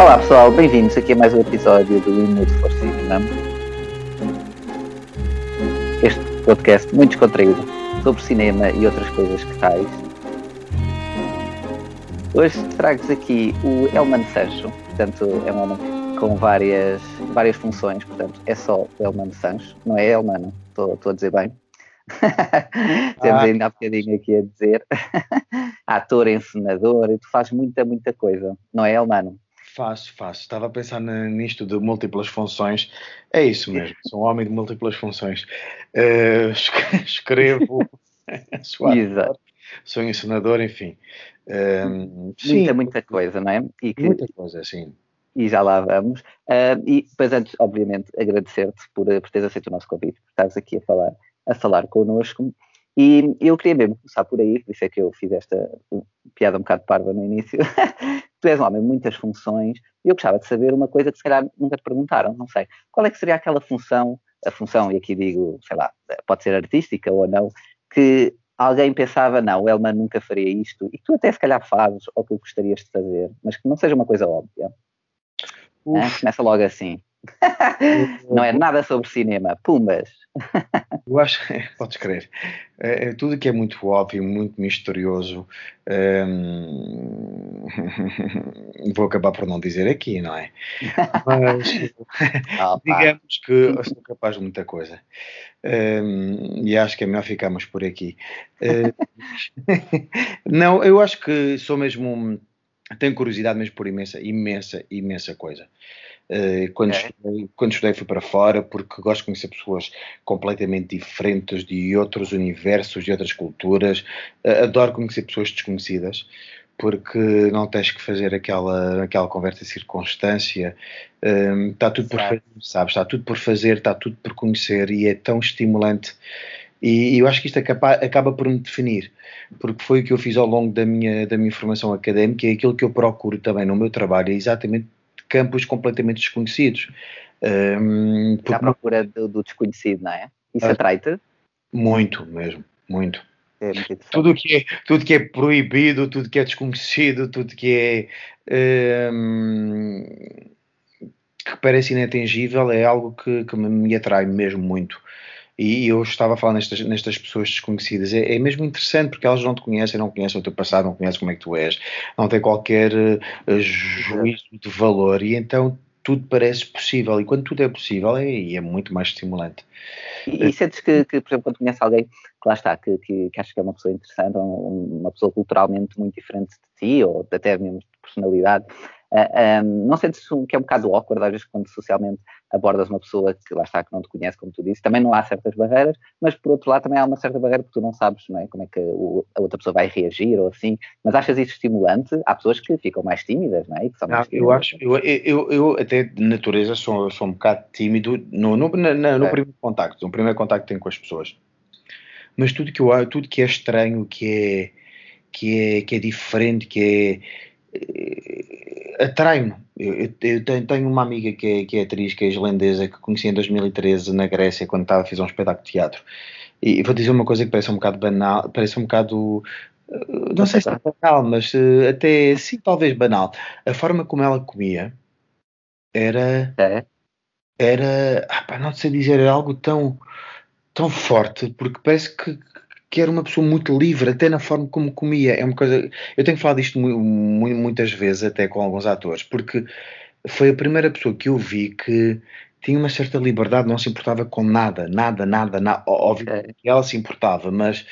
Olá pessoal, bem-vindos aqui a mais um episódio do Minuto for Cinema. Este podcast muito descontraído sobre cinema e outras coisas que tais. Hoje trago-vos aqui o Elman Sancho, portanto é um homem com várias, várias funções, portanto é só Elman Sancho, não é Elman, estou a dizer bem. Temos ah. ainda há bocadinho aqui a dizer ator, encenador, e tu fazes muita, muita coisa, não é, Elmano? Faço, faço. Estava a pensar nisto de múltiplas funções. É isso mesmo, sou um homem de múltiplas funções. Uh, escrevo, sou, ator, sou encenador, enfim. Uh, muita, muita coisa, não é? Que, muita coisa, sim. E já lá vamos. Uh, e depois, antes, obviamente, agradecer-te por, por teres aceito o nosso convite, por estares aqui a falar, a falar connosco. E eu queria mesmo começar por aí, por isso é que eu fiz esta piada um bocado parva no início. tu és um homem muitas funções e eu gostava de saber uma coisa que se calhar nunca te perguntaram, não sei. Qual é que seria aquela função, a função, e aqui digo, sei lá, pode ser artística ou não, que alguém pensava, não, o Elman nunca faria isto, e tu até se calhar fazes, ou que gostarias de fazer, mas que não seja uma coisa óbvia. Ah, começa logo assim. não é nada sobre cinema, pumbas. Eu acho, podes crer, é, é, tudo que é muito óbvio, muito misterioso, hum, vou acabar por não dizer aqui, não é? Mas oh, digamos que sou capaz de muita coisa. Hum, e acho que é melhor ficarmos por aqui. Hum, não, eu acho que sou mesmo. Tenho curiosidade mesmo por imensa, imensa, imensa coisa. Eh, quando, okay. estudei, quando estudei fui para fora porque gosto de conhecer pessoas completamente diferentes de outros universos, de outras culturas. Uh, adoro conhecer pessoas desconhecidas porque não tens que fazer aquela, aquela conversa de circunstância. Um, está tudo por fazer, sabes? Está tudo por fazer, está tudo por conhecer e é tão estimulante. E, e eu acho que isto acaba, acaba por me definir, porque foi o que eu fiz ao longo da minha, da minha formação académica e é aquilo que eu procuro também no meu trabalho, é exatamente campos completamente desconhecidos. Um, porque... À procura do, do, desconhecido, não é? Isso ah, atrai-te? Muito, mesmo, muito. É tudo que é tudo que é proibido, tudo que é desconhecido, tudo que é um, que parece inatingível é algo que, que me atrai mesmo muito. E eu estava a falar nestas, nestas pessoas desconhecidas. É, é, mesmo interessante porque elas não te conhecem, não conhecem o teu passado, não conhecem como é que tu és, não têm qualquer uh, juízo de valor e então tudo parece possível. E quando tudo é possível, é, é muito mais estimulante. E, e sentes que, que, por exemplo, quando conheces alguém que lá está, que, que, que achas que é uma pessoa interessante, uma pessoa culturalmente muito diferente de ti, ou até mesmo de personalidade, Uh, ah, um, não sentes que é um bocado awkward, às vezes, quando socialmente abordas uma pessoa que lá está, que não te conhece, como tu disse, também não há certas barreiras, mas por outro lado também há uma certa barreira porque tu não sabes não é, como é que o, a outra pessoa vai reagir ou assim, mas achas isso estimulante? Há pessoas que ficam mais tímidas, não é? Que não, eu acho, eu, eu, eu, até de natureza sou, sou um bocado tímido no, no, no, no é. primeiro contacto, no primeiro contacto que tenho com as pessoas. Mas tudo que, eu, tudo que é estranho, que é, que é, que é diferente, que é atrai-me. Eu, eu, eu, tenho uma amiga que é, que é atriz, que é islandesa, que conheci em 2013 na Grécia, quando estava a fazer um espetáculo de teatro. E vou dizer uma coisa que parece um bocado banal, parece um bocado. Eh, não sei se é banal, mas uh, até sim, talvez banal. A forma como ela comia era. É. Era. Ah, pá, não sei dizer, era algo tão, tão forte, porque parece que, que era uma pessoa muito livre, até na forma como comia. É uma coisa. Eu tenho falado isto muitas vezes, até com alguns atores, porque foi a primeira pessoa que eu vi que tinha uma certa liberdade, não se importava com nada, nada, nada, nada. Óbvio que ela se importava, mas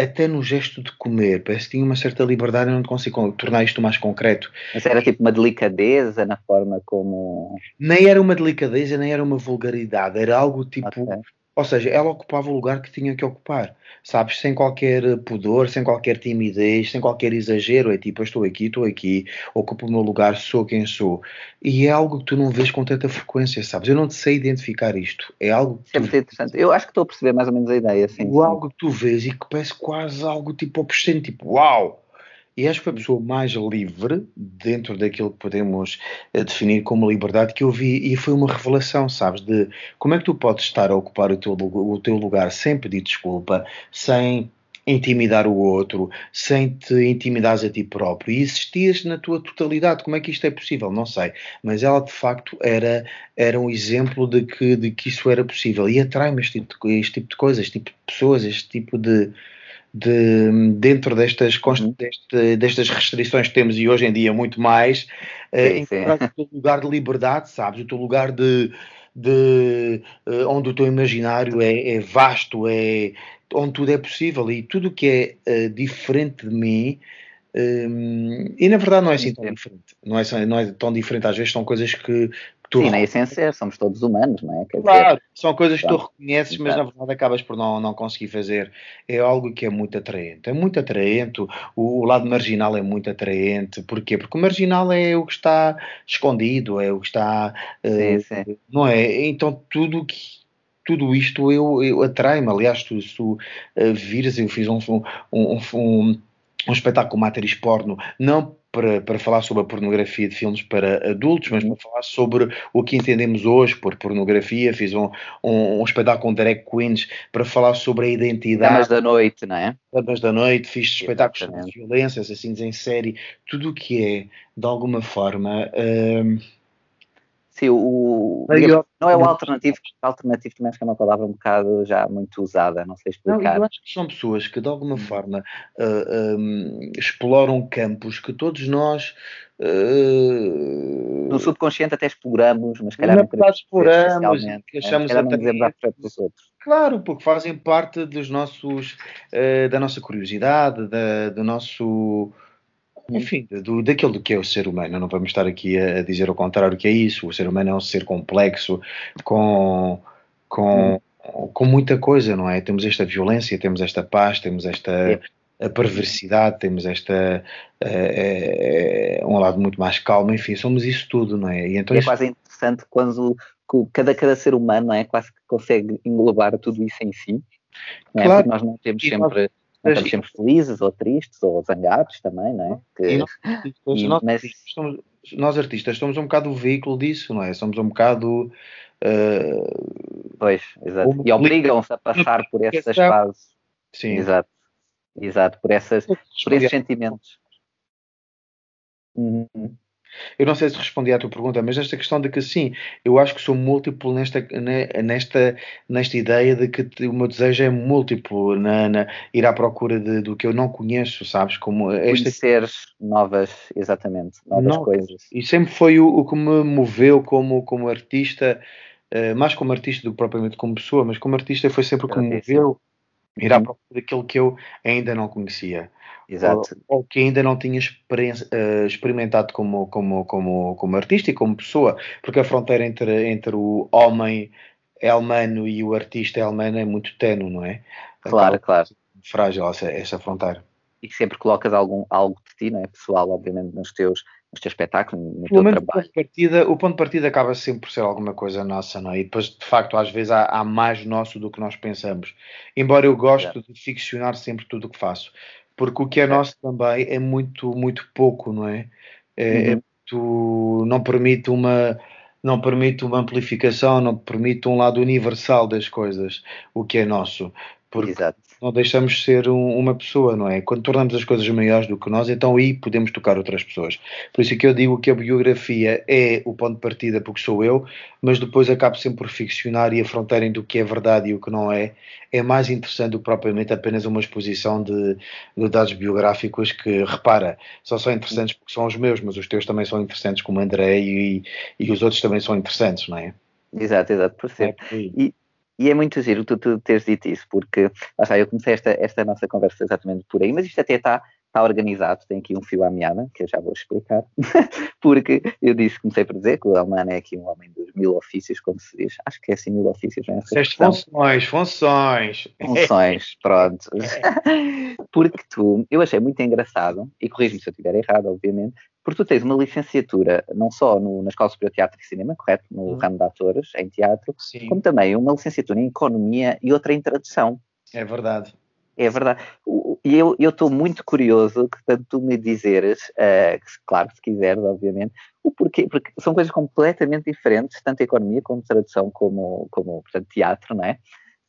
até no gesto de comer, parece que tinha uma certa liberdade, eu não consigo tornar isto mais concreto. Mas era tipo uma delicadeza na forma como. Nem era uma delicadeza, nem era uma vulgaridade, era algo tipo. Okay. Ou seja, ela ocupava o lugar que tinha que ocupar, sabes? Sem qualquer pudor, sem qualquer timidez, sem qualquer exagero. É tipo, eu estou aqui, estou aqui, ocupo o meu lugar, sou quem sou. E é algo que tu não vês com tanta frequência, sabes? Eu não te sei identificar isto. É algo que. É muito interessante. Eu acho que estou a perceber mais ou menos a ideia, sim. Algo que tu vês e que parece quase algo tipo obsceno, tipo, uau! E acho que foi a pessoa mais livre dentro daquilo que podemos eh, definir como liberdade que eu vi e foi uma revelação, sabes, de como é que tu podes estar a ocupar o teu, o teu lugar sem pedir desculpa, sem intimidar o outro, sem te intimidares a ti próprio e existias na tua totalidade. Como é que isto é possível? Não sei. Mas ela de facto era, era um exemplo de que, de que isso era possível e atrai-me este, tipo este tipo de coisas, este tipo de pessoas, este tipo de. De, dentro destas, uhum. deste, destas restrições que temos e hoje em dia muito mais, sim, encontrar o teu lugar de liberdade, sabes? O teu lugar de, de uh, onde o teu imaginário é, é, vasto, é onde tudo é possível. E tudo o que é uh, diferente de mim um, e na verdade não é assim tão diferente. Não é, não é tão diferente. Às vezes são coisas que Tu Sim, na essência somos todos humanos, não é? Quer claro, dizer, são coisas que tu reconheces, mas na verdade acabas por não, não conseguir fazer. É algo que é muito atraente. É muito atraente, o, o lado marginal é muito atraente. Porquê? Porque o marginal é o que está escondido, é o que está. Sim, uh, sim. Não é? Então tudo que tudo isto eu, eu atrai-me. Aliás, tu, se tu uh, vires, eu fiz um, um, um, um espetáculo com atriz porno, não para, para falar sobre a pornografia de filmes para adultos, mas para falar sobre o que entendemos hoje por pornografia. Fiz um, um, um espetáculo com drag queens para falar sobre a identidade. Damas da noite, não é? Damas da noite, fiz espetáculos sobre violência, assassinos em série, tudo o que é, de alguma forma. Uh, Sim, o, digamos, não é o alternativo, alternativo também acho que é uma palavra um bocado já muito usada, não sei explicar. Não, eu acho que são pessoas que de alguma forma uh, ah, um, exploram campos que todos nós uh, no subconsciente até exploramos, mas calhar não queremos exploramos, que achamos é, à frente dos outros. Claro, porque fazem parte dos nossos, uh, da nossa curiosidade, da, do nosso enfim, do, daquilo que é o ser humano. Não vamos estar aqui a, dizer o contrário que é isso. O ser humano é um ser complexo, com, com, com muita coisa, não é? Temos esta violência, temos esta paz, temos esta a perversidade, temos esta é, é, um lado muito mais calmo, enfim, somos isso tudo, não é? E então é isso... quase interessante quando cada, cada ser humano não é? quase que consegue englobar tudo isso em si. Não é? Claro. Porque nós não temos sempre estamos sempre felizes ou tristes ou zangados também, não é? Que, e nós, e, nós, mas... somos, nós, artistas somos um bocado o veículo disso, não é? Somos um bocado. Uh, pois, exato. E obrigam-se a passar por essas fases. Sim. Exato. Exato, por, essas, por esses sentimentos. Uhum. Eu não sei se respondi à tua pergunta, mas esta questão de que sim, eu acho que sou múltiplo nesta, nesta, nesta ideia de que o meu desejo é múltiplo, na, na ir à procura de, do que eu não conheço, sabes? Como esta... Conhecer novas, exatamente, novas não, coisas. E sempre foi o, o, que me moveu como, como artista, uh, mais como artista do que propriamente como pessoa, mas como artista foi sempre o que me moveu ir à uhum. procura daquilo que eu ainda não conhecia. Exato. Ou, ou que ainda não tinha uh, experimentado como, como, como, como artista e como pessoa, porque a fronteira entre, entre o homem elmano e o artista elmano é muito tenue, não é? Claro, claro. Frágil essa, essa fronteira. E sempre colocas algum, algo de ti, não é? Pessoal, obviamente, nos teus, nos teus espetáculos, no teu trabalho. O ponto, de partida, o ponto de partida acaba sempre por ser alguma coisa nossa, não é? E depois, de facto, às vezes há, há mais nosso do que nós pensamos. Embora eu goste de ficcionar sempre tudo o que faço porque o que é nosso também é muito, muito pouco, não é? É, é uhum. é muito, não permite uma não permite uma amplificação, não permite um lado universal das coisas, o que é nosso. Porque Exato. Não deixamos de ser um, uma pessoa, não é? Quando tornamos as coisas maiores do que nós, então aí podemos tocar outras pessoas. Por isso é que eu digo que a biografia é o ponto de partida porque sou eu, mas depois acabo sempre por ficcionar e a fronteira entre o que é verdade e o que não é é mais interessante do que propriamente apenas uma exposição de, de dados biográficos que, repara, só são interessantes porque são os meus, mas os teus também são interessantes como André e, e os outros também são interessantes, não é? Exato, exato, percebo. É e, e é muito giro tu, tu teres dito isso, porque lá eu comecei esta, esta nossa conversa exatamente por aí, mas isto até está está organizado, tem aqui um fio à meada, que eu já vou explicar, porque eu disse, comecei por dizer que o Almano é aqui um homem dos mil ofícios, como se diz, acho que é assim mil ofícios, não é? funções, funções. Funções, pronto. porque tu, eu achei muito engraçado, e corrijo-me se eu estiver errado, obviamente, porque tu tens uma licenciatura não só no, na Escola Superior de Teatro e Cinema, correto? No hum. ramo de atores, em teatro, Sim. como também uma licenciatura em Economia e outra em Tradução. É verdade. É verdade. E eu estou muito curioso que tanto tu me dizeres, uh, claro, se quiseres, obviamente, o porquê, porque são coisas completamente diferentes, tanto economia como tradução, como, como portanto, teatro, não é?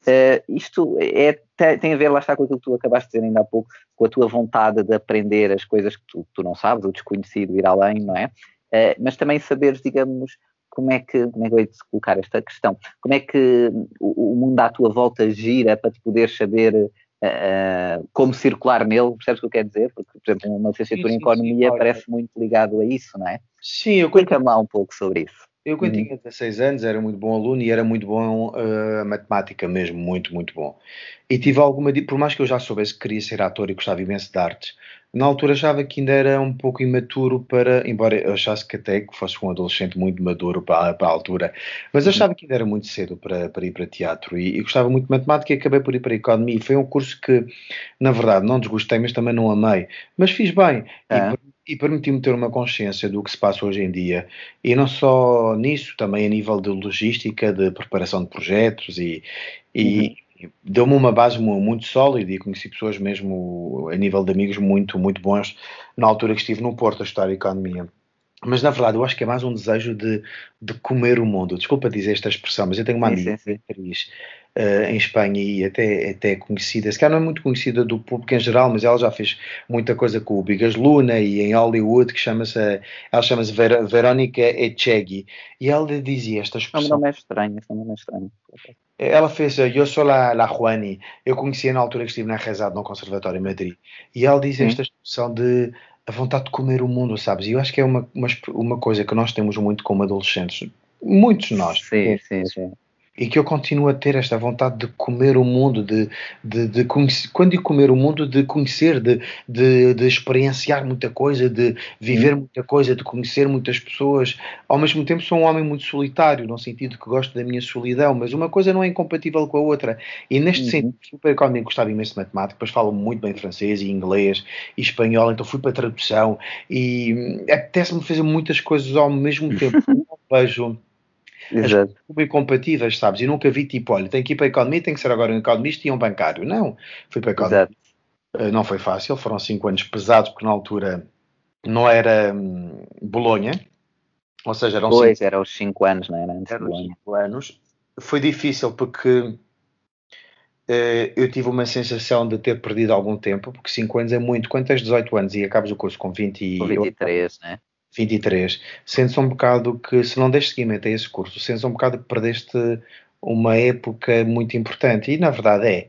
Uh, isto é, tem a ver, lá está, com aquilo que tu acabaste de dizer ainda há pouco, com a tua vontade de aprender as coisas que tu, tu não sabes, o desconhecido, ir além, não é? Uh, mas também saberes, digamos, como é que, como é que eu te colocar esta questão? Como é que o, o mundo à tua volta gira para te poder saber uh, como circular nele? Percebes o que eu quero dizer? Porque, por exemplo, uma licenciatura em Economia sim, parece muito ligado a isso, não é? Sim, eu conto... lá um pouco sobre isso. Eu, quando uhum. tinha 16 anos, era muito bom aluno e era muito bom uh, matemática mesmo, muito, muito bom. E tive alguma. Por mais que eu já soubesse que queria ser ator e gostava imenso de artes, na altura achava que ainda era um pouco imaturo para. Embora eu achasse que até que fosse um adolescente muito maduro para, para a altura, mas uhum. achava que ainda era muito cedo para, para ir para teatro e, e, gostava muito de matemática e acabei por ir para a economia. E foi um curso que, na verdade, não desgostei, mas também não amei. Mas fiz bem. E, e permitiu-me ter uma consciência do que se passa hoje em dia. E não só nisso, também a nível de logística, de preparação de projetos e, e uhum. deu-me uma base muito sólida e conheci pessoas mesmo a nível de amigos muito, muito bons na altura que estive no Porto a estudar Economia. Mas na verdade eu acho que é mais um desejo de, de comer o mundo. Desculpa dizer esta expressão, mas eu tenho uma amiga atriz uh, em Espanha e até, até conhecida, se calhar não é muito conhecida do público em geral, mas ela já fez muita coisa com o Bigas Luna e em Hollywood, que chama-se, ela chama-se Ver, Verónica Echegui, e ela dizia esta expressão. Não é estranho, não é estranho. Ela fez Eu Sou La, La Juani, eu conhecia na altura que estive na Rezado no Conservatório em Madrid, e ela diz esta expressão de a vontade de comer o mundo, sabes? E eu acho que é uma, uma, uma coisa que nós temos muito como adolescentes, muitos nós. Sim, sim, sim e que eu continuo a ter esta vontade de comer o mundo, de, de, de conhecer, quando digo comer o mundo, de conhecer, de, de, de experienciar muita coisa, de viver muita coisa, de conhecer muitas pessoas. Ao mesmo tempo, sou um homem muito solitário, no sentido que gosto da minha solidão, mas uma coisa não é incompatível com a outra. E neste uhum. sentido, a economia, gostava imenso de matemática, depois falo muito bem francês e inglês e espanhol, então fui para a tradução e hum, apetece-me fazer muitas coisas ao mesmo tempo. vejo Exato. as incompatíveis, sabes? E nunca vi tipo, olha, tem que ir para a economia, tem que ser agora um economista e um bancário. Não, fui para a economia. Exato. Uh, não foi fácil, foram cinco anos pesados, porque na altura não era hum, Bolonha, ou seja, eram pois, cinco, eram os cinco anos, não era? Antes eram cinco anos. Foi difícil porque Uh, eu tive uma sensação de ter perdido algum tempo, porque 5 anos é muito. Quando tens 18 anos e acabas o curso com 20 e... 23, né? 23, sentes um bocado que, se não deste seguimento a esse curso, sentes um bocado que perdeste uma época muito importante, e na verdade é.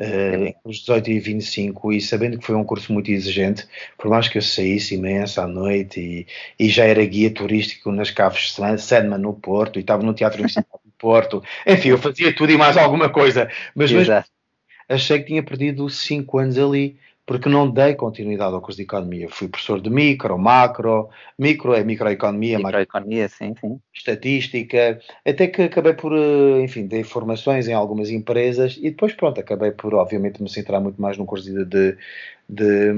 Uh, os 18 e 25, e sabendo que foi um curso muito exigente, por mais que eu saísse imenso à noite e, e já era guia turístico nas caves Sandman no Porto, e estava no Teatro Universitário do Porto, enfim, eu fazia tudo e mais alguma coisa, mas, mas achei que tinha perdido 5 anos ali porque não dei continuidade ao curso de economia. Fui professor de micro, macro, micro é microeconomia, microeconomia, sim, sim. estatística, até que acabei por, eh, enfim, dei formações em algumas empresas e depois, pronto, acabei por, obviamente, me centrar muito mais no curso de, de de,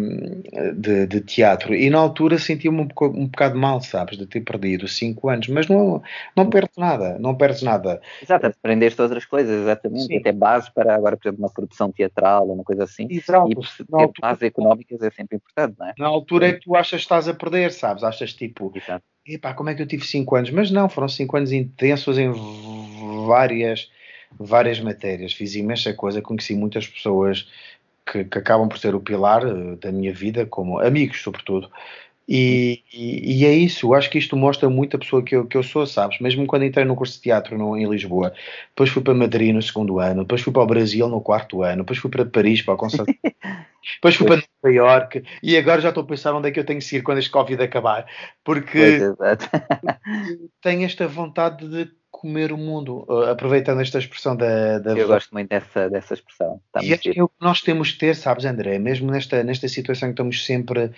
de, de, teatro e na altura sentia-me um, um bocado mal, sabes, de ter perdido cinco anos, mas não, não perdes nada, não perdes nada. Exato, aprendeste outras coisas, exatamente, Sim. até base para agora, por exemplo, uma produção teatral ou uma coisa assim, Exato. e ter altura, bases económicas é sempre importante, não é? Na altura é que tu achas que estás a perder, sabes, achas tipo, Exato. epá, como é que eu tive cinco anos? Mas não, foram cinco anos intensos em várias várias matérias, fiz imensa coisa, conheci muitas pessoas que, que, acabam por ser o pilar uh, da minha vida, como amigos, sobretudo. E, e, e, é isso, eu acho que isto mostra muito a pessoa que eu, que eu sou, sabes? Mesmo quando entrei no curso de teatro no, em Lisboa, depois fui para Madrid no segundo ano, depois fui para o Brasil no quarto ano, depois fui para Paris para o concerto, depois fui para Nova York e agora já estou a pensar onde é que eu tenho que ir quando este Covid acabar, porque tenho esta vontade de comer o mundo, uh, aproveitando esta expressão da. da eu gosto muito dessa, dessa expressão. Está e acho que é o que nós temos de ter, sabes, André? Mesmo nesta, nesta situação que estamos sempre.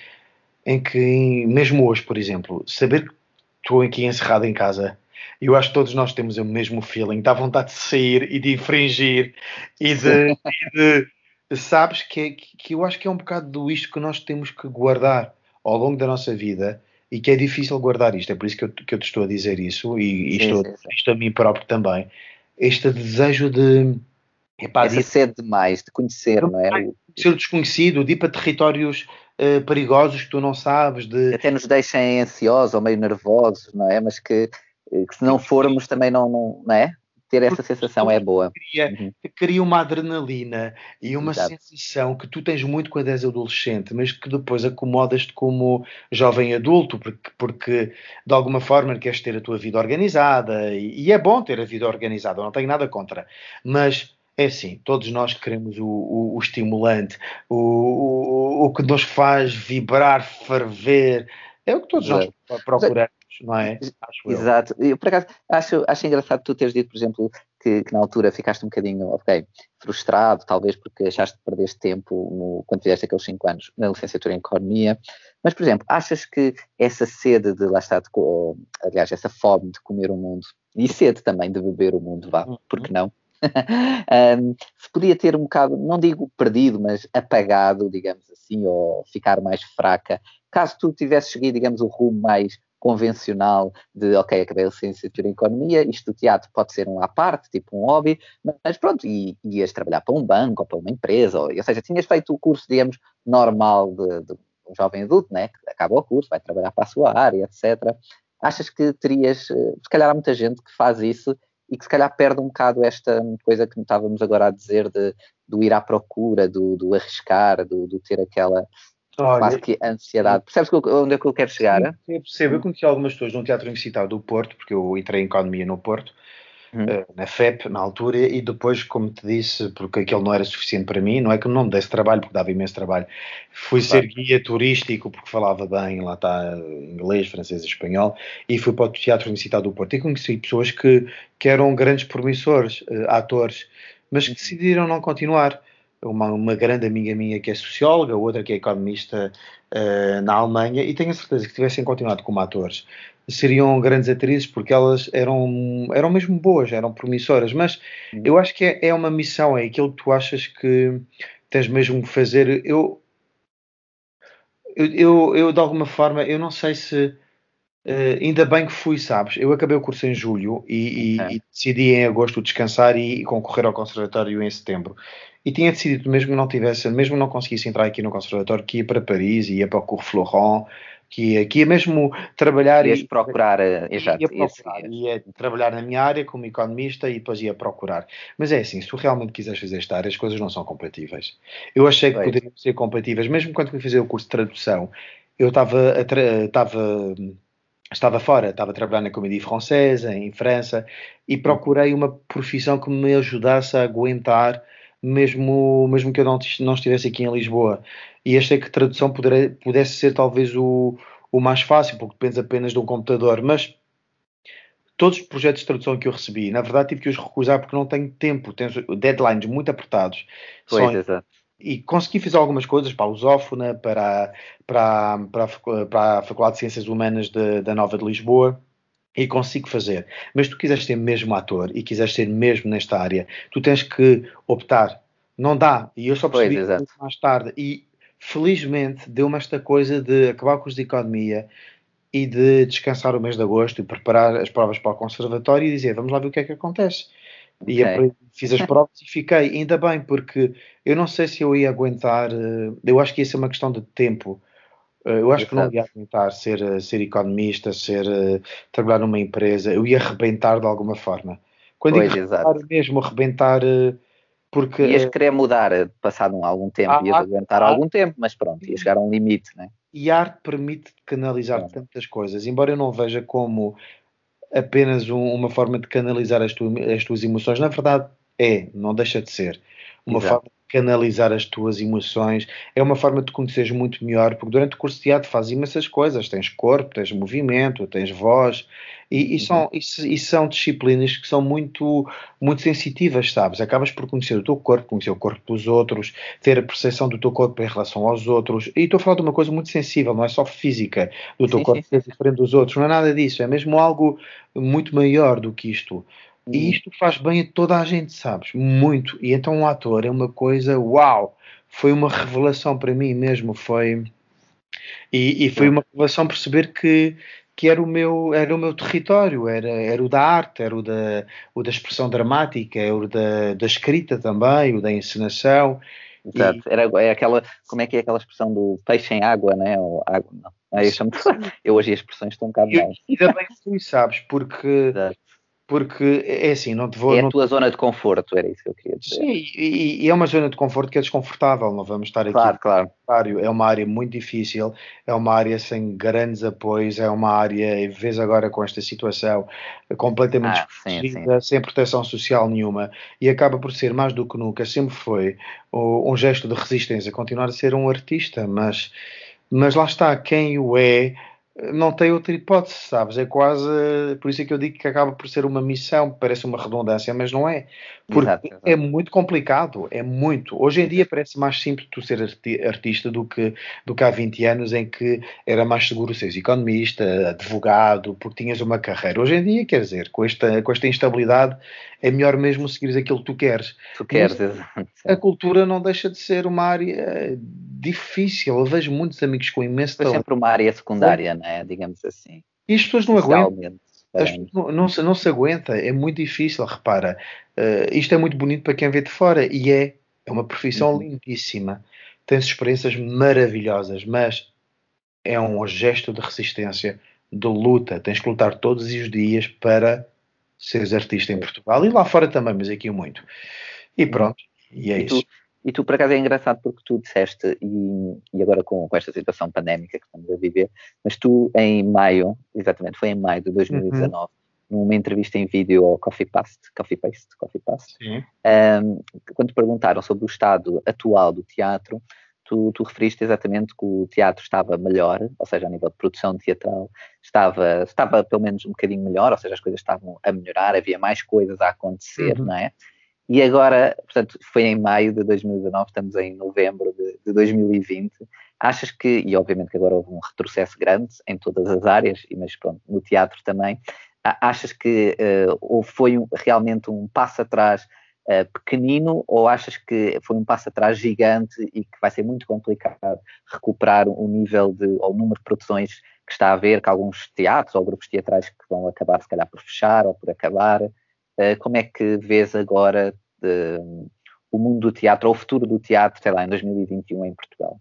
Em que, mesmo hoje, por exemplo, saber que estou aqui encerrado em casa, eu acho que todos nós temos o mesmo feeling, dá vontade de sair e de infringir e de. e de sabes, que, é, que eu acho que é um bocado do isto que nós temos que guardar ao longo da nossa vida e que é difícil guardar isto. É por isso que eu, que eu te estou a dizer isso e, e sim, estou sim, sim. isto a mim próprio também. Este desejo de. Epá, é de ser demais, de conhecer, não é? Ser desconhecido, de ir para territórios uh, perigosos que tu não sabes. De... Até nos deixem ansiosos ou meio nervosos, não é? Mas que, que se não formos também não, não, não é? Ter essa sensação é boa. Cria, uhum. cria uma adrenalina e uma Exato. sensação que tu tens muito quando és adolescente, mas que depois acomodas-te como jovem adulto, porque, porque de alguma forma queres ter a tua vida organizada e, e é bom ter a vida organizada, não tenho nada contra, mas é assim, todos nós queremos o, o, o estimulante, o, o, que nos faz vibrar, ferver, é o que todos nós procuramos, não é? Acho Exato. Eu. eu, por acaso, acho, acho engraçado tu teres dito, por exemplo, que, que, na altura ficaste um bocadinho, ok, frustrado, talvez porque achaste que perdeste tempo no, quando fizeste aqueles 5 anos na licenciatura em Economia, mas, por exemplo, achas que essa sede de, lá está, de, aliás, essa fome de comer o mundo, e sede também de beber o mundo, vá, uhum. porque não? um, se podia ter um bocado, não digo perdido, mas apagado, digamos assim, ou ficar mais fraca, caso tu tivesses seguido, digamos, o rumo mais convencional de, ok, acabei a licenciatura em Economia, isto do teatro pode ser um à parte, tipo um hobby, mas pronto, e ias trabalhar para um banco ou para uma empresa, ou, ou seja, tinhas feito o curso, digamos, normal de, de um jovem adulto, né, que acaba o curso, vai trabalhar para a sua área, etc. Achas que terias, eh, se calhar há muita gente que faz isso e que se calhar perde um bocado esta coisa que estávamos agora a dizer de, do ir à procura, do, do arriscar, do, do, ter aquela Olha, quase que ansiedade. Percebes onde é que eu quero chegar? Sim, eu percebo. Eu conheci algumas pessoas no Teatro Universitário do Porto, porque eu entrei em Economia no Porto, Uhum. Uh, na FEP, na altura, e depois, como te disse, porque aquele não era suficiente para mim, não é que não me desse trabalho, porque dava imenso trabalho, fui claro. ser guia turístico, porque falava bem, lá está, inglês, francês e espanhol, e fui para o Teatro Universitário do Porto, e conheci pessoas que, que eram grandes promissores, uh, atores, mas que uhum. decidiram não continuar. Uma, uma grande amiga minha que é socióloga, outra que é economista uh, na Alemanha, e tenho a certeza que tivessem continuado como atores, seriam grandes atrizes porque elas eram, eram mesmo boas, eram promissoras. Mas uhum. eu acho que é, é uma missão, é aquilo que tu achas que tens mesmo que fazer. Eu, eu, eu, eu de alguma forma, eu não sei se. Uh, ainda bem que fui, sabes? Eu acabei o curso em julho e, e, e decidi em agosto descansar e, e, concorrer ao conservatório em setembro. E tinha decidido, mesmo que não tivesse, mesmo não conseguisse entrar aqui no conservatório, que ia para Paris, ia para o Cours Florent, que ia, que ia mesmo trabalhar Ias e procurar, eh, exato, ia, procurar, ia trabalhar na minha área como economista e depois ia procurar. Mas é assim, se tu realmente quiseres fazer esta área, as coisas não são compatíveis. Eu achei que poderiam ser compatíveis, mesmo quando fui fazer o curso de tradução, eu estava estava estava fora, estava a trabalhar na Comédie Francesa, em França, e procurei uma profissão que me ajudasse a aguentar mesmo, mesmo que eu não, não estivesse aqui em Lisboa. E achei que a tradução pudesse ser talvez o, o mais fácil, porque depende apenas de um computador. Mas todos os projetos de tradução que eu recebi, na verdade tive que os recusar porque não tenho tempo, tenho deadlines muito apertados. Pois, exato. E consegui fazer algumas coisas para a Lusófona, para, para, para, para a Faculdade de Ciências Humanas de, da Nova de Lisboa e consigo fazer. Mas tu quiseres ser mesmo ator e quiseres ser mesmo nesta área, tu tens que optar. Não dá. E eu só percebi pois, mais tarde. E felizmente deu-me esta coisa de acabar com os de economia e de descansar o mês de agosto e preparar as provas para o conservatório e dizer vamos lá ver o que é que acontece. Okay. E fiz as provas e fiquei, ainda bem, porque eu não sei se eu ia aguentar, eh, eu acho que ia ser uma questão de tempo eu acho que não ia aguentar ser, eh, ser economista, ser, uh, trabalhar numa empresa, eu ia arrebentar de alguma forma. Quando pois, digo arrebentar mesmo, arrebentar porque... Ias querer mudar passado algum tempo, ah, ias aguentar algum tempo, mas pronto, ia chegar a um limite, né? E a arte permite canalizar é. tantas coisas, embora eu não veja como apenas um, uma forma de canalizar as, tu, as tuas emoções, na verdade é, não deixa de ser uma Exato. forma canalizar as tuas emoções, é uma forma de te conheceres muito melhor, porque durante o curso de teatro fazes imensas coisas, tens corpo, tens movimento, tens voz, e, e são, uhum. e, e, são disciplinas que são muito, muito sensitivas, sabes? Acabas por conhecer o teu corpo, conhecer o corpo dos outros, ter a percepção do teu corpo em relação aos outros, e estou a falar de uma coisa muito sensível, não é só física do teu sim, corpo ser diferente dos outros, não é nada disso, é mesmo algo muito maior do que isto. E uhum. isto faz bem a toda a gente, sabes? Muito. E então um ator é uma coisa, uau! Foi uma revelação para mim mesmo, foi... E, e foi uma revelação perceber que, que era o meu era o meu território era era o da arte era o da o da expressão dramática era o da, da escrita também o da encenação Exato. E... Era, é aquela, como é que é aquela expressão do peixe em água, né? Ou água, não. eu, chamo eu hoje as expressões estão um bocado mal. Ainda bem que tu sabes, porque Exato porque é assim, não te vou. É a tua zona de conforto, era isso que eu queria dizer. Sim, e, e, é uma zona de conforto que é desconfortável, não vamos estar aqui. Claro, claro. É uma área muito difícil, é uma área sem grandes apoios, é uma área, e vês agora com esta situação, completamente ah, sim, sim. sem proteção social nenhuma, e acaba por ser mais do que nunca, sempre foi um gesto de resistência, continuar a ser um artista, mas, mas lá está, quem o é não tem outra hipótese, sabes? É quase. Por isso é que eu digo que acaba por ser uma missão, parece uma redundância, mas não é. Porque exato, exato. é muito complicado, é muito. Hoje em dia parece mais simples tu ser artista do que, do que há 20 anos em que era mais seguro seres economista, advogado, porque tinhas uma carreira. Hoje em dia, quer dizer, com esta, com esta instabilidade, é melhor mesmo seguires aquilo que tu queres. Tu queres, exato. A cultura não deixa de ser uma área difícil. Eu vejo muitos amigos com imenso talento. É sempre uma área secundária, não é? Digamos assim. E as pessoas não aguentam. Não, não, se, não se aguenta, é muito difícil, repara. Uh, isto é muito bonito para quem vê de fora e é, é uma profissão uhum. lindíssima. Tens experiências maravilhosas, mas é um gesto de resistência, de luta. Tens que lutar todos os dias para seres artista em Portugal e lá fora também, mas aqui muito. E uhum. pronto, e é e isso. E tu, por acaso, é engraçado porque tu disseste, e, e agora com, com, esta situação pandémica que estamos a viver, mas tu em maio, exatamente, foi em maio de 2019, uhum. numa entrevista em vídeo ao Coffee Paste, Coffee Paste, Coffee Paste, um, quando te perguntaram sobre o estado atual do teatro, tu, tu, referiste exatamente que o teatro estava melhor, ou seja, a nível de produção teatral, estava, estava pelo menos um bocadinho melhor, ou seja, as coisas estavam a melhorar, havia mais coisas a acontecer, uhum. não é? E agora, portanto, foi em maio de 2019, estamos em novembro de, de 2020. Achas que, e obviamente que agora houve um retrocesso grande em todas as áreas, mas pronto, no teatro também, achas que uh, foi um, realmente um passo atrás uh, pequenino ou achas que foi um passo atrás gigante e que vai ser muito complicado recuperar o nível de, ou o número de produções que está a haver, que alguns teatros ou grupos teatrais que vão acabar se calhar por fechar ou por acabar? Uh, como é que vês agora de, o mundo do teatro ou o futuro do teatro, sei lá, em 2021 em Portugal?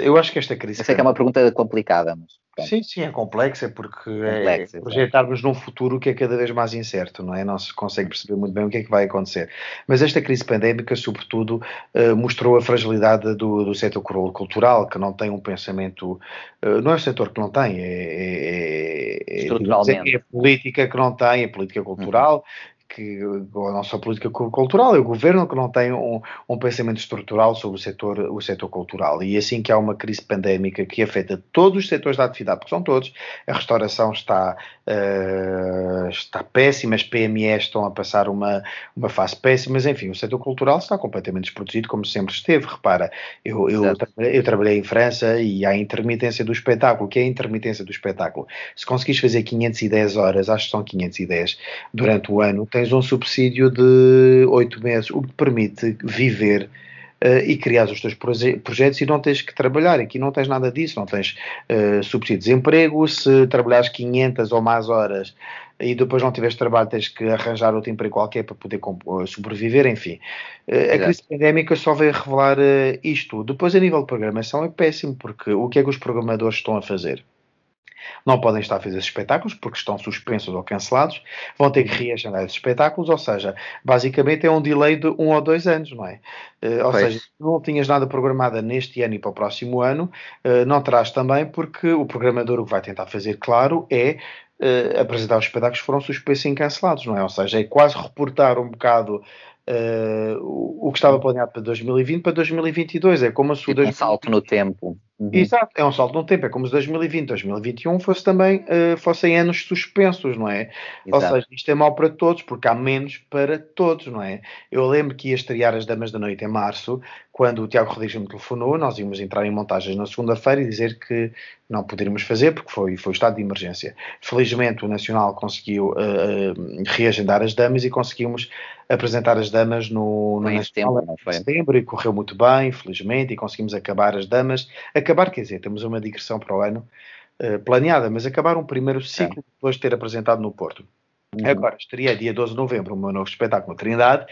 Eu acho que esta crise. Eu sei que é uma pergunta complicada, mas. Pronto. Sim, sim, é complexa porque complexa, é projetarmos num futuro que é cada vez mais incerto, não é? Não se consegue perceber muito bem o que é que vai acontecer. Mas esta crise pandémica, sobretudo, uh, mostrou a fragilidade do, do setor cultural, que não tem um pensamento. Uh, não é o setor que não tem, é, é, é, Estruturalmente. é a política que não tem, a política cultural, uhum que a nossa política cultural é o governo que não tem um, um, pensamento estrutural sobre o setor, o setor cultural. E assim que há uma crise pandémica que afeta todos os setores da atividade, porque são todos, a restauração está, uh, está péssima, as PMEs estão a passar uma, uma fase péssima, mas enfim, o setor cultural está completamente desprotegido, como sempre esteve. Repara, eu, eu, trabalhei, eu trabalhei em França e há a intermitência do espetáculo. O que é a intermitência do espetáculo? Se conseguis fazer 510 horas, acho que são 510, durante o ano, tem tens um subsídio de oito meses, o que te permite viver uh, e criar os teus proje projetos e não tens que trabalhar. Aqui não tens nada disso, não tens uh, subsídio de desemprego. Se trabalhares 500 ou mais horas e depois não tiveres trabalho, tens que arranjar outro emprego qualquer para poder eh, sobreviver, enfim. Uh, a crise pandémica só veio revelar isto. Depois, a nível de programação, é péssimo, porque o que é que os programadores estão a fazer? Não podem estar a fazer esses espetáculos porque estão suspensos ou cancelados, vão ter que reagendar esses espetáculos, ou seja, basicamente é um delay de um ou dois anos, não é? Uh, ou pois. seja, se não tinhas nada programado neste ano e para o próximo ano, uh, não terás também, porque o programador o que vai tentar fazer, claro, é uh, apresentar os espetáculos que foram suspensos e cancelados, não é? Ou seja, é quase reportar um bocado o, que estava planeado para 2020 para 2022. É como se o. Tipo um salto no tempo. Uhum. Exato, é um salto no tempo. É como se 2020, 2021 fosse também, uh, fossem anos suspensos, não é? Exato. Ou seja, isto é mau para todos, porque há menos para todos, não é? Eu lembro que ia estrear As Damas da Noite em março, quando o Tiago Rodrigues me telefonou, nós íamos entrar em montagens na segunda-feira e dizer que não poderíamos fazer, porque foi, foi o estado de emergência. Felizmente, o Nacional conseguiu uh, reagendar as damas e conseguimos apresentar as damas no, no em setembro, foi? setembro e correu muito bem, felizmente, e conseguimos acabar as damas. Acabar, quer dizer, temos uma digressão para o ano uh, planeada, mas acabar um primeiro ciclo é. depois de ter apresentado no Porto. Uhum. Agora, estaria dia 12 de novembro o meu novo espetáculo Trindade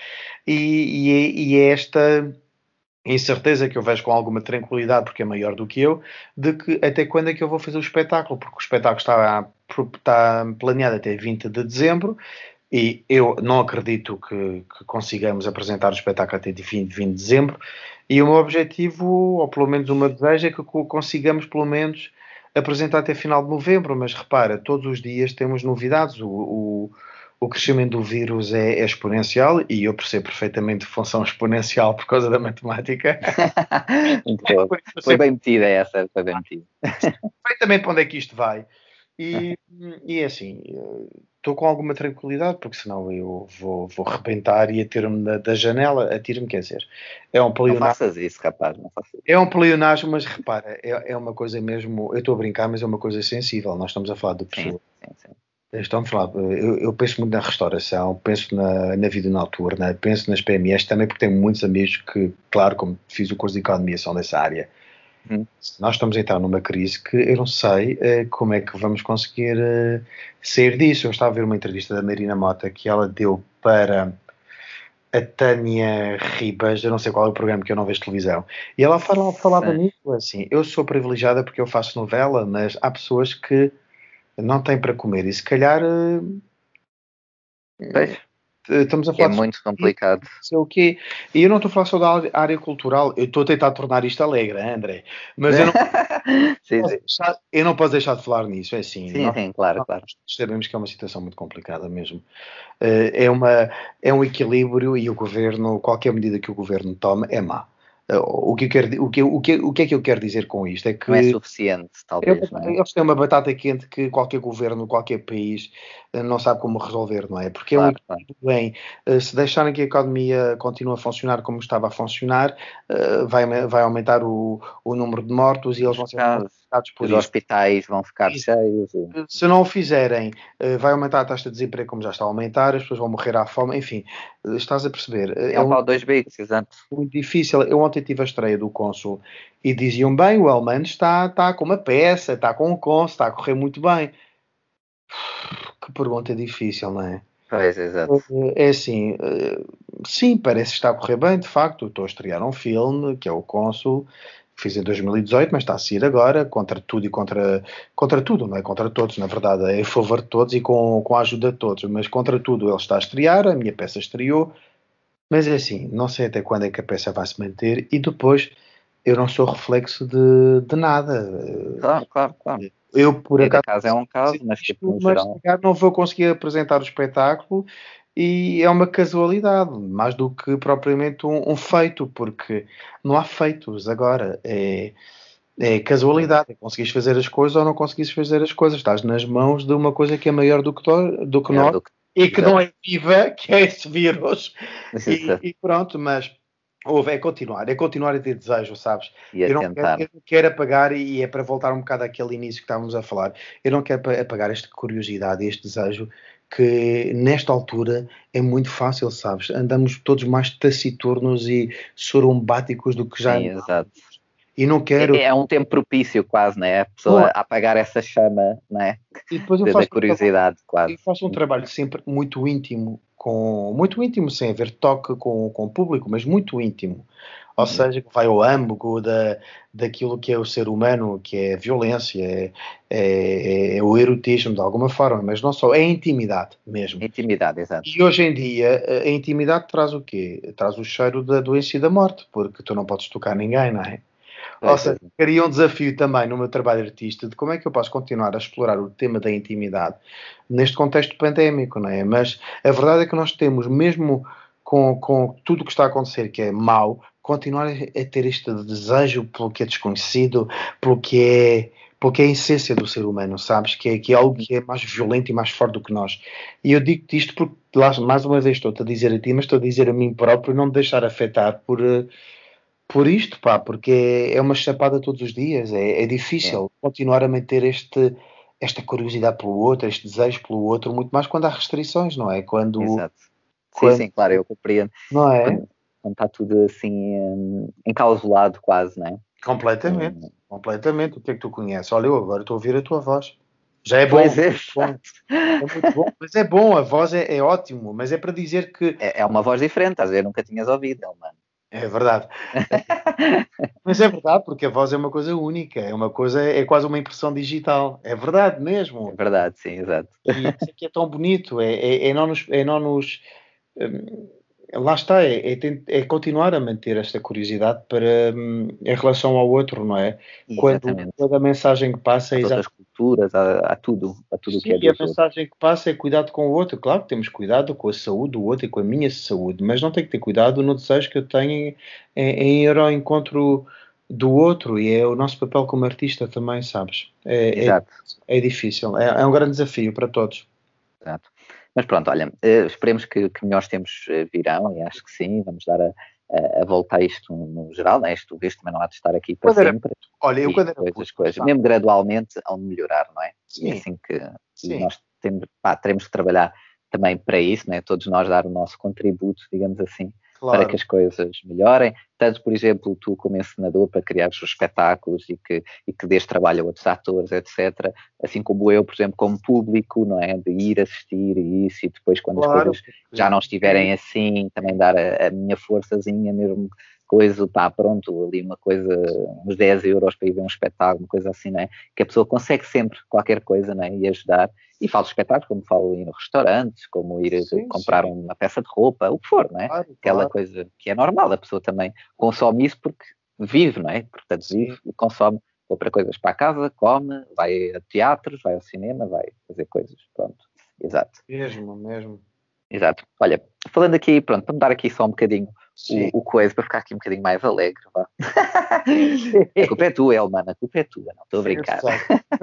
e, e, e esta incerteza que eu vejo com alguma tranquilidade, porque é maior do que eu, de que até quando é que eu vou fazer o espetáculo, porque o espetáculo está, está planeado até 20 de dezembro e eu não acredito que, que consigamos apresentar o espetáculo até 20, 20 de dezembro. E o meu objetivo, ou pelo menos o meu desejo, é que consigamos pelo menos apresentar até final de novembro. Mas repara, todos os dias temos novidades. O, o, o crescimento do vírus é, é, exponencial e eu percebo perfeitamente função exponencial por causa da matemática. Muito bom. Foi bem metida essa, foi bem metida. Perfeitamente para onde é que isto vai. E, e é assim, estou com alguma tranquilidade, porque senão eu vou, vou rebentar e atiro-me da, da, janela, atiro-me, quer dizer, é um pleonasmo. Não faças isso, rapaz, não faças isso. É um pleonasmo, mas repara, é, é uma coisa mesmo, eu estou a brincar, mas é uma coisa sensível, nós estamos a falar de pessoas. Sim, sim, sim. Estamos a falar, eu, eu, penso muito na restauração, penso na, na vida noturna, penso nas PMEs também, porque tenho muitos amigos que, claro, como fiz o curso de economia, são dessa área. Uhum. Nós estamos a entrar numa crise que eu não sei uh, como é que vamos conseguir uh, sair disso. Eu estava a ver uma entrevista da Marina Mota que ela deu para a Tânia Ribas, eu não sei qual é o programa que eu não vejo televisão, e ela falava, falava nisso assim, eu sou privilegiada porque eu faço novela, mas há pessoas que não têm para comer e se calhar uh, estamos a falar é muito complicado. Sei o quê. E eu não estou a falar só da área cultural, eu estou a tentar tornar isto alegre, André. Mas eu não, sim, sim. Deixar, eu não posso deixar de falar nisso, é assim. Sim, nós, sim, claro, claro. Sabemos que é uma situação muito complicada mesmo. Eh, é, uma, é um equilíbrio e o governo, qualquer medida que o governo tome é má. O que, quero, o, que, o, que, o que é que eu quero dizer com isto? É que não é suficiente, talvez. É, Eles têm uma batata quente que qualquer governo, qualquer país eh, não sabe como resolver, não é? Porque claro, é um bem, eh, se deixarem que a economia continue a funcionar como estava a funcionar, eh, vai, vai aumentar o, o número de mortos e eles vão ser por Os isso. hospitais vão ficar isso. cheios. Se não o fizerem, vai aumentar a taxa de desemprego como já está a aumentar, as pessoas vão morrer à fome, enfim, estás a perceber. É, é um dois bicos, exato. Muito difícil. Eu ontem tive a estreia do Cônsul e diziam bem, o Elman está, está com uma peça, está com um Cônsul, está a correr muito bem. Que pergunta difícil, não é? Pois, exato. É assim, eh, sim, parece que está a correr bem, de facto. Estou a estrear um filme, que é o Cônsul, fiz em 2018, mas está a sair agora, contra tudo e contra, contra tudo, não é contra todos, na verdade, é em favor de todos e com, com a ajuda de todos, mas contra tudo ele está a estrear, a minha peça estreou, mas é assim, não sei até quando é que a peça vai se manter e depois eu não sou reflexo de, de nada. Claro, claro, claro. Eu, por acaso, caso é um caso, mas, tipo, mas geral... não vou conseguir apresentar o espetáculo e é uma casualidade, mais do que propriamente um, um feito, porque não há feitos agora. É, é casualidade, é conseguires fazer as coisas ou não conseguires fazer as coisas. Estás nas mãos de uma coisa que é maior do que, to, do que nós do que... e que não é viva, que é esse vírus. E, e, pronto, mas Houve, é continuar, é continuar a ter desejo, sabes? E eu, não. Quero, eu não quero apagar, e é para voltar um bocado àquele início que estávamos a falar, eu não quero apagar esta curiosidade, este desejo, que nesta altura é muito fácil, sabes? Andamos todos mais taciturnos e sorumbáticos do que já. Sim, exato. E não quero. É, é, um tempo propício, quase, né? A pessoa Bom, apagar essa chama, né? E depois eu faço da curiosidade, um quase. Eu faço um trabalho sempre muito íntimo com muito íntimo, sem haver toque com, com o público, mas muito íntimo. Ou uhum. seja, que vai ao âmago da, daquilo que é o ser humano, que é a violência, é, é, é, o erotismo de alguma forma, mas não só, é a intimidade mesmo. Intimidade, exato. E hoje em dia, a intimidade traz o quê? Traz o cheiro da doença e da morte, porque tu não podes tocar ninguém, não é? Ou seja, queria um desafio também no meu trabalho artista de como é que eu posso continuar a explorar o tema da intimidade neste contexto pandémico, não é? Mas a verdade é que nós temos, mesmo com, com tudo o que está a acontecer, que é mau, continuar a ter este desejo pelo que é desconhecido, pelo que é, pelo que é a essência do ser humano, sabes? Que é, que é algo que é mais violento e mais forte do que nós. E eu digo isto porque, mais uma vez, estou-te a dizer a ti, mas estou a dizer a mim próprio, não me deixar afetar por. Por isto, pá, porque é uma chapada todos os dias, é, é difícil é. continuar a manter este, esta curiosidade pelo outro, este desejo pelo outro, muito mais quando há restrições, não é? Quando, Exato. Quando, sim, sim, claro, eu compreendo. Não é? Quando, quando está tudo assim um, encausulado quase, não é? Completamente, um, completamente. O que é que tu conheces? Olha, eu agora estou a ouvir a tua voz. Já é bom. Pois é. bom. é muito bom. Mas é bom, a voz é, é ótimo, mas é para dizer que. É, é uma voz diferente, às vezes nunca tinhas ouvido, mano. É verdade. Mas é verdade, porque a voz é uma coisa única, é uma coisa, é quase uma impressão digital. É verdade mesmo. É verdade, sim, exato. E isso aqui é tão bonito, é, é, é não nos. É não nos hum, lá está, é, é, é, continuar a manter esta curiosidade para hum, em relação ao outro, não é? Exatamente. Quando a mensagem que passa é outras culturas, há, tudo, a tudo Sim, que é E a mensagem que passa é cuidado com o outro. Claro que temos cuidado com a saúde do outro e com a minha saúde, mas não tem que ter cuidado no desejo que eu tenho em, em ir ao encontro do outro e é o nosso papel como artista também, sabes? É, é, é difícil, é, é um grande desafio para todos. Exato. Mas pronto, olha, uh, esperemos que, que, melhores tempos uh, virão e acho que sim, vamos dar a, a, a volta a isto no geral, né? isto visto também não há de estar aqui para quando sempre. Era, olha, eu quando coisas, coisas, mesmo gradualmente ao melhorar, não é? Sim. E assim que sim. nós temos, pá, teremos que trabalhar também para isso, né? todos nós dar o nosso contributo, digamos assim, claro. para que as coisas melhorem. Tanto, por exemplo, tu como encenador para criar os espetáculos e que, e que dês trabalho a outros atores, etc. Assim como eu, por exemplo, como público, não é? De ir assistir e isso, e depois quando claro. as coisas já não estiverem assim, também dar a, a minha forçazinha mesmo coisa, pá, pronto, ali uma coisa, uns 10 euros para ir ver um espetáculo, uma coisa assim, né? Que a pessoa consegue sempre qualquer coisa, né? E ajudar. E falo de espetáculos, como falo ir no restaurantes, como ir sim, comprar sim. uma peça de roupa, o que for, né? Claro, Aquela claro. coisa que é normal, a pessoa também consome isso porque vive, não é? Portanto, vive e consome, compra coisas para a casa, come, vai a teatros, vai ao cinema, vai fazer coisas, pronto. Exato. Mesmo, mesmo. Exato. Olha, falando aqui, pronto, para mudar aqui só um bocadinho o, o coisa, para ficar aqui um bocadinho mais alegre, vá. a culpa é tua, Elman, a culpa é tua, não estou a brincar.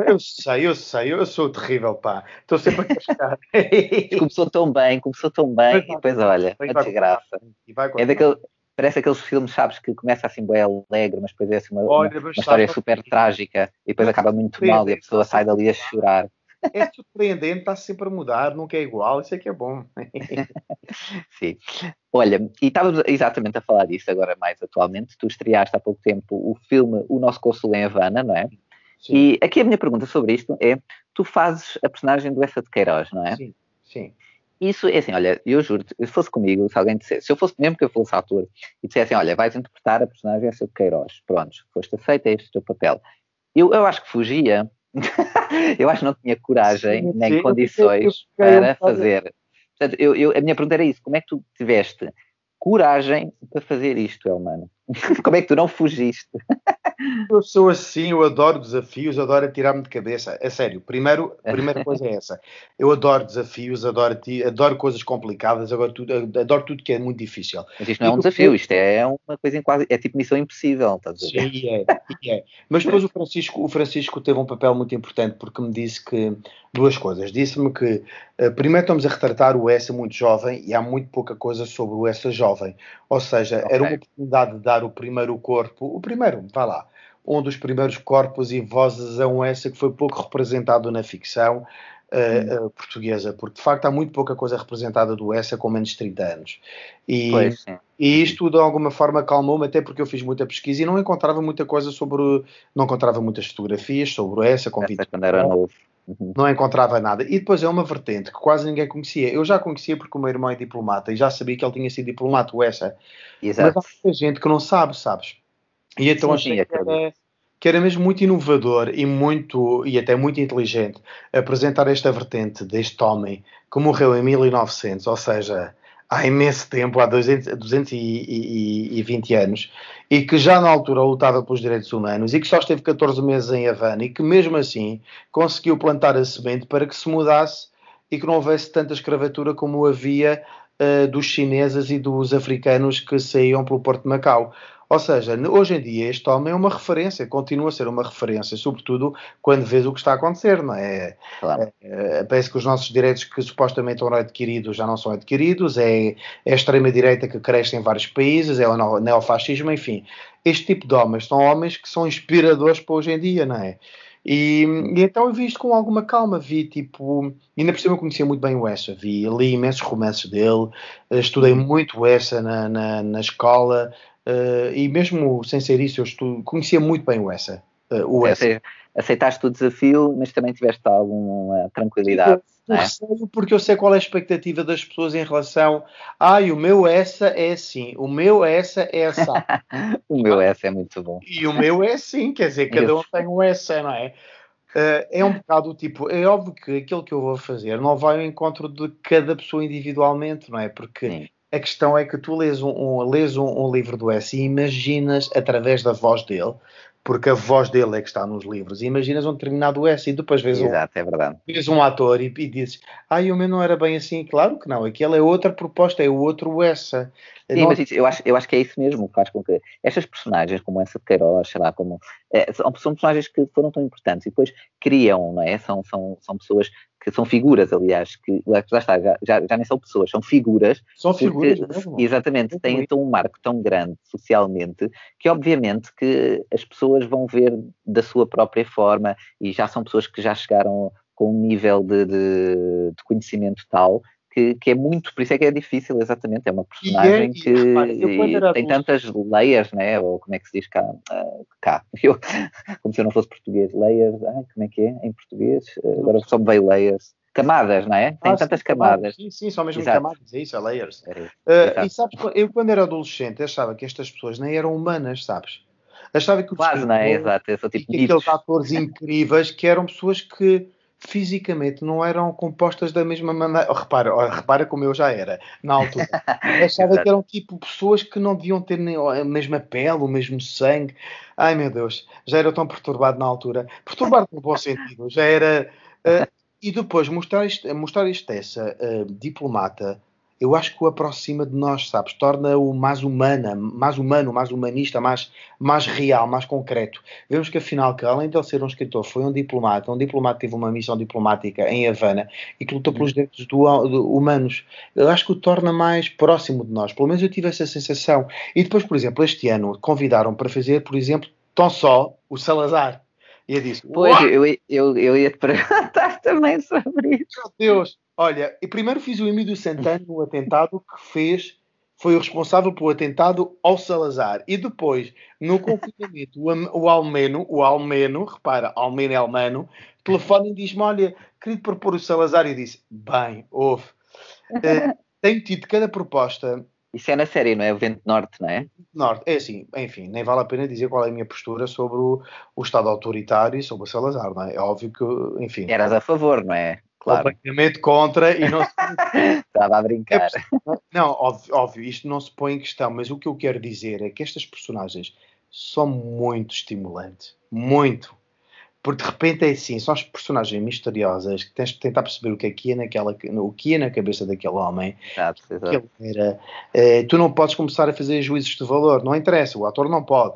Eu sei, eu sei, eu sou terrível, pá. Estou sempre a cascar. começou tão bem, começou tão bem, e depois olha, a desgraça. É daquele, parece aqueles filmes, sabes, que começa assim bem alegre, mas depois é assim uma, Olha, uma, uma história super trágica e depois acaba muito mal e a pessoa sai dali a chorar. É surpreendente, está sempre a mudar, nunca é igual, isso é que é bom. Sim. Olha, e estávamos exatamente a falar disso agora mais atualmente. Tu estreaste há pouco tempo o filme O Nosso Cônsul em Havana, não é? Sim. E aqui a minha pergunta sobre isto é: tu fazes a personagem do Essa de Queiroz, não é? Sim, sim. Isso é assim, olha, eu juro-te, se fosse comigo, se alguém dissesse, se eu fosse, mesmo que eu fosse ator, e dissesse assim, olha, vais interpretar a personagem Essa de Queiroz, pronto, foste aceita, é este o teu papel. Eu, eu acho que fugia, eu acho que não tinha coragem sim, nem sim, condições para fazer. Portanto, eu, a minha pergunta era isso: como é que tu tiveste coragem para fazer isto, Elmano? como é que tu não fugiste? Eu sou assim, eu adoro desafios, adoro atirar-me de cabeça. É sério, primeiro, a primeira coisa é essa. Eu adoro desafios, adoro, adoro coisas complicadas, adoro tudo, adoro tudo que é muito difícil. Mas isto não é um desafio, isto é uma coisa em quase, é tipo missão impossível, estás a ver? Sim, é, é. Mas depois o Francisco, o Francisco teve um papel muito importante porque me disse que duas coisas. Disse-me que primeiro estamos a retratar o Essa muito jovem e há muito pouca coisa sobre o Essa jovem. Ou seja, okay. era uma oportunidade de dar o primeiro corpo, o primeiro, vá lá, um dos primeiros corpos e vozes a um essa que foi pouco representado na ficção uh, uh, portuguesa, porque de facto há muito pouca coisa representada do essa com menos de 30 anos. E, pois, e isto de alguma forma calmou-me, até porque eu fiz muita pesquisa e não encontrava muita coisa sobre. Não encontrava muitas fotografias sobre o essa com essa quando era novo. Uhum. Não encontrava nada. E depois é uma vertente que quase ninguém conhecia. Eu já conhecia porque o meu irmão é diplomata e já sabia que ele tinha sido diplomata, o essa. Exato. Mas há muita gente que não sabe, sabes? E então achei que era, que era mesmo muito inovador e muito e até muito inteligente apresentar esta vertente deste homem que morreu em 1900, ou seja, há imenso tempo, há 200, 220 anos, e que já na altura lutava pelos direitos humanos e que só esteve 14 meses em Havana e que mesmo assim conseguiu plantar a semente para que se mudasse e que não houvesse tanta escravatura como havia uh, dos chineses e dos africanos que saíam pelo Porto de Macau. Ou seja, hoje em dia este homem é uma referência, continua a ser uma referência, sobretudo quando vês o que está a acontecer, não é? Claro. é, parece que os nossos direitos que supostamente eram adquiridos já não são adquiridos, é, é a extrema-direita que cresce em vários países, é o neofascismo, enfim. Este tipo de homens são homens que são inspiradores para hoje em dia, não é? E, e, então eu vi isto com alguma calma, vi tipo, ainda por cima eu conhecia muito bem o Essa, vi, li imensos romances dele, estudei uhum. muito Essa na, na, na escola, Uh, e mesmo sem ser isso, eu estudo, conhecia muito bem o Essa. Uh, o Essa. Aceitaste o desafio, mas também tiveste alguma tranquilidade. É? receio porque eu sei qual é a expectativa das pessoas em relação. Ai, o meu essa é assim, o meu essa é essa. o meu essa é muito bom. E o meu é assim, quer dizer, cada um tem um essa, não é? Uh, é um bocado tipo, é óbvio que aquilo que eu vou fazer não vai ao encontro de cada pessoa individualmente, não é? Porque Sim. a questão é que tu lês um, um lês um, um, livro do S e imaginas através da voz dele porque a voz dele é que está nos livros. E imaginas um determinado S e depois vês, Exato, um, é verdade. vês um ator e, e dizes, ah, o meu não era bem assim. Claro que não, aquilo é outra proposta, é o outro essa. Sim, não... mas isso, eu, acho, eu acho que é isso mesmo que faz com que estas personagens, como essa de Queiroz, sei lá, como, é, são, são personagens que foram tão importantes e depois criam, não é? São, são, são pessoas que são figuras, aliás, que já está, já, já, nem são pessoas, são figuras. São figuras, mesmo. Exatamente, têm então um marco tão grande socialmente que obviamente que as pessoas vão ver da sua própria forma e já são pessoas que já chegaram com um nível de, de, de conhecimento tal que, que, é muito, por isso é que é difícil, exatamente, é uma personagem e é, que e, tem tantas layers, né, ou como é que se diz cá, uh, cá. Eu, como se eu não fosse português, layers, ai, como é que é em português, uh, agora só me veio layers, camadas, não é? Tem ah, tantas sim, camadas. Sim, sim, são mesmo Exato. camadas, é isso, é layers. Uh, e sabes, eu quando era adolescente achava que estas pessoas nem eram humanas, sabes? Achava que o Quase, não é? Exato, eu sou tipo aqueles atores incríveis que eram pessoas que fisicamente não eram compostas da mesma maneira. Oh, repara, oh, repara como eu já era na altura. Achava que eram tipo pessoas que não deviam ter nem a mesma pele, o mesmo sangue. Ai meu Deus, já era tão perturbado na altura. Perturbado no bom sentido, já era. Uh, e depois mostrar, isto, mostrar isto essa uh, diplomata eu acho que o aproxima de nós, sabes? Torna-o mais humana, mais humano, mais humanista, mais, mais real, mais concreto. Vemos que afinal, que além de ele ser um escritor, foi um diplomata. Um diplomata teve uma missão diplomática em Havana e que lutou pelos direitos do, do, humanos. Eu acho que o torna mais próximo de nós. Pelo menos eu tive essa sensação. E depois, por exemplo, este ano convidaram para fazer, por exemplo, tão só o Salazar. E eu disse: Pois, eu, eu, eu ia te perguntar também sobre isso. Meu Deus! Olha, e primeiro fiz o Emílio Santana no atentado que fez, foi o responsável pelo atentado ao Salazar. E depois, no confinamento, o, o Almeno, o Almeno, repara, Almeno é Almano, telefona e diz-me: Olha, queria propor o Salazar. E disse: Bem, houve. Uh, tenho tido cada proposta isso é na série, não é? O Vento Norte, não é? Norte, é assim, enfim, nem vale a pena dizer qual é a minha postura sobre o, o Estado autoritário e sobre o Salazar, não é? É óbvio que, enfim. Eras a favor, não é? Claro. Completamente contra e não Estava a brincar. Não, óbvio, óbvio, isto não se põe em questão, mas o que eu quero dizer é que estas personagens são muito estimulantes. Muito. Porque de repente é assim, são as personagens misteriosas que tens de tentar perceber o que é que ia naquela, o que ia na cabeça daquele homem. Exato. Era, eh, tu não podes começar a fazer juízos de valor, não interessa, o ator não pode.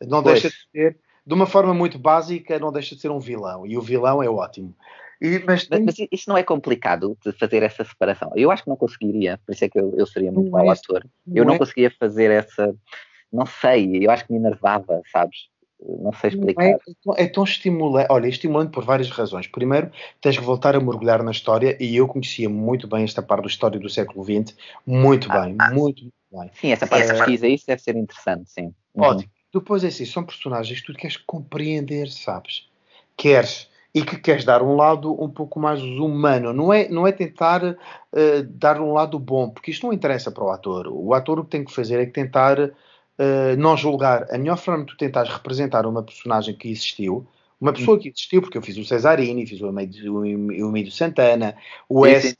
Não pois. deixa de ser, de uma forma muito básica, não deixa de ser um vilão. E o vilão é ótimo. E, mas, tem... mas, isso não é complicado de fazer essa separação. Eu acho que não conseguiria, por isso é que eu, eu seria muito mau é, ator. Eu não, é... conseguia fazer essa. Não sei, eu acho que me enervava, sabes? não sei explicar. É, é, tão estimulante, olha, é estimulante por várias razões. Primeiro, tens que voltar a mergulhar na história, e eu conhecia muito bem esta parte da história do século XX, muito ah, bem, ah, muito, muito, bem. Sim, essa parte é, pesquisa, isso deve ser interessante, sim. Uhum. Ótimo. Depois é assim, são personagens que tu queres compreender, sabes? Queres e que queres dar um lado um pouco mais humano. Não é, não é tentar uh, dar um lado bom, porque isto não interessa para o ator. O ator o que tem que fazer é que tentar uh, não julgar. A melhor forma de tu tentares representar uma personagem que existiu, uma pessoa que existiu, porque eu fiz o Cesarini, fiz o Emílio Santana, o S,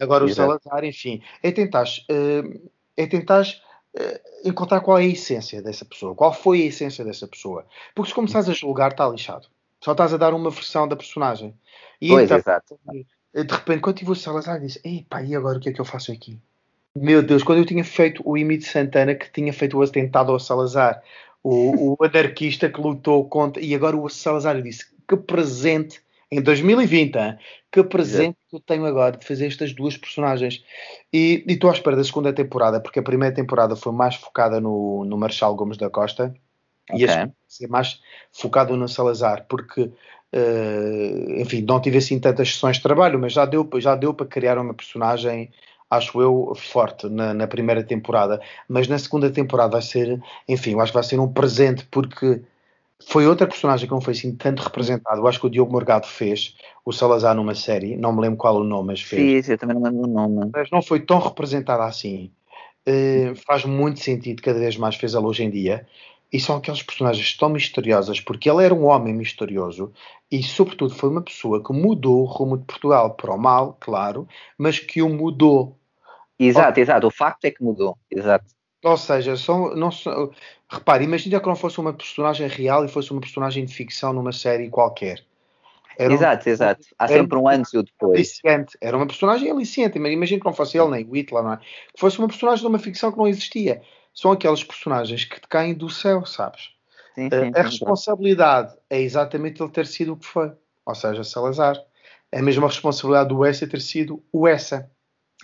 agora o Salazar, enfim, é tentar, uh, é tentar uh, encontrar qual é a essência dessa pessoa, qual foi a essência dessa pessoa. Porque se começares a julgar, está lixado. Só estás a dar uma versão da personagem. E pois, então, exato. de repente, quando tive o Salazar, disse: Ei, pá, e agora o que é que eu faço aqui? Meu Deus, quando eu tinha feito o Imi de Santana, que tinha feito o atentado ao Salazar, o, o anarquista que lutou contra. E agora o Salazar disse: que presente, em 2020, hein? que presente que eu tenho agora de fazer estas duas personagens. E estou à espera da segunda temporada, porque a primeira temporada foi mais focada no, no Marshal Gomes da Costa. Okay. E a ser mais focado no Salazar, porque. Uh, enfim, não tive assim tantas sessões de trabalho, mas já deu, já deu para criar uma personagem acho eu, forte na, na, primeira temporada, mas na segunda temporada vai ser, enfim, eu acho que vai ser um presente porque foi outra personagem que não foi assim tanto representada. Eu acho que o Diogo Morgado fez o Salazar numa série, não me lembro qual o nome, mas fez. Sim, eu também não lembro o nome. Mas não foi tão representada assim. Uh, faz muito sentido, cada vez mais fez ela hoje em dia. E são aquelas personagens tão misteriosas, porque ele era um homem misterioso e, sobretudo, foi uma pessoa que mudou o rumo de Portugal para o mal, claro, mas que o mudou. Exato, exato. O facto é que mudou. Exato. Ou seja, são, não são, repare, imagina que não fosse uma personagem real e fosse uma personagem de ficção numa série qualquer. Era exato, um, exato. Há sempre um antes e o depois. Aliciente. Era uma personagem aliciente. Imagina que não fosse ele nem o Hitler, não é? Que fosse uma personagem de uma ficção que não existia. São aqueles personagens que caem do céu, sabes? Sim, sim, a responsabilidade é exatamente ele ter sido o que foi. Ou seja, Salazar. É a mesma responsabilidade do Essa ter sido o Essa.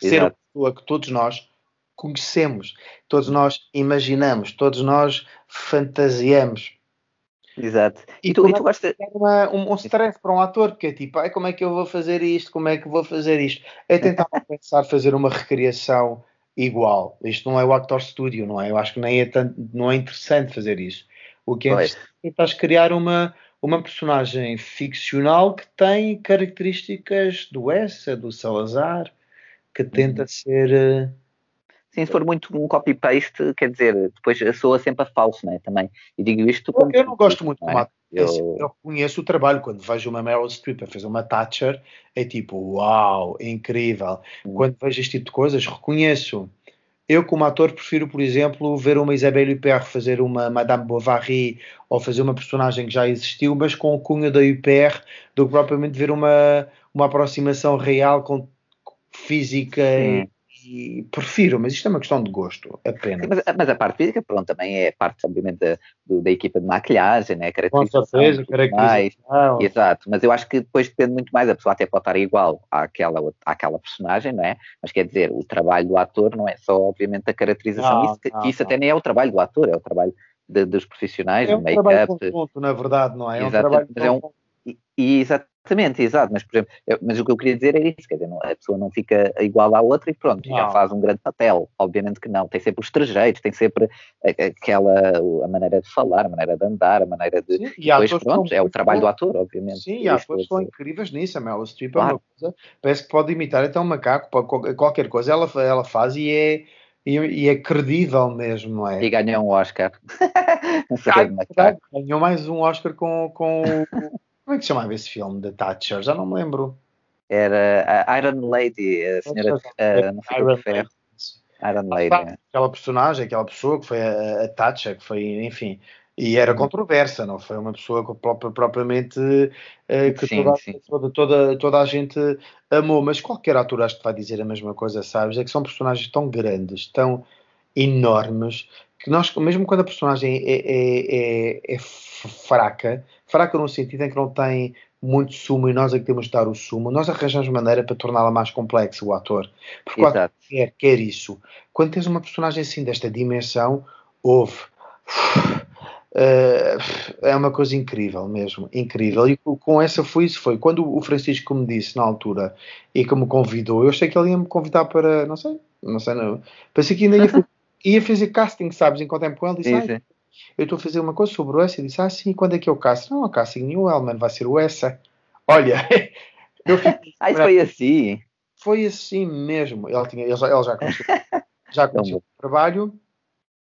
Ser a pessoa que todos nós conhecemos, todos nós imaginamos, todos nós fantasiamos. Exato. E, e tu, e tu gostas... Uma, um, um stress para um ator, porque é tipo, Ai, como é que eu vou fazer isto? Como é que vou fazer isto? É tentar pensar fazer uma recriação igual. Isto não é o Actor Studio, não é? Eu acho que nem é, tanto, não é interessante fazer isso. O que é interessante é tentar criar uma, uma personagem ficcional que tem características do Essa, do Salazar, que tenta uhum. ser eh, Sim, se for muito um copy-paste, quer dizer, depois soa sempre a falso, né? Também. E digo isto como. Eu não gosto muito é? de eu... eu conheço o trabalho. Quando vejo uma Meryl Streep a fazer uma Thatcher, é tipo, uau, é incrível. Hum. Quando vejo este tipo de coisas, reconheço. Eu, como ator, prefiro, por exemplo, ver uma Isabelle Huppert fazer uma Madame Bovary ou fazer uma personagem que já existiu, mas com o cunho da Huppert, do que propriamente ver uma, uma aproximação real com física e e prefiro, mas isto é uma questão de gosto apenas. Sim, mas, mas, a parte física, pronto, também é parte, obviamente, da, da equipa de maquilhagem, né? Caracterização, Com certeza, caracterização. Exato, mas eu acho que depois depende muito mais, a pessoa até pode estar igual àquela, àquela personagem, não é? Mas quer dizer, o trabalho do ator não é só, obviamente, a caracterização, não, isso, não, isso até nem é o trabalho do ator, é o trabalho de, dos profissionais, é um make-up. na verdade, não é? É um trabalho mas é um, e, e, Exatamente, exato, mas por exemplo, eu, mas o que eu queria dizer é isso, quer dizer, não, a pessoa não fica igual à outra e pronto, não. já faz um grande papel, obviamente que não, tem sempre os trejeitos, tem sempre aquela, a maneira de falar, a maneira de andar, a maneira de, sim, e depois pronto, é o trabalho do ator, obviamente. Sim, e há atores estão incríveis nisso, a Meryl Streep claro. é uma coisa, parece que pode imitar até um macaco, qualquer coisa ela, ela faz e é e, é credível mesmo, não é? E ganhou um Oscar. Ah, ganhou mais um Oscar com, com como é que se chamava esse filme da Thatcher? Já não me lembro. Era a Iron Lady, a senhora não foi Iron Ferro. Iron Lady. Ah, aquela personagem, aquela pessoa que foi a, a Thatcher, que foi, enfim, e era uhum. controversa, não foi uma pessoa que propriamente uh, que sim, toda, sim. Toda, toda, toda, a gente amou, mas qualquer ator acho que vai dizer a mesma coisa, sabes? É que são personagens tão grandes, tão enormes, que nós, mesmo quando a personagem é, é, é, é fraca, fraca no sentido em que não tem muito sumo e nós é que temos de dar o sumo, nós arranjamos maneira para torná-la mais complexa, o ator. Porque Exato. o ator quer, quer isso. Quando tens uma personagem assim desta dimensão, houve. Uh, é uma coisa incrível mesmo, incrível. E com essa foi isso. Foi quando o Francisco me disse na altura e que me convidou, eu achei que ele ia me convidar para, não sei, não sei, não. Pensei que ainda ia, ia fazer casting, sabes, enquanto tempo com ele. Disse, sim, sim eu estou a fazer uma coisa sobre o Essa e disse, ah sim, quando é que é o casting? Não, o casting nenhum, Elman, vai ser o Essa. Olha, eu fiquei... ah, isso foi assim? Foi assim mesmo. Ele, tinha, ele, já, ele já conheceu, já conheceu o trabalho.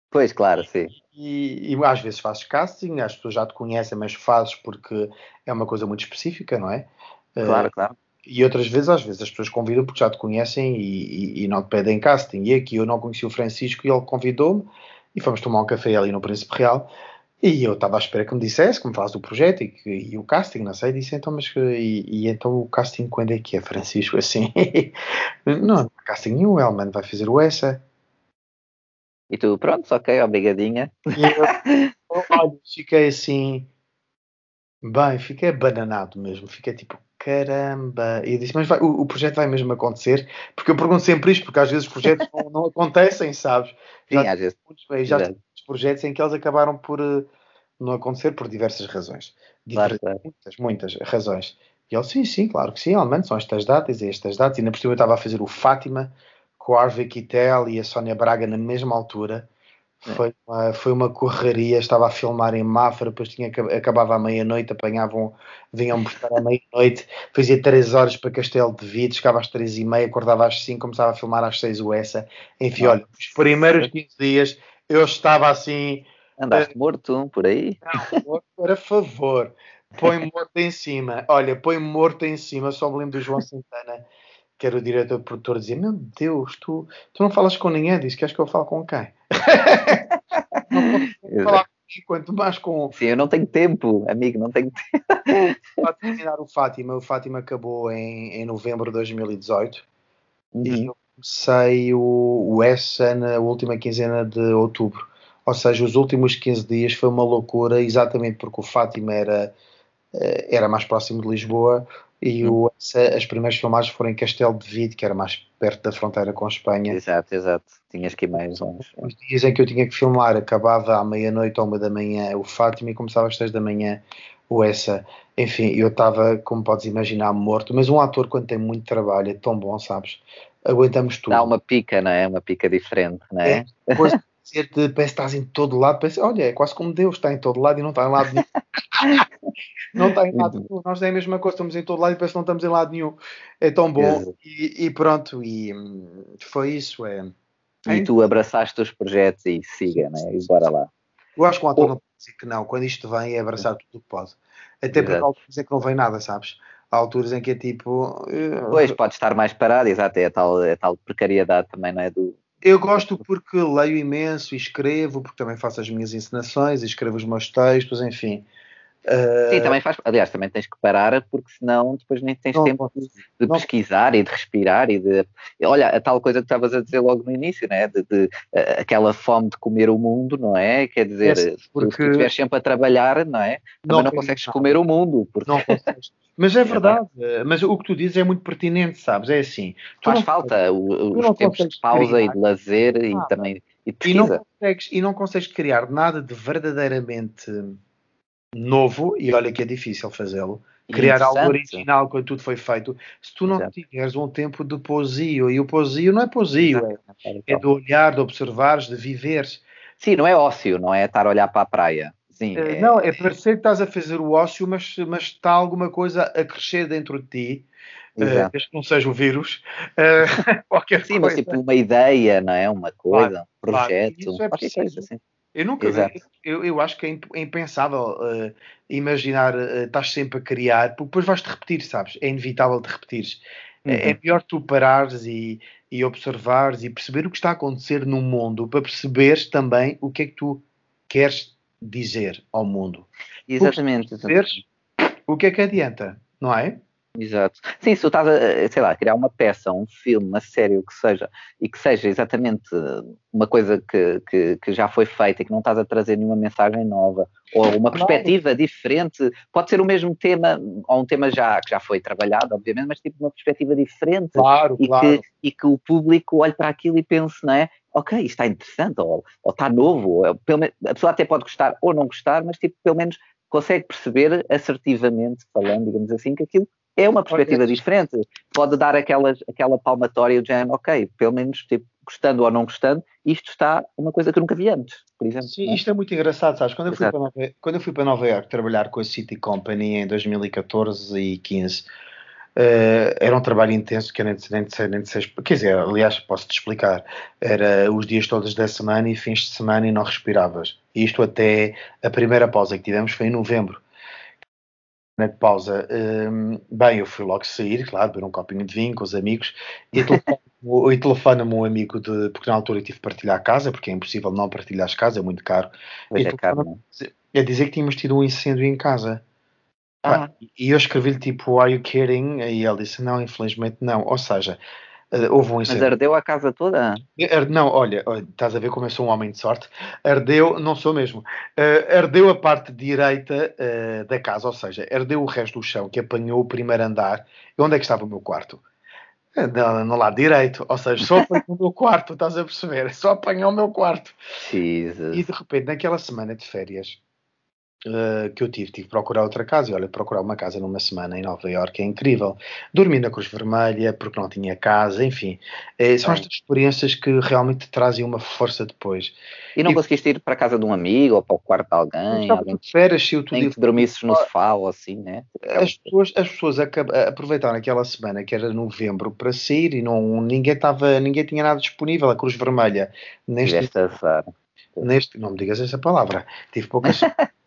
Pois, claro, sim. E, e, às vezes fazes casting, as pessoas já te conhecem, mas fazes porque é uma coisa muito específica, não é? Claro, uh, claro. E outras vezes, às vezes, as pessoas convidam porque já te conhecem e, e, e não te pedem casting. E aqui eu não conheci o Francisco e ele convidou-me e fomos tomar um café ali no Príncipe Real. E eu estava à espera que me dissesse, que me falasse do projeto e, que, e o casting, não sei, disse então, mas e, e, então o casting quando é que é, Francisco? Assim, não, casting nenhum, o Elman vai fazer o essa. E tu, pronto, ok, obrigadinha. E eu, olha, fiquei assim, bem, fiquei bananado mesmo, fiquei tipo, caramba. E eu disse, mas vai, o, o, projeto vai mesmo acontecer? Porque eu pergunto sempre isto, porque às vezes os projetos não, não acontecem, sabes? Já Sim, às vezes. Já tive projetos em que eles acabaram por uh, não acontecer por diversas razões. Claro, claro. Muitas, muitas razões. E ele, sim, sim, claro que sim, Almano, são estas datas e estas datas. E na por cima eu estava a fazer o Fátima com o Harvey Keitel e a Sónia Braga na mesma altura. Foi uma, foi uma correria, estava a filmar em Mafra, depois tinha, acabava à meia-noite, apanhavam, vinham buscar à meia-noite, fazia 3 horas para Castelo de Vido, chegava às 3 e meia, acordava às 5, começava a filmar às 6 o essa. Enfim, olha, os primeiros 15 dias eu estava assim. Andaste uh, morto por aí? Não, morto, por favor. Põe morto em cima. Olha, põe morto em cima. Só me lembro do João Santana, que era o diretor produtor, dizia: Meu Deus, tu, tu não falas com ninguém. Diz: Queres que eu fale com quem? não falar comigo, quanto mais com. Sim, eu não tenho tempo, amigo, não tenho tempo. Para terminar o Fátima, o Fátima acabou em, em novembro de 2018 uhum. e eu comecei o, o essa na última quinzena de outubro. Ou seja, os últimos 15 dias foi uma loucura, exatamente porque o Fátima era eh, era mais próximo de Lisboa e hum. o, as primeiras filmagens foram em Castelo de Vide, que era mais perto da fronteira com a Espanha. Exato, exato. Tinhas que ir mais longe. Os dias em que eu tinha que filmar acabava à meia-noite ou uma da manhã o Fátima e começava às seis da manhã o essa. Enfim, eu estava, como podes imaginar, morto. Mas um ator, quando tem muito trabalho, é tão bom, sabes? Aguentamos tudo. Dá uma pica, não é? Uma pica diferente, não é? é dizer-te, parece que estás em todo lado, parece, olha, é quase como Deus, está em todo lado e não está em lado nenhum. não está em lado nenhum. Nós é a mesma coisa, estamos em todo lado e parece que não estamos em lado nenhum. É tão bom. E, e, pronto, e hum, foi isso. É. E tu abraçaste os projetos e siga, né? E bora lá. Eu acho que um ator não pode dizer que não. Quando isto vem, é abraçar tudo o que pode. Até porque há alturas em que não vem nada, sabes? Há alturas em que é tipo. Eh, pois, pode estar mais parado, exato. É a tal, é a tal precariedade também, não é? Do, eu gosto porque leio imenso e escrevo, porque também faço as minhas encenações escrevo os meus textos, enfim. Uh... Sim, também faz. Aliás, também tens que parar, porque senão depois nem tens não, tempo de, de não, pesquisar e de respirar e de. Olha, a tal coisa que estavas a dizer logo no início, não é? De, de uh, aquela fome de comer o mundo, não é? Quer dizer, é, porque... se tu estiveres sempre a trabalhar, não é? Também não, não consegues comer o mundo. Porque... Não consegues. Mas é, é verdade, mas o que tu dizes é muito pertinente, sabes? É assim. Faz não, falta o, os tempos de pausa criar. e de lazer e também e, e, não consegues, e não consegues criar nada de verdadeiramente novo, e olha que é difícil fazê-lo, criar algo original quando tudo foi feito, se tu não Exato. tiveres um tempo de poesia, e o poesia não é poesia, é, é de olhar, de observares, de viveres. Sim, não é ócio, não é estar a olhar para a praia. Sim, eh, é, não, é parecer que estás a fazer o ócio, mas, mas está alguma coisa a crescer dentro de ti. Uh, que não seja o vírus, uh, qualquer Sim, coisa. mas tipo uma ideia, não é? Uma coisa, claro, um projeto, claro. É qualquer coisa assim. Eu nunca eu, eu acho que é impensável uh, imaginar uh, estás sempre a criar, porque depois vais-te repetir, sabes? É inevitável te repetires. Uhum. É, é melhor tu parares e, e observares e perceber o que está a acontecer no mundo para perceberes também o que é que tu queres dizer ao mundo. Exatamente. exatamente. O que é que adianta, não é? Exato. Sim, se tu estás a, sei lá, criar uma peça, um filme, uma série, o que seja, e que seja exatamente uma coisa que, que, que já foi feita e que não estás a trazer nenhuma mensagem nova, ou uma perspectiva diferente, pode ser o mesmo tema, ou um tema já, que já foi trabalhado, obviamente, mas tipo uma perspectiva diferente. Claro, e, claro. Que, e que o público olhe para aquilo e pense, não é? ok, isto está interessante, ou, ou está novo, ou, pelo menos, a pessoa até pode gostar ou não gostar, mas tipo, pelo menos consegue perceber assertivamente, falando, digamos assim, que aquilo é uma perspectiva okay. diferente. Pode dar aquelas, aquela palmatória de género, ok, pelo menos tipo, gostando ou não gostando, isto está uma coisa que eu nunca vi antes, por exemplo. Sim, é? isto é muito engraçado, sabes? Quando eu, fui para Nova, quando eu fui para Nova York trabalhar com a City Company em 2014 e 15, Uh, era um trabalho intenso que eu nem, nem, nem, nem sei, quer dizer, aliás, posso-te explicar, era os dias todos da semana e fins de semana e não respiravas. Isto até a primeira pausa que tivemos foi em novembro. Na pausa, um, bem, eu fui logo sair, claro, beber um copinho de vinho com os amigos e telefona-me um amigo de, porque na altura eu tive que partilhar a casa, porque é impossível não partilhar as casas, é muito caro. É caro, é dizer que tínhamos tido um incêndio em casa. Ah. E eu escrevi-lhe tipo, are you kidding? E ele disse, não, infelizmente não. Ou seja, houve um incêndio. Mas ardeu a casa toda? Não, olha, estás a ver como eu sou um homem de sorte. Ardeu, não sou mesmo, uh, ardeu a parte direita da casa, ou seja, ardeu o resto do chão que apanhou o primeiro andar. E onde é que estava o meu quarto? No, no, lado direito, ou seja, só apanhou o meu quarto, estás a perceber? Só apanhou o meu quarto. Jesus. E de repente, naquela semana de férias, Uh, que eu tive, tive que procurar outra casa e olha, procurar uma casa numa semana em Nova Iorque é incrível. Dormi na Cruz Vermelha porque não tinha casa, enfim. É, são estas experiências que realmente te trazem uma força depois. E não e, conseguiste ir para a casa de um amigo ou para o quarto de alguém? alguém que, férias, se eu nem que dormisses no sofá ou assim, né? As pessoas, as pessoas aproveitaram aquela semana que era novembro para sair e não, ninguém, tava, ninguém tinha nada disponível. A Cruz Vermelha neste, neste não me digas essa palavra, tive poucas.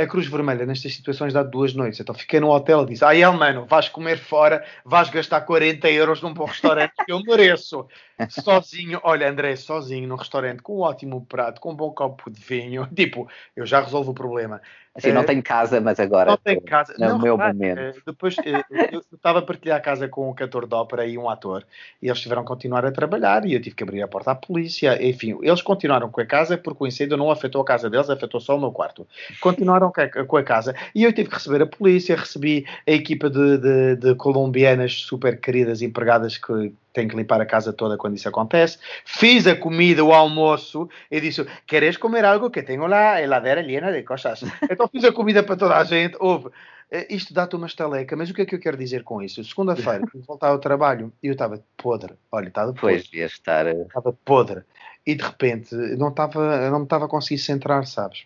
A Cruz Vermelha nestas situações dá duas noites. Então fiquei no hotel e disse: Ai, mano, vais comer fora, vais gastar 40 euros num bom restaurante que eu mereço. Sozinho, olha, André, sozinho num restaurante com um ótimo prato, com um bom copo de vinho. Tipo, eu já resolvo o problema. Assim, não tenho casa, mas agora. Não tenho casa. No não, meu momento. Eh, depois, eh, eu estava a partilhar a casa com um cantor de ópera e um ator, e eles tiveram que continuar a trabalhar, e eu tive que abrir a porta à polícia. Enfim, eles continuaram com a casa porque o incêndio não afetou a casa deles, afetou só o meu quarto. Continuaram com a casa, e eu tive que receber a polícia, recebi a equipa de, de, de colombianas super queridas empregadas que tenho que limpar a casa toda quando isso acontece. Fiz a comida, o almoço, e disse: Queres comer algo que tenho lá a heladeira llena de coisas? Então fiz a comida para toda a gente. Houve. Eh, isto dá-te uma estaleca, mas o que é que eu quero dizer com isso? Segunda-feira, fui voltar ao trabalho e eu estava podre. Olha, estava podre. Pois, devia estar. Eh, estava podre. E de repente não, estava, não me estava a conseguir centrar, sabes?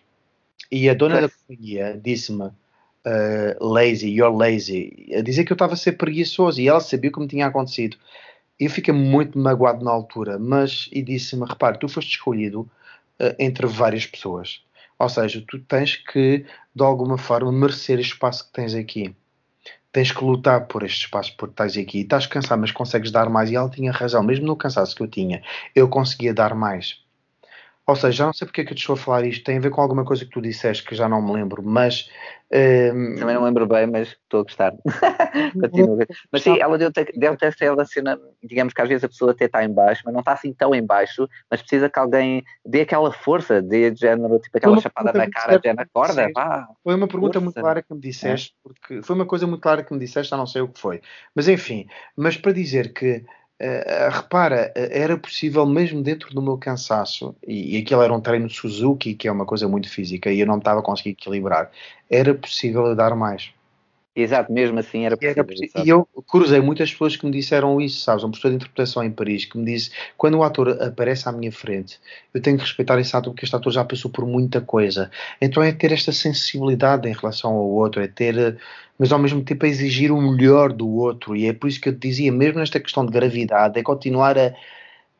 E a dona da companhia disse-me. Uh, lazy, you're lazy, a dizer que eu estava a ser preguiçoso e ela sabia o que me tinha acontecido. Eu fiquei muito magoado na altura, mas e disse-me: repare, tu foste escolhido uh, entre várias pessoas. Ou seja, tu tens que, de alguma forma, merecer este espaço que tens aqui. Tens que lutar por este espaço por estás aqui. Estás cansado, mas consegues dar mais. E ela tinha razão, mesmo no cansaço que eu tinha, eu conseguia dar mais. Ou seja, já não sei porque é que eu te estou a falar isto, tem a ver com alguma coisa que tu disseste que já não me lembro, mas. Um... Também não lembro bem, mas estou a gostar. Continuo. Mas sim, ela deu, deve ter aquela cena, digamos que às vezes a pessoa até está em baixo, mas não está assim tão em baixo, mas precisa que alguém dê aquela força, dê de género, tipo aquela chapada na cara, de na corda. Pá, foi uma pergunta força. muito clara que me disseste, é. porque foi uma coisa muito clara que me disseste, já não sei o que foi. Mas enfim, mas para dizer que Uh, repara, uh, era possível mesmo dentro do meu cansaço, e, e aquilo era um treino Suzuki, que é uma coisa muito física, e eu não estava a conseguir equilibrar, era possível dar mais. Exato, mesmo assim era possível. Era E eu cruzei muitas pessoas que me disseram isso, sabes? Um professor de interpretação em Paris que me disse: quando o ator aparece à minha frente, eu tenho que respeitar esse ator porque este ator já passou por muita coisa. Então é ter esta sensibilidade em relação ao outro, é ter, mas ao mesmo tempo é exigir o melhor do outro. E é por isso que eu te dizia, mesmo nesta questão de gravidade, é continuar a,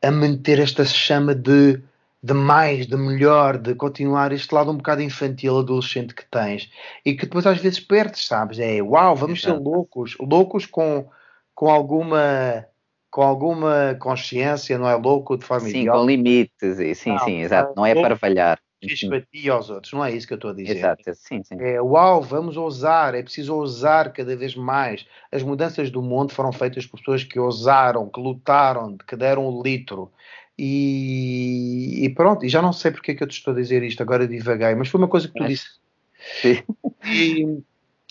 a manter esta chama de de mais, de melhor, de continuar este lado um bocado infantil, adolescente que tens e que depois às vezes perdes, sabes? É uau, vamos Exato. ser loucos, loucos com, com alguma com alguma consciência, não é louco de forma Sim, idiota. com limites, e, sim, não, sim, exato, não é para falhar. Ti e aos outros, não é isso que eu estou a dizer. Exato, sim, sim. É uau, vamos ousar, é preciso ousar cada vez mais. As mudanças do mundo foram feitas por pessoas que ousaram, que lutaram, que deram o litro. E, e, pronto, e já não sei porque é que eu te estou a dizer isto, agora divaguei, mas foi uma coisa que tu disse. Sim. E,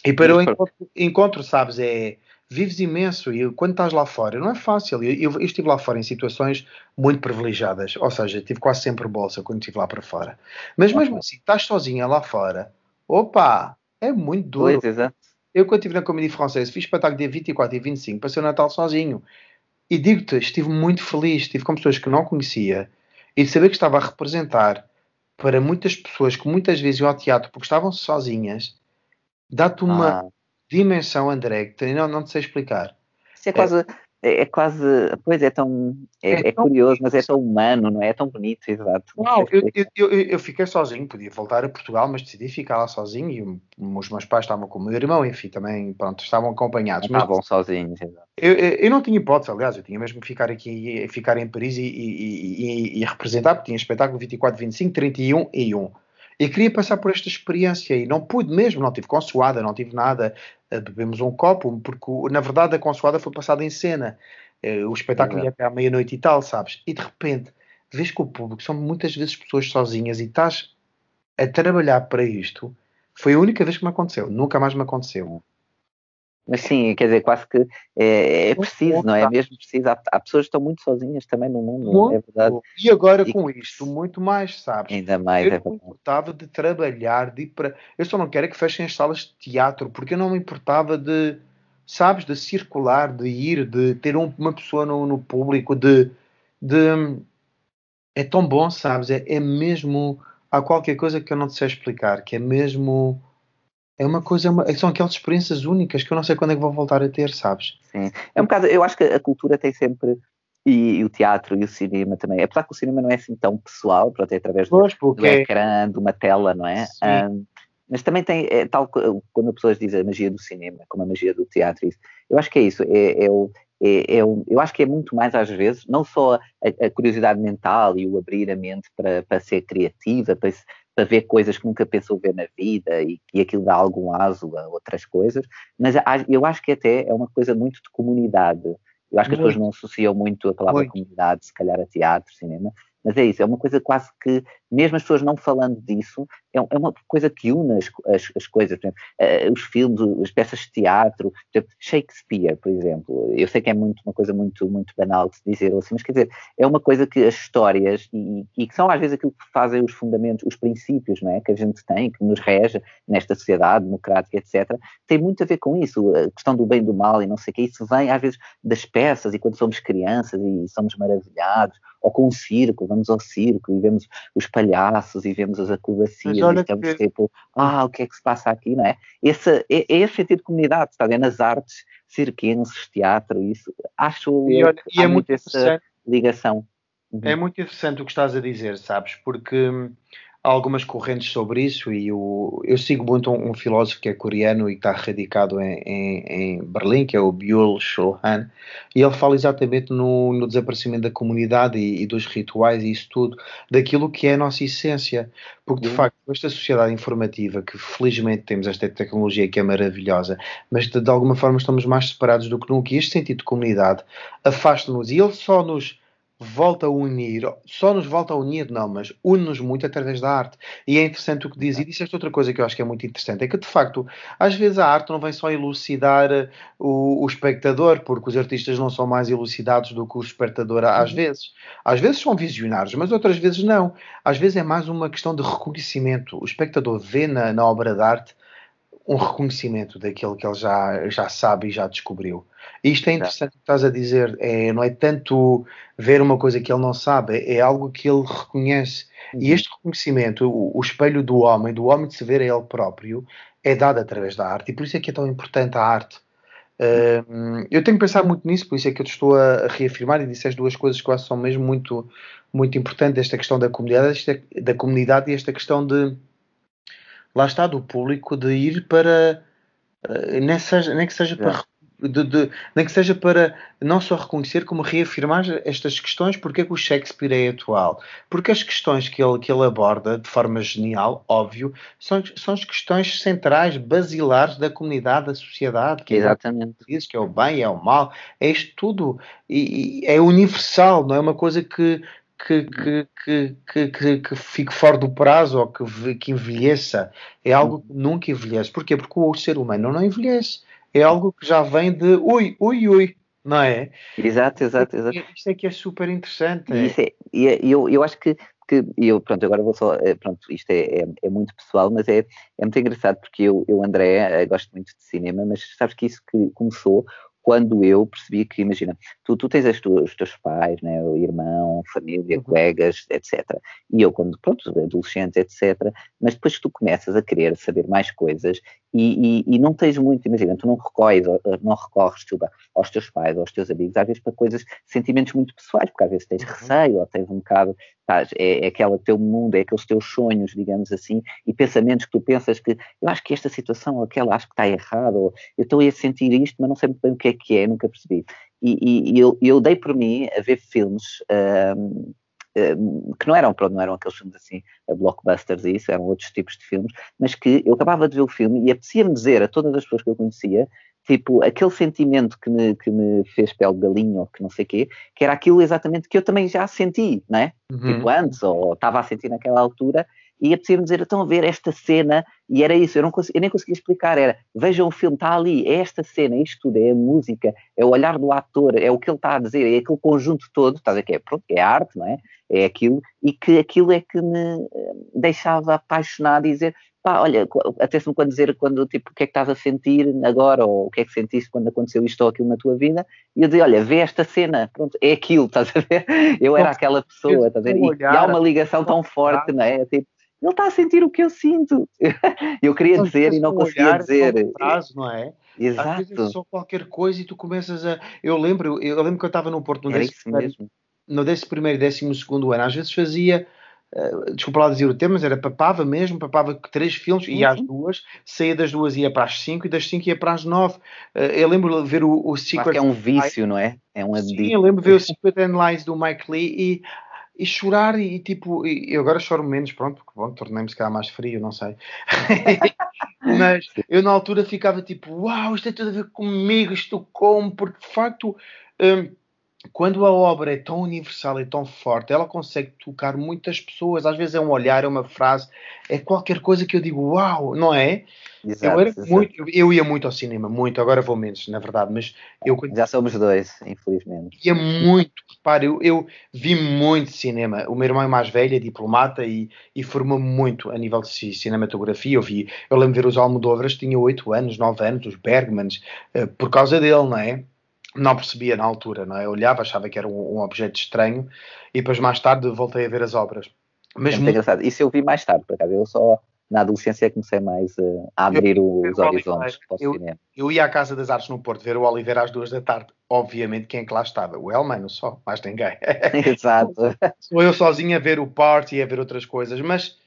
e para o encontro, encontro, sabes, é vives imenso e quando estás lá fora não é fácil. Eu, eu, estive lá fora em situações muito privilegiadas, ou seja, tive quase sempre bolsa quando estive lá para fora. Mas mesmo assim, estás sozinha lá fora, opa, é muito duro. Pois, exato. Eu, quando estive na Comédia Francesa, fiz espetáculo dia 24 e 25, passei o Natal sozinho. E digo-te, estive muito feliz, estive com pessoas que não conhecia e de saber que estava a representar para muitas pessoas que muitas vezes iam ao teatro porque estavam sozinhas, dá-te uma ah. dimensão, André, que não, não te sei explicar. Isso é quase. É, é, é, quase, pois é tão, é, é, é tão curioso, mas é tão humano, não é? É tão bonito, exato. Não, eu, eu, eu, eu, fiquei sozinho, podia voltar a Portugal, mas decidi ficar lá sozinho e os meus pais estavam com o meu irmão, enfim, também, pronto, estavam acompanhados. Não estavam sozinhos, exato. Eu, eu, não tinha hipótese, aliás, eu tinha mesmo que ficar aqui, ficar em Paris e, e, e, e representar, porque tinha espetáculo 24, 25, 31 e 1. E queria passar por esta experiência e não pude mesmo, não tive consoada, não tive nada. Eh, bebemos um copo, porque na verdade a consoada foi passada em cena. Eh, o espetáculo ia até à meia-noite e tal, sabes? E de repente vês que o público são muitas vezes pessoas sozinhas e estás a trabalhar para isto. Foi a única vez que me aconteceu, nunca mais me aconteceu. Mas sim, quer dizer, quase que é, é preciso, não é? é mesmo preciso. Há, há, pessoas que estão muito sozinhas também no mundo, muito. é verdade. E agora e, com isto, muito mais, sabes? Ainda mais. Eu é não me importava de trabalhar, de ir para. Eu só não quero é que fechem as salas de teatro, porque eu não me importava de, sabes, de circular, de ir, de ter um, uma pessoa no, no público, de, de. É tão bom, sabes? É, é mesmo. Há qualquer coisa que eu não te sei explicar, que é mesmo é uma coisa, é uma, são aquelas experiências únicas que eu não sei quando é que vou voltar a ter, sabes? Sim, é um bocado, eu acho que a cultura tem sempre, e, e o teatro e o cinema também, apesar que o cinema não é assim tão pessoal, pronto, é através do, do ecrã, de uma tela, não é? Um, mas também tem, é, tal quando as pessoas dizem a magia do cinema, como a magia do teatro, isso, eu acho que é isso, é, é o, é, é, eu acho que é muito mais às vezes, não só a, a, curiosidade mental e o abrir a mente para, para ser criativa, para, para ver coisas que nunca pensou ver na vida e, e aquilo dá algum aso a outras coisas, mas eu acho que até é uma coisa muito de comunidade. Eu acho que as pessoas não associam muito a palavra muito. comunidade, se calhar a teatro, cinema, mas é isso, é uma coisa quase que, mesmo as pessoas não falando disso, é, é uma coisa que une as, as, as coisas. Exemplo, uh, os filmes, as peças de teatro, exemplo, Shakespeare, por exemplo. Eu sei que é muito, uma coisa muito, muito banal de dizer assim, mas quer dizer, é uma coisa que as histórias, e, e que são às vezes aquilo que fazem os fundamentos, os princípios não é, que a gente tem, que nos rege nesta sociedade democrática, etc., tem muito a ver com isso. A questão do bem do mal e não sei o que, isso vem às vezes das peças e quando somos crianças e somos maravilhados, ou com o circo, vamos ao circo e vemos os palhaços e vemos as acrobacias e estamos que... tipo, ah, o que é que se passa aqui, não é? Esse, é, é esse sentido de comunidade, está a nas artes circenses, teatro, isso, acho e, olha, e é muito essa ligação. Uhum. É muito interessante o que estás a dizer, sabes? Porque hum, há algumas correntes sobre isso e o, eu sigo muito um, um, filósofo que é coreano e está radicado em, em, em Berlim, que é o Byul Chul Han, e ele fala exatamente no, no desaparecimento da comunidade e, e, dos rituais e isso tudo, daquilo que é a nossa essência, porque de uhum. facto esta sociedade informativa, que felizmente temos esta tecnologia que é maravilhosa, mas de, de alguma forma estamos mais separados do que nunca, e este sentido de comunidade afasta-nos e ele só nos volta a unir, só nos volta a unir, não, mas une-nos muito através da arte. E é interessante o que diz, e disseste outra coisa que eu acho que é muito interessante, é que de facto, às vezes a arte não vem só elucidar uh, o, o espectador, porque os artistas não são mais elucidados do que o espectador às uhum. vezes. Às vezes são visionários, mas outras vezes não. Às vezes é mais uma questão de reconhecimento. O espectador vê na, na obra de arte um reconhecimento daquilo que ele já, já sabe e já descobriu. E isto é interessante o que estás a dizer, é, não é tanto ver uma coisa que ele não sabe, é, é algo que ele reconhece. Uhum. E este reconhecimento, o, o, espelho do homem, do homem de se ver a ele próprio, é dado através da arte, e por isso é que é tão importante a arte. Uh, eu tenho pensado muito nisso, por isso é que eu te estou a, reafirmar e disse as duas coisas que eu acho que são mesmo muito, muito importantes, esta questão da comunidade, esta, da comunidade e esta questão de lá está, do público de ir para uh, nem, seja, nem que seja para de, de, nem que seja para não só reconhecer como reafirmar estas questões, porque é que o Shakespeare é atual. Porque as questões que ele, que ele aborda de forma genial, óbvio, são, são as questões centrais, basilares da comunidade, da sociedade. Que é Exatamente. É, que é o bem, é o mal, é isto tudo. E, e é universal, não é uma coisa que, que, que, que, que, que, fique fora do prazo ou que, que envelheça. É algo que nunca envelhece. Porquê? Porque o ser humano não envelhece. É algo que já vem de ui, ui, ui. Não é? Exato, exato, exato. Isto é que é super interessante. E isso é, e é, eu, eu acho que, que eu, pronto, agora vou só, eh, pronto, isto é, é, é, muito pessoal, mas é, é muito engraçado porque eu, eu André, eh, gosto muito de cinema, mas sabes que isso que começou quando eu percebi que, imagina, tu, tu tens as tuas, os teus pais, né, o irmão, família, uhum. colegas, etc. E eu, quando, pronto, adolescente, etc. Mas depois que tu começas a querer saber mais coisas e, e, e não tens muito, imagina, tu não recorres, não recorres desculpa, aos teus pais, aos teus amigos, às vezes para coisas, sentimentos muito pessoais, porque às vezes tens uhum. receio ou tens um bocado, estás, é, é aquele teu mundo, é aqueles teus sonhos, digamos assim, e pensamentos que tu pensas que eu acho que esta situação ou aquela acho que está errado, ou eu estou a sentir isto, mas não sei muito bem o que é que é, nunca percebi. E, e, eu, eu, dei por mim a ver filmes um, um, que não eram, pronto, não eram aqueles filmes assim, blockbusters e isso, eram outros tipos de filmes, mas que eu acabava de ver o filme e apetecia-me dizer a todas as pessoas que eu conhecia tipo, aquele sentimento que me, que me fez pele de galinha ou que não sei o quê, que era aquilo exatamente que eu também já senti, não é? Uhum. Tipo, antes, ou estava a sentir naquela altura, e apetecia-me dizer, estão a ver esta cena, e era isso, eu, não consegui, eu nem conseguia explicar, era, vejam o filme, está ali, é esta cena, isto tudo, é a música, é o olhar do ator, é o que ele está a dizer, é aquele conjunto todo, estás a que é, pronto, é arte, não é? É aquilo, e que aquilo é que me eh, deixava apaixonado e dizer, pá, olha, até se me quando dizer quando, tipo, o que é que estás a sentir agora, ou o que é que sentiste quando aconteceu isto ou aquilo na tua vida, e eu dizia, olha, vê esta cena, pronto, é aquilo, estás a ver? Eu era aquela pessoa, estás a ver? E, e há uma ligação tão forte, não é? Tipo, ele está a sentir o que eu sinto. eu queria dizer e não conseguia dizer. Prazo, não é? Exato. Às vezes é só qualquer coisa e tu começas a. Eu lembro, eu lembro que eu estava no Porto no Era isso mesmo. No 11 primeiro e 12 segundo ano, às vezes fazia. Uh, desculpa lá dizer o termo, mas era papava mesmo, papava três filmes, sim, ia às duas, saía das duas ia para as cinco e das cinco ia para as nove. Uh, eu lembro de ver o, o Secret. que é um vício, não é? É um Sim, eu lembro de ver o Secret Lies do Mike Lee e e chorar e, tipo, e, eu agora choro menos, pronto, porque bom, tornei-me se calhar mais frio, não sei. Mas eu na altura ficava tipo, uau, isto tem tudo a ver comigo, isto como, porque de facto, um, quando a obra é tão universal e tão forte, ela consegue tocar muitas pessoas, às vezes é um olhar, é uma frase, é qualquer coisa que eu digo, uau, não é? Exato, eu, muito, eu ia muito ao cinema, muito, agora vou menos, na verdade, mas eu já somos dois, infelizmente. Ia muito, repare, eu, eu vi muito cinema. O meu irmão é mais velho, é diplomata e, e formou-me muito a nível de cinematografia. Eu vi, eu lembro de ver os Almodóvares, tinha 8 anos, 9 anos, os Bergmans, uh, por causa dele, não é? Não percebia na altura, não é? Eu olhava, achava que era um, um objeto estranho e depois mais tarde voltei a ver as obras. Mas é muito engraçado. Isso eu vi mais tarde, por acaso. Eu só na adolescência comecei mais uh, a abrir eu, os horizontes para o eu, cinema. Eu ia à Casa das Artes no Porto ver o Oliveira às duas da tarde. Obviamente, quem é que lá estava? O Elmano só, mais ninguém. Exato. Sou eu sozinho a ver o Party e a ver outras coisas, mas,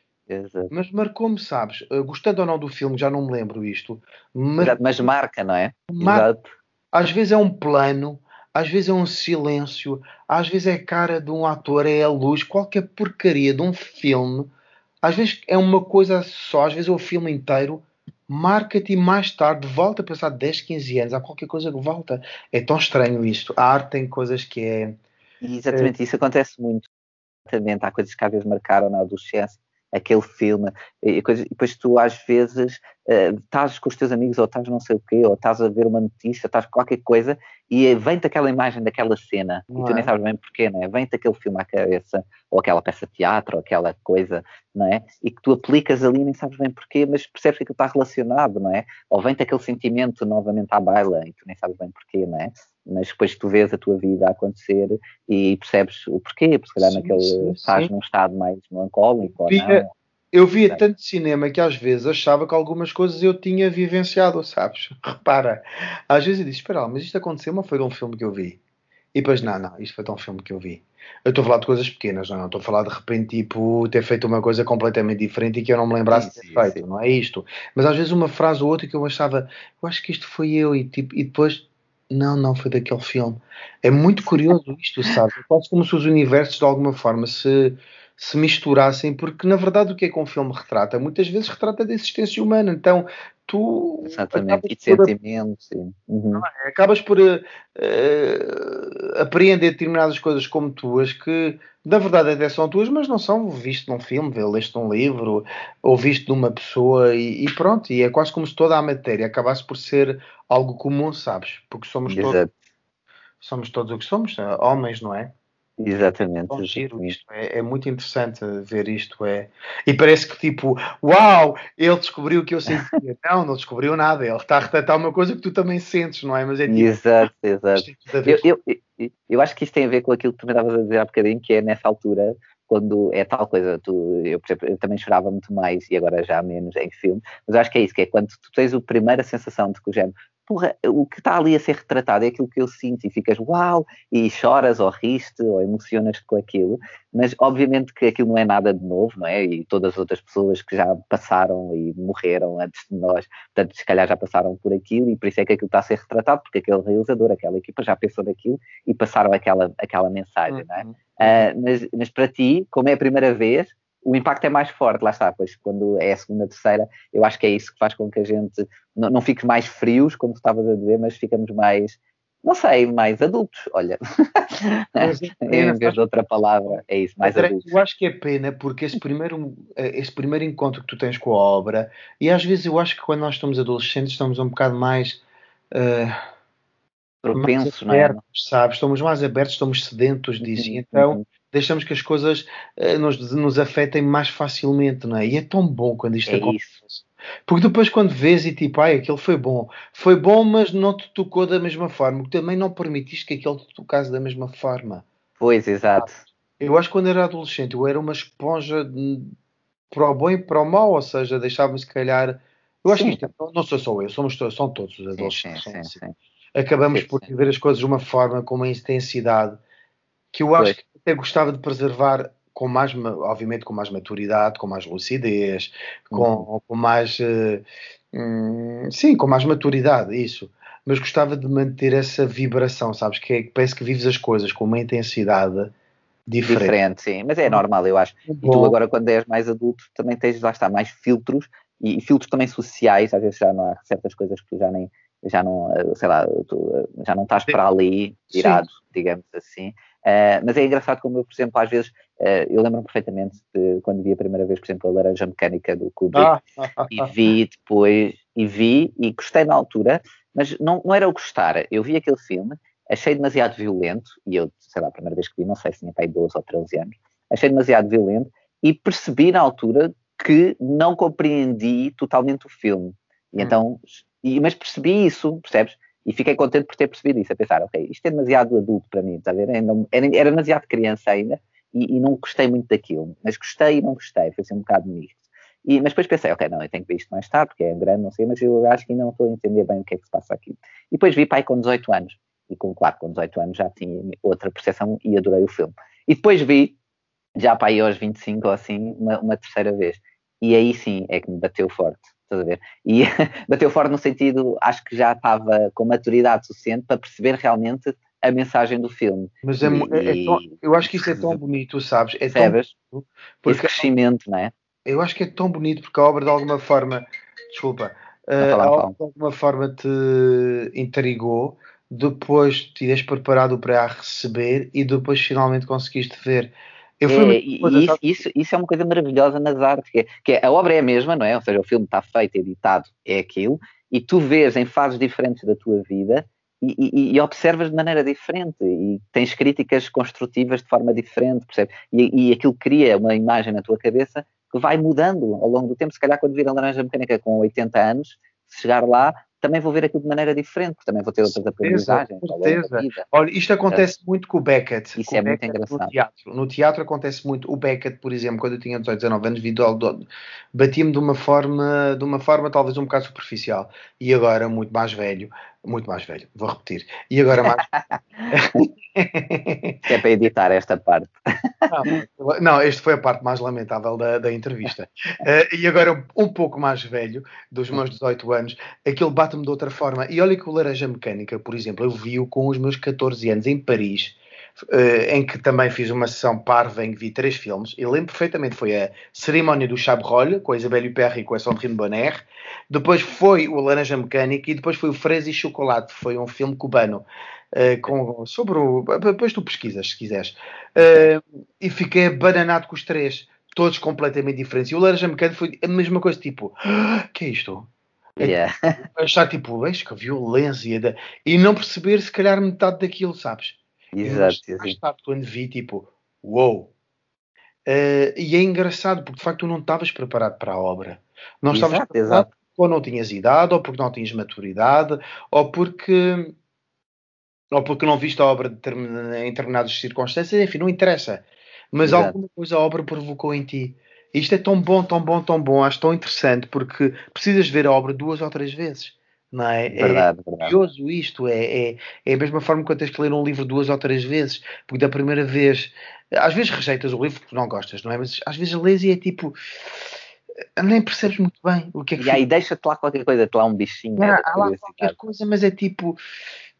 mas marcou-me, sabes? Uh, gostando ou não do filme, já não me lembro isto. Mar... Exato, mas marca, não é? Mar... Exato. Às vezes é um plano, às vezes é um silêncio, às vezes é a cara de um ator, é a luz, qualquer porcaria de um filme às vezes é uma coisa só, às vezes é o filme inteiro, marca-te e mais tarde volta a pensar 10, 15 anos, há qualquer coisa que volta. É tão estranho isto. A arte tem coisas que é. Exatamente, é... isso acontece muito. Exatamente, há coisas que às vezes marcaram na adolescência aquele filme, e depois tu às vezes uh, estás com os teus amigos ou estás não sei o quê, ou estás a ver uma notícia, estás qualquer coisa e vem-te aquela imagem daquela cena não e tu é? nem sabes bem porquê, não é? Vem-te aquele filme à cabeça, ou aquela peça de teatro, ou aquela coisa, não é? E que tu aplicas ali e nem sabes bem porquê, mas percebes que aquilo está relacionado, não é? Ou vem-te aquele sentimento novamente à baila e tu nem sabes bem porquê, não é? mas depois tu vês a tua vida a acontecer e percebes o porquê, porque se calhar sim, naquele sim, estás sim. num estado mais melancólico não. Eu via tanto cinema que às vezes achava que algumas coisas eu tinha vivenciado, sabes? Repara, às vezes eu disse, espera mas isto aconteceu, mas foi de um filme que eu vi. E depois, não, não, isto foi de um filme que eu vi. Eu estou a falar de coisas pequenas, não, estou a falar de repente, tipo, ter feito uma coisa completamente diferente e que eu não me lembrasse de ter feito, não é isto. Mas às vezes uma frase ou outra que eu achava, eu acho que isto foi eu, e, tipo, e depois não, não, foi daquele filme. É muito curioso isto, sabe? É quase como se os universos de alguma forma se, se misturassem, porque na verdade o que é que um filme retrata? Muitas vezes retrata da existência humana. Então tu. Exatamente, e de sentimentos. Uhum. É? acabas por uh, apreender determinadas coisas como tuas que na verdade até são tuas, mas não são visto num filme, leste um livro, ou visto de uma pessoa e, e, pronto. E é quase como se toda a matéria acabasse por ser algo comum, sabes? Porque somos Exato. todos, somos todos o que somos, homens, não é? Exatamente. É giro, isto é, é, muito interessante ver isto. É... E parece que tipo, uau, ele descobriu o que eu sentia. não, não descobriu nada. Ele está a retratar uma coisa que tu também sentes, não é? Mas é tipo, Exato, exato. Eu, eu, eu, acho que isto tem a ver com aquilo que tu me estavas a dizer há bocadinho, que é nessa altura, quando é tal coisa, tu, eu, eu também chorava muito mais e agora já menos em filme, mas acho que é isso, que é quando tu tens a primeira sensação de que o género, porra, o que está ali a ser retratado é aquilo que eu sinto e ficas uau, e choras ou riste ou emocionas com aquilo, mas obviamente que aquilo não é nada de novo, não é? E todas as outras pessoas que já passaram e morreram antes de nós, portanto, se calhar já passaram por aquilo e por isso é que aquilo está a ser retratado, porque aquele realizador, aquela equipa já pensou naquilo e passaram aquela, aquela mensagem, não é? Uh, mas, mas para ti, como é a primeira vez, o impacto é mais forte, lá está, pois quando é a segunda, terceira, eu acho que é isso que faz com que a gente não, não fique mais frios, como tu estavas a dizer, mas ficamos mais não sei, mais adultos, olha. em vez de outra palavra, é isso, mais adultos. Eu acho que é pena porque esse primeiro, esse primeiro encontro que tu tens com a obra, e às vezes eu acho que quando nós estamos adolescentes estamos um bocado mais. Uh, Propensos, não é? Sabes? Estamos mais abertos, estamos sedentos disso, uhum, então uhum. Deixamos que as coisas uh, nos, nos afetem mais facilmente, não é? E é tão bom quando isto é acontece. Isso. Porque depois quando vês e tipo, ai, aquele foi bom. Foi bom, mas não te tocou da mesma forma. Também não permitiste que aquele te tocasse da mesma forma. Pois, exato. Eu acho que quando era adolescente eu era uma esponja de, para o bom e para o mau, ou seja, deixava-me se calhar... Eu acho sim. que isto, não sou só eu, somos são todos os adolescentes. Sim, sim, assim. sim, Acabamos por viver as coisas de uma forma, com uma intensidade, que eu acho pois. que até gostava de preservar com mais, obviamente, com mais maturidade, com mais lucidez, com, uhum. com mais. Uh, hum, sim, com mais maturidade, isso. Mas gostava de manter essa vibração, sabes? Que é, parece que vives as coisas com uma intensidade diferente. Diferente, sim, mas é normal, eu acho. E tu agora, quando és mais adulto, também tens, lá está, mais filtros e, e filtros também sociais, às vezes já não há certas coisas que tu já nem já não, eh, sei lá, tu, eh, já não estás para ali virado, Sim. digamos assim. Uh, mas é engraçado como eu, por exemplo, às vezes, uh, eu lembro-me perfeitamente de quando vi a primeira vez, por exemplo, a Laranja Mecânica do Kubrick ah. e vi depois, e vi e gostei na altura, mas não, não era o gostar, eu vi aquele filme, achei demasiado violento, e eu, sei lá, a primeira vez que vi, não sei se tinha pai 12 ou 13 anos, achei demasiado violento e percebi na altura que não compreendi totalmente o filme. E hum. então e, mas percebi isso, percebes? E fiquei contente por ter percebido isso, a pensar, ok, isto é demasiado adulto para mim, está a ver? Era, era demasiado criança ainda e, e, não gostei muito daquilo, mas gostei e não gostei, foi assim um bocado misto. E, mas depois pensei, ok, não, eu tenho que ver isto mais tarde, porque é grande, não sei, mas eu acho que ainda não estou a entender bem o que é que se passa aqui. E depois vi pai com 18 anos, e com, claro, com 18 anos já tinha outra percepção e adorei o filme. E depois vi, já pai aos 25 ou assim, uma, uma terceira vez. E aí sim é que me bateu forte estás a ver? E bateu fora no sentido, acho que já estava com maturidade suficiente para perceber realmente a mensagem do filme. Mas é, e, é, é tão, eu acho que isso é tão bonito, sabes? É percebes? Tão porque, Esse crescimento, não é? Eu acho que é tão bonito porque a obra de alguma forma, desculpa, uh, a obra de alguma forma te intrigou, depois te ias preparado para a receber e depois finalmente conseguiste ver. É, e isso, isso, isso, é uma coisa maravilhosa nas artes, que é, que é, a obra é a mesma, não é? Ou seja, o filme está feito, editado, é aquilo, e tu vês em fases diferentes da tua vida e, e, e observas de maneira diferente e tens críticas construtivas de forma diferente, percebe? E, e aquilo cria uma imagem na tua cabeça que vai mudando ao longo do tempo. Se calhar quando vir a Laranja Mecânica com 80 anos, se chegar lá, também vou ver aquilo de maneira diferente, porque também vou ter outras aprendizagens. Certeza. Olha, isto acontece é. muito com o Beckett. Isso é Beckett muito engraçado. No teatro. no teatro acontece muito. O Beckett, por exemplo, quando eu tinha 18, 19 anos, vi batia-me de uma forma, de uma forma talvez um bocado superficial. E agora, muito mais velho, muito mais velho, vou repetir. E agora mais. é para editar esta parte. Não, não, esta foi a parte mais lamentável da, da entrevista. Uh, e agora, um pouco mais velho, dos meus 18 anos, aquilo bate-me de outra forma. E olha que o Laranja Mecânica, por exemplo, eu vi-o com os meus 14 anos em Paris em que também fiz uma sessão parva em que vi três filmes. Eu lembro perfeitamente, foi a Cerimónia do Chabrol, com a Isabelle Huppert e com a Sandrine Bonner. Depois foi o Laranja Mecânica e depois foi o Fresa e Chocolate, foi um filme cubano. Uh, com, sobre o. Depois tu pesquisas, se quiseres. Uh, e fiquei bananado com os três, todos completamente diferentes. E o Laranja Mecânica foi a mesma coisa, tipo, ah, que é isto? É yeah. Achar tipo, vejo que a violência e não perceber se calhar metade daquilo, sabes? Exato. Mais tarde, quando vi, tipo, uou. Wow. Uh, e é engraçado porque de facto tu não estavas preparado para a obra. Não exato, estavas preparado exato. ou não tinhas idade, ou porque não tinhas maturidade, ou porque ou porque não viste a obra em determinadas circunstâncias, enfim, não interessa. Mas exato. alguma coisa a obra provocou em ti. Isto é tão bom, tão bom, tão bom, acho tão interessante, porque precisas ver a obra duas ou três vezes. Não é? Verdade, é curioso isto, é, é, é a mesma forma que tens que ler um livro duas ou três vezes, porque da primeira vez, às vezes rejeitas o livro porque não gostas, não é? Mas às vezes lês e é tipo, nem percebes muito bem o que é que. E aí deixa-te lá qualquer coisa, te lá um bichinho. É, há lá qualquer coisa, mas é tipo,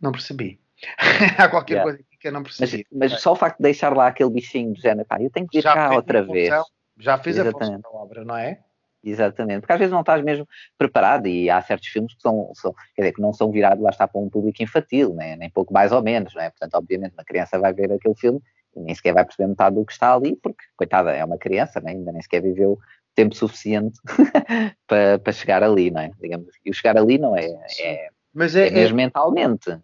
não percebi. há qualquer yeah. coisa que eu não percebi. Mas, mas, só o facto de deixar lá aquele bichinho do género, pá, eu tenho que ir já cá outra vez. Já fez Exatamente. a função da obra, não é? Exatamente, porque às vezes não estás mesmo preparado e há certos filmes que são, são quer dizer, que não são virados lá está para um público infantil, né? nem pouco mais ou menos, não é? Portanto, obviamente, uma criança vai ver aquele filme e nem sequer vai perceber metade do que está ali, porque, coitada, é uma criança, né? ainda nem sequer viveu tempo suficiente para, para chegar ali, não é? Digamos, e o chegar ali não é, é, Mas é, é mesmo é... mentalmente.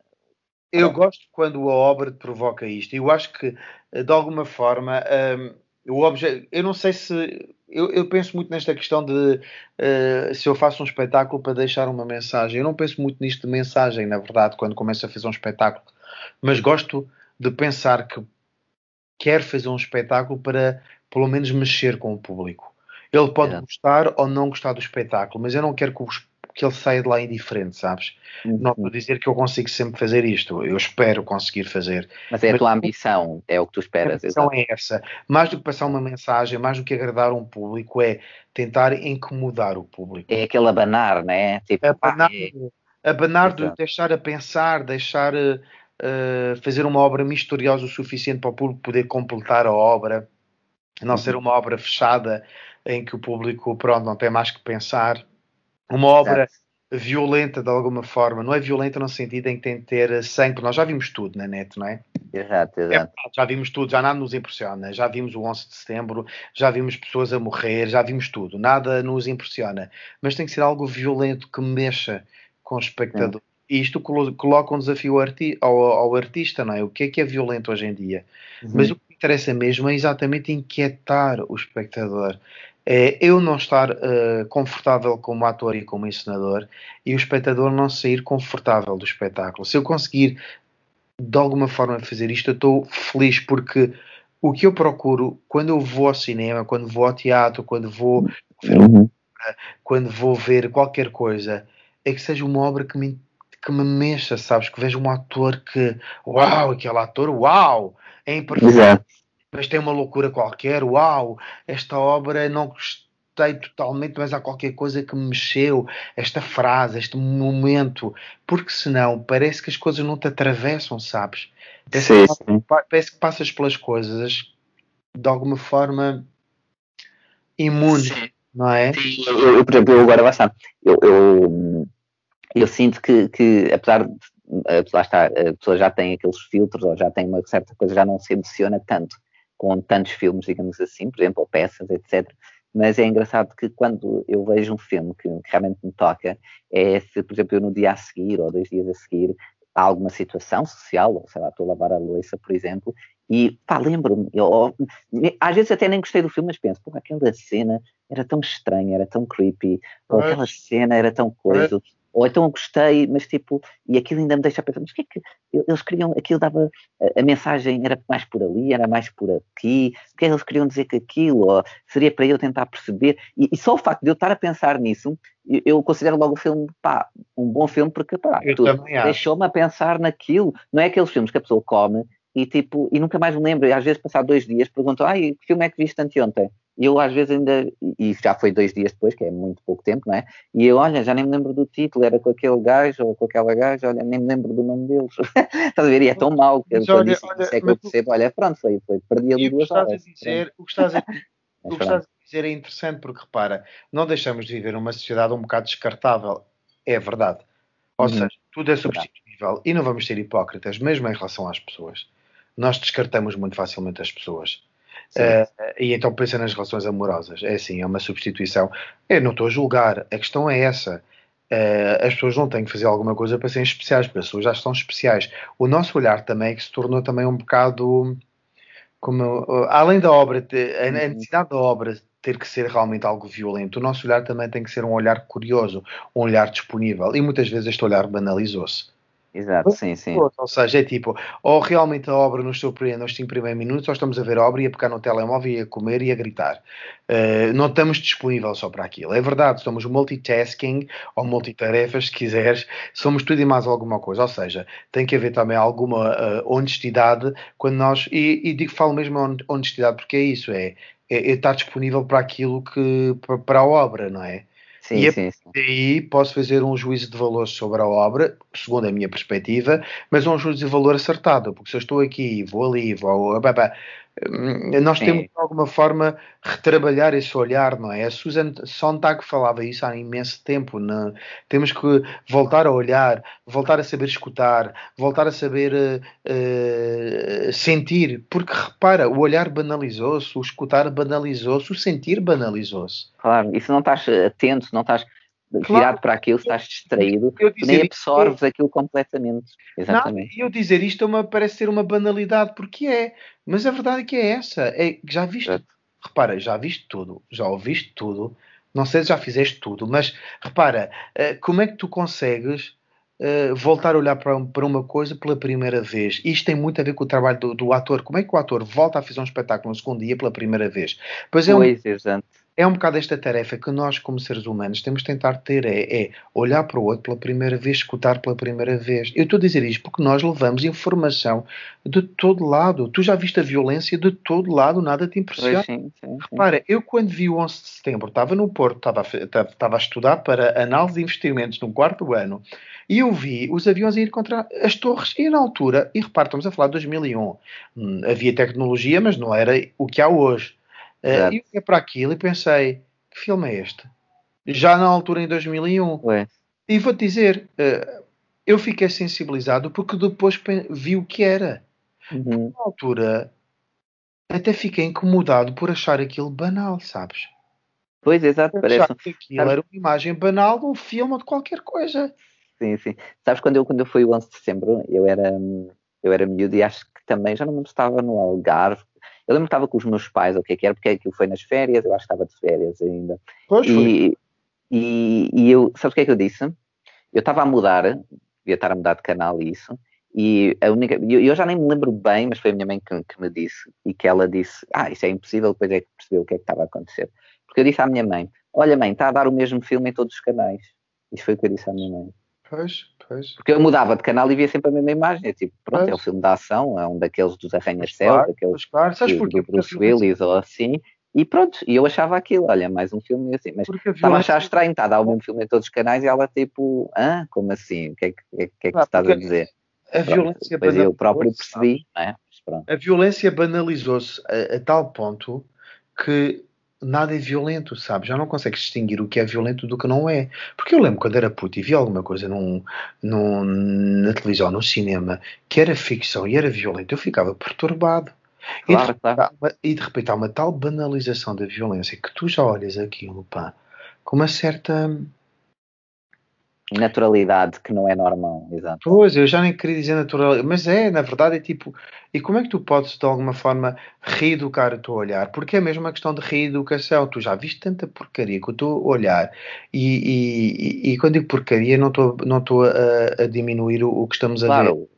Eu gosto quando a obra te provoca isto. Eu acho que, de alguma forma, um, o objeto. Eu não sei se. Eu, eu, penso muito nesta questão de uh, se eu faço um espetáculo para deixar uma mensagem. Eu não penso muito nisto de mensagem, na verdade, quando começo a fazer um espetáculo. Mas gosto de pensar que quero fazer um espetáculo para, pelo menos, mexer com o público. Ele pode é. gostar ou não gostar do espetáculo, mas eu não quero que os que ele saia de lá indiferente, sabes? Uhum. Não estou a dizer que eu consigo sempre fazer isto, eu espero conseguir fazer. Mas é a tua ambição, é o que tu esperas. A ambição é essa. Mais do que passar uma mensagem, mais do que agradar um público, é tentar incomodar o público. É aquele abanar, né? Tipo, abanar, é... abanar de deixar a pensar, deixar uh, fazer uma obra misteriosa o suficiente para o público poder completar a obra, não uhum. ser uma obra fechada em que o público, pronto, não tem mais que pensar uma obra Exato. violenta de alguma forma. Não é violenta no sentido em que tem de ter sangue, nós já vimos tudo na net, não é? Exato, exato. É, já vimos tudo, já nada nos impressiona. Já vimos o 11 de setembro, já vimos pessoas a morrer, já vimos tudo. Nada nos impressiona. Mas tem que ser algo violento que mexa com o espectador. Sim. E isto coloca um desafio ao, ao, artista, não é? O que é que é violento hoje em dia? Uhum. Mas o que interessa mesmo é exatamente inquietar o espectador é eu não estar uh, confortável como ator e como encenador e o espectador não sair confortável do espetáculo. Se eu conseguir de alguma forma fazer isto, eu estou feliz porque o que eu procuro quando eu vou ao cinema, quando vou ao teatro, quando vou ver, uhum. quando vou ver qualquer coisa, é que seja uma obra que me, que me mexa, sabes? Que veja um ator que, uau, aquele ator, uau, é imperfeito mas tem uma loucura qualquer. Uau, esta obra não gostei totalmente, mas há qualquer coisa que me mexeu. Esta frase, este momento. Porque senão parece que as coisas não te atravessam, sabes? Parece, sim, que, sim. parece que passas pelas coisas de alguma forma imune, sim. não é? Sim, eu, eu, por exemplo, eu agora basta, eu, eu, eu sinto que, que apesar de apesar estar, a pessoa já tem aqueles filtros ou já tem uma certa coisa, já não se emociona tanto com tantos filmes, digamos assim, por exemplo, ou peças, etc. Mas é engraçado que quando eu vejo um filme que, que realmente me toca, é se, por exemplo, eu no dia a seguir ou dois dias a seguir há alguma situação social, ou sei lá, estou a lavar a louça, por exemplo, e pá, lembro-me, às vezes até nem gostei do filme, mas penso, pô, aquela cena era tão estranha, era tão creepy, ou aquela cena era tão coisa, ou então eu gostei, mas tipo, e aquilo ainda me deixa a pensar, mas o que é que eles queriam, aquilo dava, a, a, mensagem era mais por ali, era mais por aqui, o que é que eles queriam dizer com aquilo, ou seria para eu tentar perceber, e, e só o facto de eu estar a pensar nisso, eu, eu considero logo o filme, pá, um bom filme, porque, pá, deixou-me a pensar naquilo, não é aqueles filmes que a pessoa come e tipo, e nunca mais me lembro, e às vezes passar dois dias perguntam, ai, que filme é que viste anteontem? E eu às vezes ainda, e já foi dois dias depois, que é muito pouco tempo, não é? E eu, olha, já nem me lembro do título, era com aquele gajo ou com aquela gaja, olha, nem me lembro do nome deles. Estás a ver? E é tão mau que eu olha, disse, olha, é que eu percebo, olha, pronto, foi, foi perdi ali duas horas. Dizer, o que estás a, o que estás a dizer é interessante porque repara, não deixamos de viver numa sociedade um bocado descartável, é verdade. Ou uhum. seja, tudo é substituível e não vamos ser hipócritas, mesmo em relação às pessoas. Nós descartamos muito facilmente as pessoas Uh, e então pensa nas relações amorosas. É assim, é uma substituição. Eu não estou a julgar, a questão é essa. Uh, as pessoas não têm que fazer alguma coisa para serem especiais, as pessoas já são especiais. O nosso olhar também é que se tornou também um bocado como uh, além da obra, a, uhum. necessidade da obra ter que ser realmente algo violento, o nosso olhar também tem que ser um olhar curioso, um olhar disponível. E muitas vezes este olhar banalizou-se. Exato, sim, sim. Ou seja, é tipo, ou realmente a obra nos surpreende nos 5 primeiros minutos, ou estamos a ver a obra e a pegar no telemóvel e a comer e a gritar. Uh, não estamos disponíveis só para aquilo. É verdade, somos multitasking ou multitarefas, se quiseres, somos tudo e mais alguma coisa. Ou seja, tem que haver também alguma uh, honestidade quando nós, e, e digo, falo mesmo honestidade porque é isso, é, é, é estar disponível para aquilo que, para, para a obra, não é? Sim, e sim, sim. daí posso fazer um juízo de valor sobre a obra, segundo a minha perspectiva, mas um juízo de valor acertado, porque se eu estou aqui, vou ali, vou. Hum, nós temos de alguma forma retrabalhar esse olhar, não é? A Susan Sontag falava isso há imenso tempo. Não? Temos que voltar a olhar, voltar a saber escutar, voltar a saber uh, uh, sentir, porque repara, o olhar banalizou-se, o escutar banalizou-se, o sentir banalizou-se. Claro, e se não estás atento, se não estás virado para aquilo, estás distraído, tu nem absorves isto, aquilo completamente. Exatamente. E eu dizer isto é uma, parece ser uma banalidade, porque é, mas a verdade é que é essa. É, já viste, é. repara, já viste tudo, já ouviste tudo, não sei se já fizeste tudo, mas repara, eh, como é que tu consegues Uh, voltar a olhar para, uma coisa pela primeira vez. Isto tem muito a ver com o trabalho do, do, ator. Como é que o ator volta a fazer um espetáculo no segundo dia pela primeira vez? Pois é, pois, um, exato é um bocado esta tarefa que nós, como seres humanos, temos de tentar ter: é, é, olhar para o outro pela primeira vez, escutar pela primeira vez. Eu estou a dizer isto porque nós levamos informação de todo lado. Tu já viste a violência de todo lado, nada te impressiona. Sim, sim, sim. Repara, eu quando vi o 11 de setembro, estava no Porto, estava a, estava a estudar para análise de investimentos no quarto ano. E eu vi os aviões a ir contra as torres e na altura, e repara, estamos a falar de 2001, hum, havia tecnologia, mas não era o que há hoje. Uh, e olhei para aquilo e pensei: que filme é este? Já na altura, em 2001. Ué. E vou-te dizer, uh, eu fiquei sensibilizado porque depois vi o que era. Uhum. Na altura, até fiquei incomodado por achar aquilo banal, sabes? Pois, exato. Parece... Que aquilo era uma imagem banal de um filme ou de qualquer coisa. Sim, sim. Sabes, quando eu, quando eu fui o 11 de setembro, eu era, eu era miúdo e acho que também, já não me estava no Algarve, eu lembro que estava com os meus pais, o que é que era, porque aquilo foi nas férias, eu acho que estava de férias ainda. Pois e, e, e, eu, sabes o que é que eu disse? Eu estava a mudar, devia estar a mudar de canal e isso, e a única, eu, eu, já nem me lembro bem, mas foi a minha mãe que, que, me disse, e que ela disse, ah, isso é impossível, depois é que percebeu o que é que estava a acontecer. Porque eu disse à minha mãe, olha mãe, está a dar o mesmo filme em todos os canais. Isso foi o que eu disse à minha mãe. Pois, pois. Porque eu mudava de canal e via sempre a mesma imagem. É tipo, pronto, pois. é o filme da ação, é um daqueles dos arranha-céu, claro, daqueles claro. Sabes do, do Bruce Willis ou assim. E pronto, e eu achava aquilo, olha, mais um filme assim, mas estava a achar estranho, está a dar o mesmo filme em todos os canais e ela tipo, ah, como assim? O que é que, que, é que, que estás a dizer? A pronto, violência Depois eu próprio percebi, é? A violência banalizou-se a, a, tal ponto que nada é violento, sabe? Já não consegues distinguir o que é violento do que não é. Porque eu lembro quando era puto e vi alguma coisa num, num, na televisão, no cinema, que era ficção e era violento, eu ficava perturbado. Claro, e, de repente, claro. e de repente há uma tal banalização da violência que tu já olhas aquilo, pá, com uma certa naturalidade que não é normal, exato. Pois, eu já nem queria dizer naturalidade, mas é, na verdade é tipo, e como é que tu podes de alguma forma reeducar o teu olhar? Porque é mesmo uma questão de reeducação, tu já viste tanta porcaria com o teu olhar, e, e, e quando digo porcaria não estou não tô a, a diminuir o, o, que estamos claro,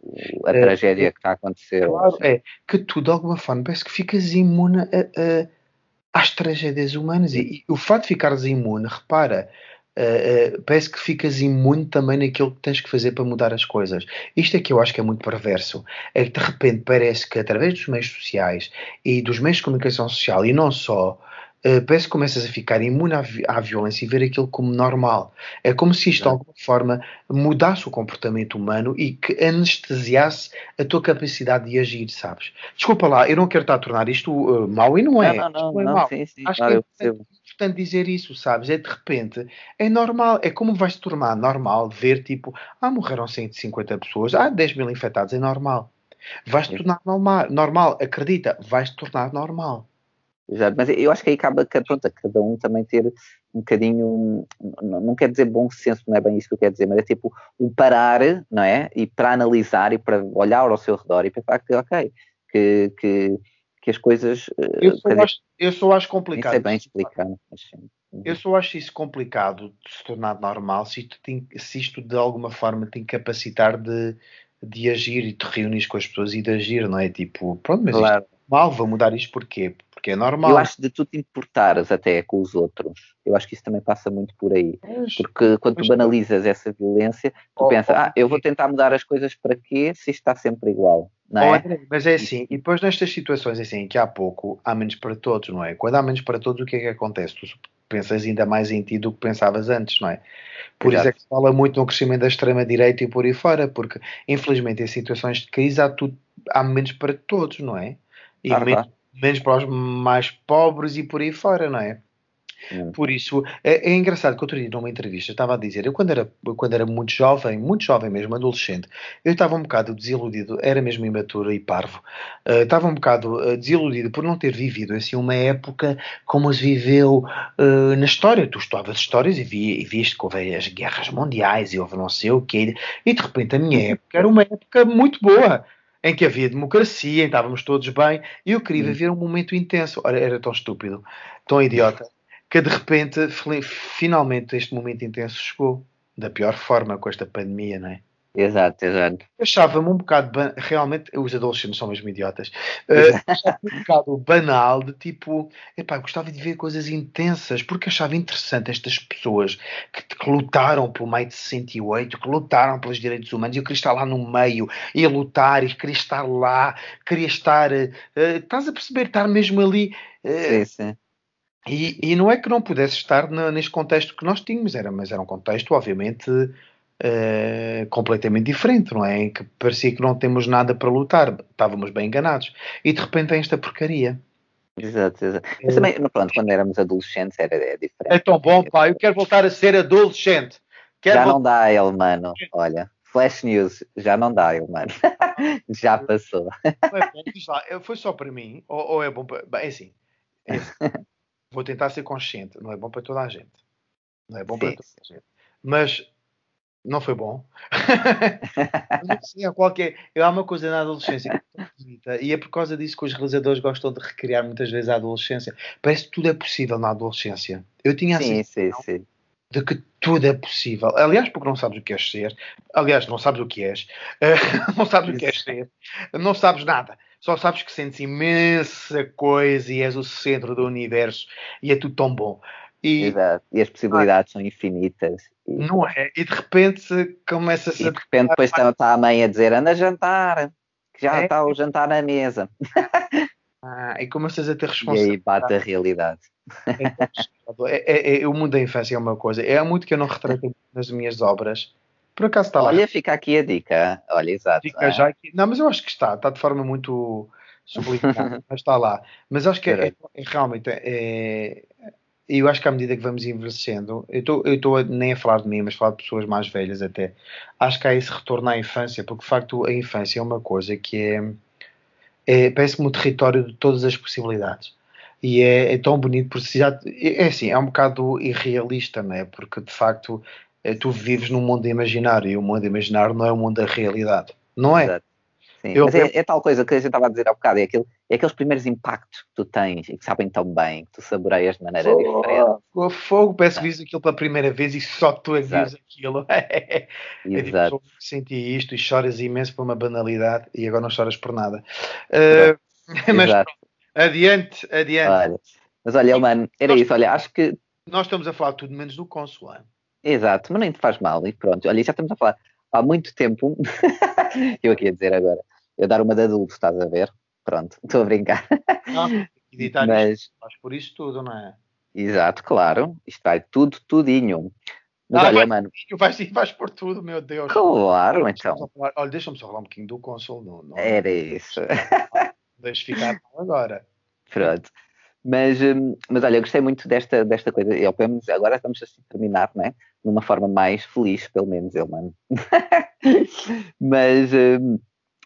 a ver. a é, tragédia que está a acontecer. Claro, assim. é, que tu de alguma forma parece que ficas imune a, a, às tragédias humanas, e, e o fato de ficares imune, repara, uh, parece que ficas imune também naquilo que tens que fazer para mudar as coisas. Isto é que eu acho que é muito perverso. É que de repente parece que através dos meios sociais e dos meios de comunicação social, e não só, Uh, parece que começas a ficar imune à, à, violência e ver aquilo como normal. É como se isto de alguma forma mudasse o comportamento humano e que anestesiasse a tua capacidade de agir, sabes? Desculpa lá, eu não quero estar a tornar isto uh, mau e não é. Não, não, não, é não sim, sim, Acho claro, que é importante dizer isso, sabes? É de repente, é normal, é como vai se tornar normal ver tipo, ah, morreram 150 pessoas, ah, 10 mil infectados, é normal. Vais-te tornar normal, normal, acredita, vais-te tornar normal. Mas eu acho que aí acaba pronto, cada um também ter um bocadinho, não, não quer dizer bom senso, não é bem isso que eu quero dizer, mas é tipo um parar, não é? E para analisar e para olhar ao seu redor e pensar que, ok, que, que que as coisas. Eh, eu só, acho, eu só acho complicado. Isso é bem explicado. Eu só acho isso complicado de se tornar normal se isto, tem, se isto de alguma forma tem capacitar de, de agir e te reunir com as pessoas e de agir, não é? Tipo, pronto, mas claro. isto é normal, vou mudar isto porquê? Porque é normal. Eu acho de tu te importares até com os outros. Eu acho que isso também passa muito por aí. Porque quando tu banalizas essa violência, tu oh, pensas, oh, ah, eu vou tentar mudar as coisas para quê se isto está sempre igual. Não é? Oh, mas é assim, e depois nestas situações assim, que há pouco há menos para todos, não é? Quando há menos para todos, o que é que acontece? Tu pensas ainda mais em ti do que pensavas antes, não é? Por Exato. isso é que se fala muito no crescimento da extrema-direita e por aí fora, porque infelizmente em situações de crise há, tudo, há menos para todos, não é? E, menos, menos para os mais pobres e por aí fora, não é? Por isso, é, é, engraçado que outro dia numa entrevista estava a dizer, eu quando era, quando era muito jovem, muito jovem mesmo, adolescente, eu estava um bocado desiludido, era mesmo imaturo e parvo, uh, estava um bocado uh, desiludido por não ter vivido assim uma época como se viveu uh, na história. Tu estudavas histórias e, vi, e viste que houve as guerras mundiais e houve não sei o quê, e de repente a minha época era uma época muito boa em que havia democracia, estávamos todos bem, e eu queria viver um momento intenso. Ora, era tão estúpido, tão idiota, que de repente, finalmente, este momento intenso chegou. Da pior forma, com esta pandemia, não é? Exato, exato. Achava-me um bocado, realmente, os adolescentes são mesmo idiotas, uh, achava um bocado banal de tipo, epá, gostava de ver coisas intensas, porque achava interessante estas pessoas que, que lutaram pelo maio de 68, que lutaram pelos direitos humanos, e eu queria estar lá no meio, ia lutar, e queria estar lá, queria estar, uh, estás a perceber, estar mesmo ali. Uh, sim, sim e, e, não é que não pudesse estar na, neste contexto que nós tínhamos, era, mas era um contexto, obviamente, uh, completamente diferente, não é? Em que parecia que não temos nada para lutar, estávamos bem enganados. E de repente tem esta porcaria. Exato, exato. Mas também, pronto, quando éramos adolescentes era, era diferente. É tão bom, pá, eu quero voltar a ser adolescente. Quero já não dá, ele, mano. Olha, Flash News, já não dá, ele, mano. já passou. É foi só para mim, ou, ou é bom para. Bem, é assim. É assim. vou tentar ser consciente. Não é bom para toda a gente. Não é bom Sim. para toda a gente. Mas não foi bom. Sim, qualquer. Eu há uma coisa na adolescência que é e é por causa disso que os realizadores gostam de recriar muitas vezes a adolescência. Parece que tudo é possível na adolescência. Eu tinha sim, sim, sim. de que tudo é possível. Aliás, porque não sabes o que és ser. Aliás, não sabes o que és. não sabes o que és ser. Não sabes nada. Só sabes que sentes imensa coisa e és o centro do universo e é tudo tão bom. E, Exato. e as possibilidades ah, são infinitas. E, não é? E de repente começa-se a. E de repente depois está, está a mãe a dizer: anda a jantar, que já é? está o jantar na mesa. Ah, e começas a ter responsabilidade. E aí bate a realidade. É, é, é, o mundo da infância é uma coisa. É muito que eu não retrato nas minhas obras por acaso está lá. Olha, fica aqui a dica. Olha, exato. Fica é. já aqui. Não, mas eu acho que está. Está de forma muito sublimada, mas está lá. Mas acho que é, é, é realmente. É, eu acho que à medida que vamos envelhecendo, eu estou nem a falar de mim, mas a falar de pessoas mais velhas até, acho que há esse retorno à infância, porque de facto a infância é uma coisa que é, é parece-me um território de todas as possibilidades. E é, é tão bonito, porque já, é, é assim, é um bocado irrealista, não é? Porque de facto é, tu vives num mundo imaginário e o mundo imaginário não é o mundo da realidade. Não é? Exato. Sim, eu, mas é, é, tal coisa que a gente estava a dizer há bocado, é, aquele, é aqueles primeiros impactos que tu tens e que sabem tão bem, que tu saboreias de maneira fogo, diferente. Fogo, fogo parece que vis aquilo pela primeira vez e só tu é vives aquilo. é Exato. Tipo, senti isto e choras imenso por uma banalidade e agora não choras por nada. Uh, mas pronto, adiante, adiante. Olha, mas olha, mano, era nós, isso, olha, acho que. Nós estamos a falar tudo menos do cônsul, Exato, mas nem te faz mal e pronto. Olha, já estamos a falar há muito tempo. eu aqui a dizer agora, eu dar uma de adulto, estás a ver? Pronto, estou a brincar. Não, editar mas... faz por isso tudo, não é? Exato, claro. Isto vai tudo, tudinho. Mas ah, olha, vai, mano. Vais, vais por tudo, meu Deus. Claro, então. Falar, olha, deixa-me só falar um bocadinho do console. Não, não, Era isso. Deixa ficar agora. Pronto. Mas, hum, mas olha, eu gostei muito desta, desta coisa. E, menos, agora estamos assim a terminar, né? Numa forma mais feliz, pelo menos eu, mano. mas um,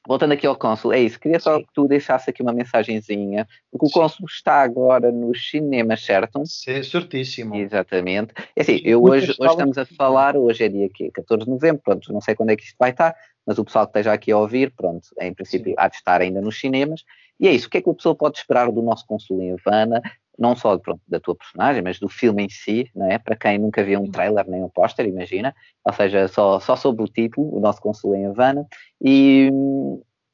voltando aqui ao Cônsul, é isso. Queria só que tu deixasse aqui uma mensagenzinha, porque o Cônsul está agora nos cinemas, certo? Sim, certíssimo. Exatamente. É assim, eu hoje, hoje estamos a falar, hoje é dia 14 de novembro, pronto, não sei quando é que isto vai estar, mas o pessoal que esteja aqui a ouvir, pronto, em princípio Sim. há de estar ainda nos cinemas. E é isso, o que é que a pessoa pode esperar do nosso Consul em Havana? Não só pronto, da tua personagem, mas do filme em si, não é? Para quem nunca viu um trailer nem um póster, imagina. Ou seja, só, só sobre o título, o nosso Consul em Havana. E,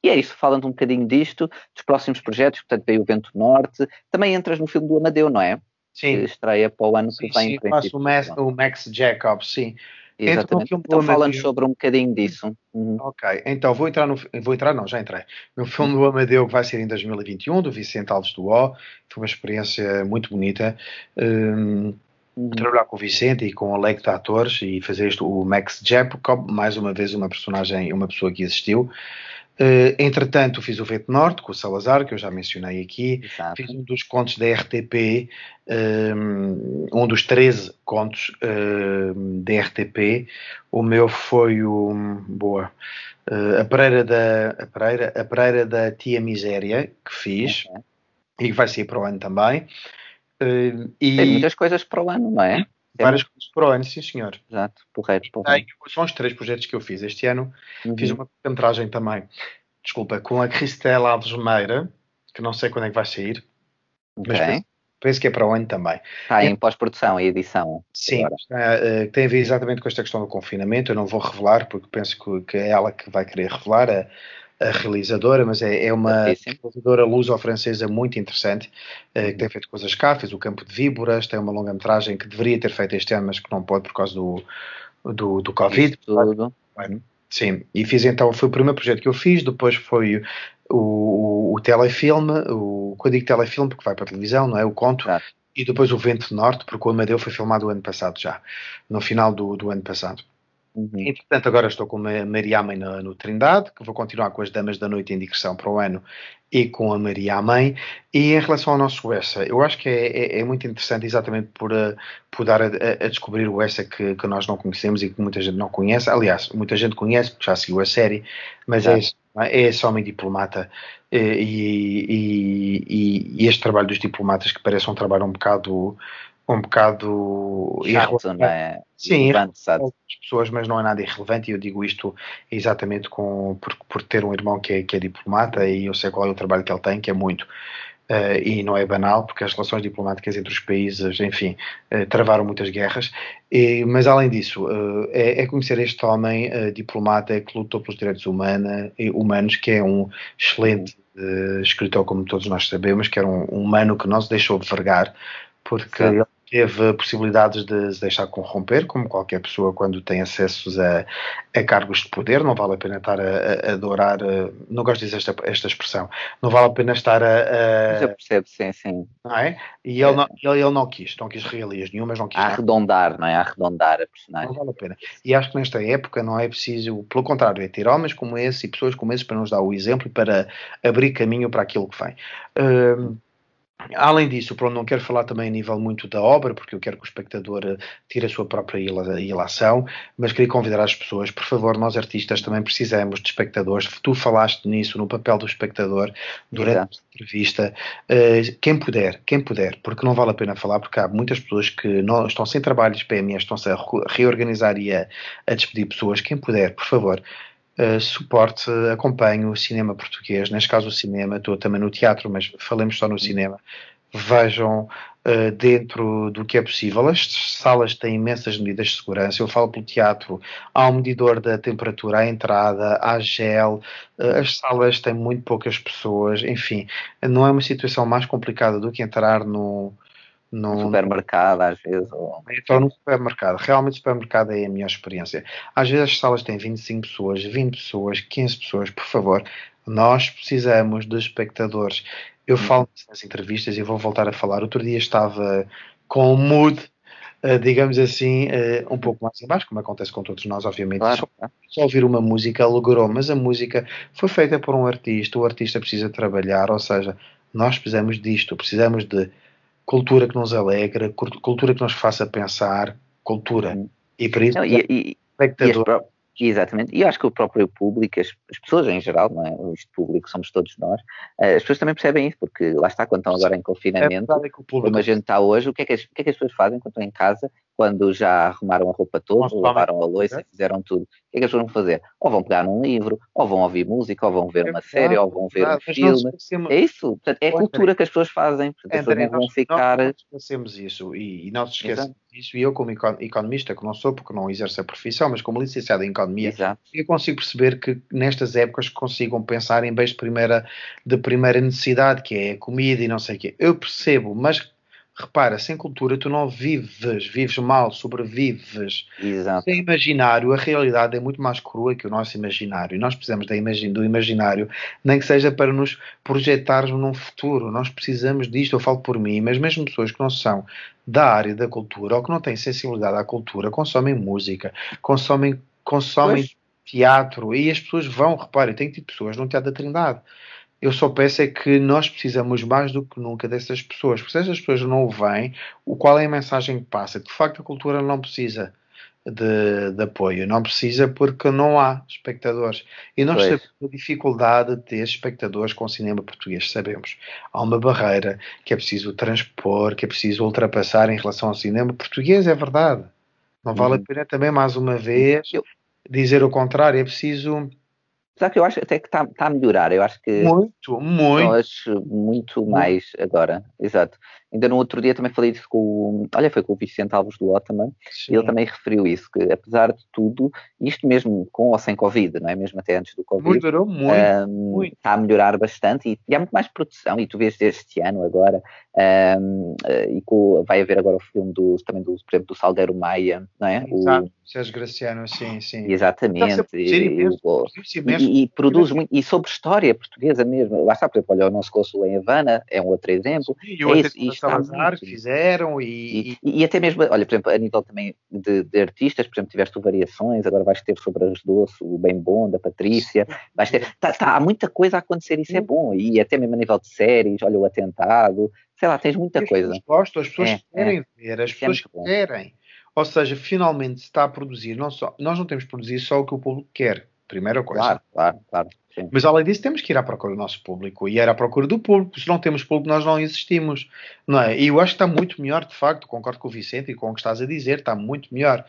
e é isso, falando um bocadinho disto, dos próximos projetos, portanto veio o Vento Norte, também entras no filme do Amadeu, não é? Sim. Que estreia para o ano sim, que vem. Sim, faço o Max, o Max Jacobs, sim. Exatamente. Então, falando sobre um bocadinho disso. Uhum. Ok, então vou entrar no. Vou entrar, não, já entrei. No filme do Amadeu que vai ser em 2021, do Vicente Alves do O. Foi uma experiência muito bonita. Um, uhum. Trabalhar com o Vicente e com o leque de atores e fazer isto, o Max Jacob, mais uma vez uma personagem, uma pessoa que existiu. Uh, entretanto, fiz o Vento Norte com o Salazar, que eu já mencionei aqui. Exato. Fiz um dos contos da RTP, um, um dos 13 contos uh, da RTP. O meu foi o. Boa. Uh, a, Pereira da, a, Pereira, a Pereira da Tia Miséria, que fiz. Okay. E que vai sair para o ano também. Uh, e... Tem muitas coisas para o ano, não é? Várias coisas para o ano, sim senhor. Exato, porreiro, porreiro. São os três projetos que eu fiz este ano. Uhum. Fiz uma metragem também, desculpa, com a Cristela Alves Meira, que não sei quando é que vai sair. Okay. Mas penso, penso, que é para o ano também. Está em pós-produção e edição. Sim, uh, tem a ver exatamente com esta questão do confinamento. Eu não vou revelar, porque penso que, que é ela que vai querer revelar. A, a realizadora, mas é, é uma realizadora luso-francesa muito interessante, uh, que tem feito coisas cá, fez o Campo de Víboras, tem uma longa-metragem que deveria ter feito este ano, mas que não pode por causa do, do, do Covid. tudo. Bueno, sim, e fiz então, foi o primeiro projeto que eu fiz, depois foi o, o, o telefilme, o, quando digo telefilme, porque vai para a televisão, não é? O conto, claro. e depois o Vento Norte, porque o Amadeu foi filmado o ano passado já, no final do, do ano passado. Uhum. Entretanto, agora estou com a Maria Mãe no, no, Trindade, que vou continuar com as Damas da Noite em digressão para o ano e com a Maria Mãe. E em relação ao nosso Essa, eu acho que é, é, é muito interessante exatamente por, uh, por dar a, a, descobrir o Essa que, que nós não conhecemos e que muita gente não conhece. Aliás, muita gente conhece porque já seguiu a série, mas é, é esse homem diplomata e, e, e, e, este trabalho dos diplomatas que parece um trabalho um bocado um bocado Chato, não é? Sim, as pessoas, mas não é nada irrelevante, e eu digo isto exatamente com, por, por ter um irmão que é, que é diplomata e eu sei qual é o trabalho que ele tem, que é muito. Uh, e não é banal, porque as relações diplomáticas entre os países, enfim, uh, travaram muitas guerras. E, mas, além disso, uh, é, é, conhecer este homem diplomata que lutou pelos direitos humana, humanos, que é um excelente escritor, como todos nós sabemos, que era um, um humano que não se deixou vergar, porque ele teve possibilidades de se deixar corromper, como qualquer pessoa quando tem acessos a, a cargos de poder, não vale a pena estar a, a adorar, a, não gosto de dizer esta, esta expressão, não vale a pena estar a... Já percebo, sim, sim. Não é? E ele, é. Não, ele, ele, não quis, não quis realias nenhumas, não quis... A arredondar, não é? A arredondar a personagem. Não vale a pena. E acho que nesta época não é preciso, pelo contrário, é ter homens como esse e pessoas como esse para nos dar o exemplo e para abrir caminho para aquilo que vem. Uh, Além disso, pronto, não quero falar também a nível muito da obra, porque eu quero que o espectador eh, tire a sua própria ilação, mas queria convidar as pessoas, por favor, nós artistas também precisamos de espectadores. Tu falaste nisso, no papel do espectador, durante Exato. a entrevista. Uh, quem puder, quem puder, porque não vale a pena falar, porque há muitas pessoas que não, estão sem trabalho, os PMEs estão-se a reorganizar e a, a despedir pessoas. Quem puder, por favor, Uh, suporte, acompanho o cinema português, neste caso o cinema, estou também no teatro, mas falemos só no cinema. Vejam uh, dentro do que é possível. As salas têm imensas medidas de segurança. Eu falo pelo teatro, há um medidor da temperatura à entrada, há gel, uh, as salas têm muito poucas pessoas, enfim, não é uma situação mais complicada do que entrar no, no supermercado, às vezes. Ou... Então, no supermercado. Realmente, o supermercado é a minha experiência. Às vezes, as salas têm 25 pessoas, 20 pessoas, 15 pessoas. Por favor, nós precisamos de espectadores. Eu hum. falo nas entrevistas e vou voltar a falar. Outro dia estava com o mood, uh, digamos assim, uh, um pouco mais embaixo, como acontece com todos nós, obviamente. Claro. Só, só, ouvir uma música alegrou, mas a música foi feita por um artista. O artista precisa trabalhar, ou seja, nós precisamos disto, precisamos de cultura que nos alegra, cultura que nos faça pensar, cultura. E por isso, Não, e, e, espectador. E exatamente, e acho que o próprio público, as, as, pessoas em geral, não é? Este público somos todos nós, uh, as pessoas também percebem isso, porque lá está, quando estão agora em confinamento, é como a gente está hoje, o que, é que as, o que é que as pessoas fazem quando estão em casa? Quando já arrumaram a roupa toda, lavaram a louça, fizeram tudo, o que é que as pessoas vão fazer? Ou vão pegar num livro, ou vão ouvir música, ou vão ver é uma série, ou vão ver um filme. É isso, portanto, é a cultura que as pessoas fazem, as pessoas não vão ficar... Nós esquecemos isso, e, e não se esqueçam disso, e eu como economista, que não sou, porque não exerço a profissão, mas como licenciado em economia, Exato. eu consigo perceber que nestas épocas consigam pensar em bens de primeira, de primeira necessidade, que é a comida e não sei o quê. Eu percebo, mas repara, sem cultura tu não vives, vives mal, sobrevives. Exato. Sem imaginário, a realidade é muito mais crua que o nosso imaginário. E nós precisamos do imaginário, nem que seja para nos projetarmos num futuro. Nós precisamos disto, eu falo por mim, mas mesmo pessoas que não são da área da cultura ou que não têm sensibilidade à cultura, consomem música, consomem, consomem teatro, e as pessoas vão, reparem, tem tido pessoas no Teatro da Trindade. Eu só peço é que nós precisamos mais do que nunca dessas pessoas, porque se essas pessoas não vêm, o qual é a mensagem que passa? De facto a cultura não precisa de, de, apoio. Não precisa porque não há espectadores. E nós pois. sabemos a dificuldade de ter espectadores com cinema português, sabemos. Há uma barreira que é preciso transpor, que é preciso ultrapassar em relação ao cinema português, é verdade. Não vale uhum. a pena também, mais uma vez, dizer o contrário. É preciso Apesar que eu acho até que está tá a melhorar. Eu acho que. Muito, muito. Nós, muito mais agora. Exato. Ainda no outro dia também falei disso com o. Olha, foi com o Vicente Alves do Ló também. Sim. Ele também referiu isso, que apesar de tudo, isto mesmo com ou sem Covid, não é? Mesmo até antes do Covid. Melhorou muito, um, muito. Está a melhorar bastante e, e, há muito mais produção. E tu vês este ano agora, um, eh, e com, vai haver agora o filme do, também do, por exemplo, do Saldeiro Maia, não é? Exato, o, Sérgio Graciano, sim, sim. Exatamente. E, e, e, produz muito, e sobre história portuguesa mesmo. Lá está, por exemplo, olha, o nosso consul em Havana é um outro exemplo. E o é isso, Salazar fizeram e, e, e, até mesmo, olha, por exemplo, a nível também de, de, artistas, por exemplo, tiveste Variações, agora vais ter sobre as doces, o Bem Bom, da Patrícia, vais ter, tá, tá, há muita coisa a acontecer, isso é bom, e até mesmo a nível de séries, olha, o Atentado, sei lá, tens muita as coisa. Pessoas gostam, as pessoas é, querem é, ver, as é pessoas querem. Ou seja, finalmente se está a produzir, não só, nós não temos que produzir só o que o público quer, primeira coisa. Claro, claro, claro. Sim. Mas além disso, temos que ir à procura do nosso público e ir à procura do público. Se não temos público, nós não existimos. Não é? E eu acho que está muito melhor, de facto, concordo com o Vicente e com o que estás a dizer, está muito melhor.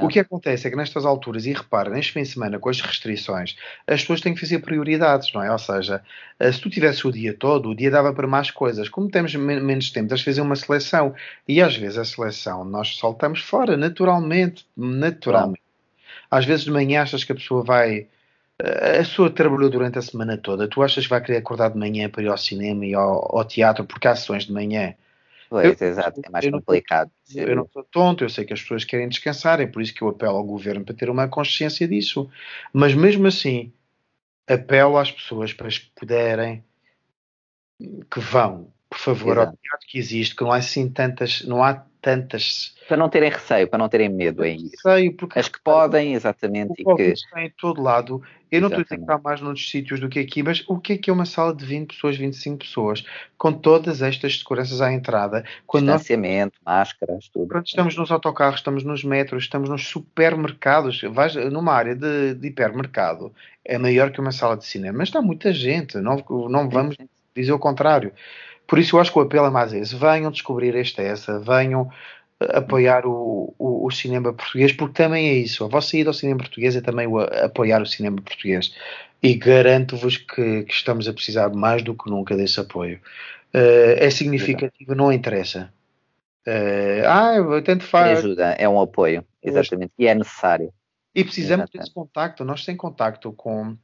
O que acontece é que nestas alturas, e repara, neste fim de semana, com as restrições, as pessoas têm que fazer prioridades, não é? Ou seja, eh, se tu tivesse o dia todo, o dia dava para mais coisas. Como temos menos tempo, tens de fazer uma seleção. E às vezes a seleção nós soltamos fora, naturalmente. Naturalmente. Às vezes de manhã achas que a pessoa vai a pessoa trabalhou durante a semana toda. Tu achas que vai querer acordar de manhã para ir ao cinema e ao, ao teatro porque há sessões de manhã? Pois, eu, exato, é mais eu complicado. Não, eu não sou tonto, eu sei que as pessoas querem descansar, é por isso que eu apelo ao governo para ter uma consciência disso. Mas mesmo assim, apelo às pessoas para que puderem, que vão, por favor, exato. ao teatro que existe, que não há assim tantas, não há tantas. Para não terem receio, para não terem medo em ir. Receio, porque as que podem, exatamente. O e que está em todo lado. Eu não estou a dizer que está mais noutros sítios do que aqui, mas o que é que é uma sala de 20 pessoas, 25 pessoas, com todas estas seguranças à entrada? Quando Distanciamento, nós, máscaras, tudo. Quando estamos nos autocarros, estamos nos metros, estamos nos supermercados, vais numa área de, de hipermercado, é maior que uma sala de cinema, mas está muita gente, não, não vamos dizer o contrário. Por isso eu acho que o apelo é mais esse. Venham descobrir esta essa, venham eh, apoiar o, o, o, cinema português, porque também é isso. A vossa ida ao cinema português é também o, apoiar o cinema português. E garanto-vos que, que, estamos a precisar mais do que nunca desse apoio. Uh, é significativo, não interessa. Uh, ah, tanto faz. ajuda, é um apoio, exatamente. E é necessário. E precisamos exatamente. desse contacto. Nós sem contacto com,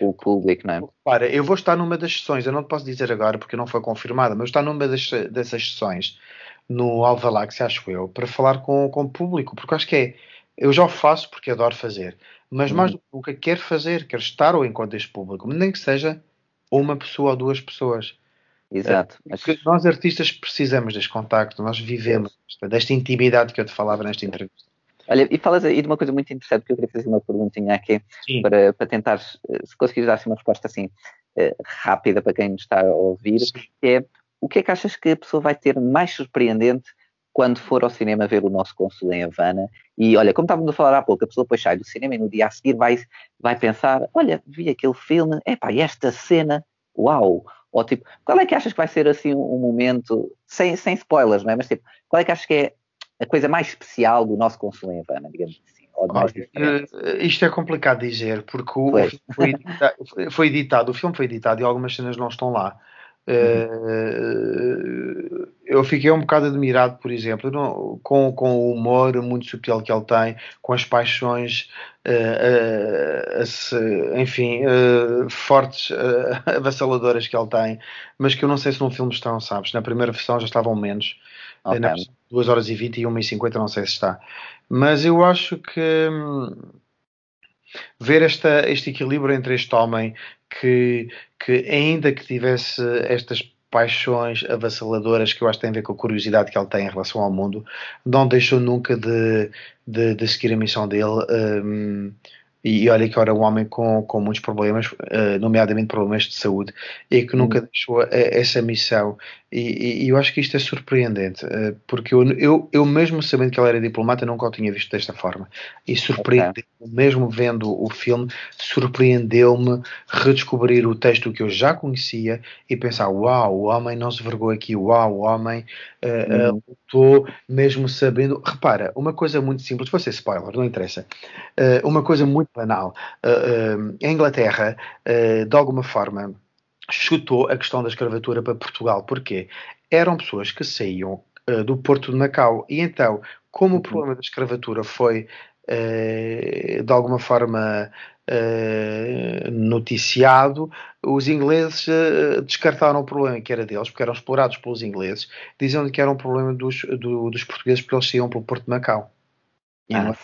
o público, não é? Para, eu vou estar numa das sessões, eu não te posso dizer agora porque não foi confirmada, mas estar numa das, dessas sessões no Alvalax, acho eu, para falar com, com o público, porque acho que é, eu já o faço porque adoro fazer, mas hum. mais do que nunca quero fazer, quero estar ao encontro deste público, nem que seja uma pessoa ou duas pessoas. Exato. Porque nós artistas precisamos deste contacto, nós vivemos desta intimidade que eu te falava nesta entrevista. Olha, e falas aí de uma coisa muito interessante que eu queria fazer uma perguntinha aqui para, para tentar, eh, se conseguires dar assim uma resposta assim eh, rápida para quem nos está a ouvir, Sim. é o que é que achas que a pessoa vai ter mais surpreendente quando for ao cinema ver o nosso consul em Havana? E olha, como estávamos a falar há pouco, a pessoa depois sai do cinema e no dia a seguir vai, vai pensar: olha, vi aquele filme, epá, e esta cena, uau! Ou tipo, qual é que achas que vai ser assim um momento, sem, sem spoilers, não é? Mas tipo, qual é que achas que é a coisa mais especial do nosso consumo em Havana, digamos assim. Uh, isto é complicado dizer, porque o, filme foi, editado, foi editado, o filme foi editado e algumas cenas não estão lá. Uh, eu fiquei um bocado admirado, por exemplo, não, com, com o humor muito sutil que ele tem, com as paixões, uh, uh, enfim, fortes, avassaladoras que ele tem, mas que eu não sei se num filme estão, sabes? Na primeira versão já estavam menos. Okay. Na 2 horas e 20 e 1 e 50 não sei se está. Mas eu acho que hum, ver esta, este equilíbrio entre este homem que, que ainda que tivesse estas paixões avassaladoras que eu acho que têm a ver com a curiosidade que ele tem em relação ao mundo, não deixou nunca de, de, de seguir a missão dele. Um, E olha que era um homem com, com muitos problemas, uh, nomeadamente problemas de saúde, e que nunca uhum. deixou a, essa missão. E, e, eu acho que isto é surpreendente, uh, porque eu, eu, eu, mesmo sabendo que ele era diplomata, nunca o tinha visto desta forma. E surpreendeu, okay. mesmo vendo o filme, surpreendeu-me redescobrir o texto que eu já conhecia e pensar: uau, o homem não se vergou aqui, uau, o homem uh, lutou, mesmo sabendo. Repara, uma coisa muito simples, vou ser spoiler, não interessa. uma coisa muito banal. Uh, uh, a Inglaterra, uh, de alguma forma, chutou a questão da escravatura para Portugal. Porquê? Eram pessoas que saíam do Porto de Macau. E então, como o uhum. problema da escravatura foi, de alguma forma, noticiado, os ingleses descartaram o problema que era deles, porque eram explorados pelos ingleses, dizendo que era um problema dos, do, dos portugueses porque eles saíam pelo Porto de Macau. E, ah,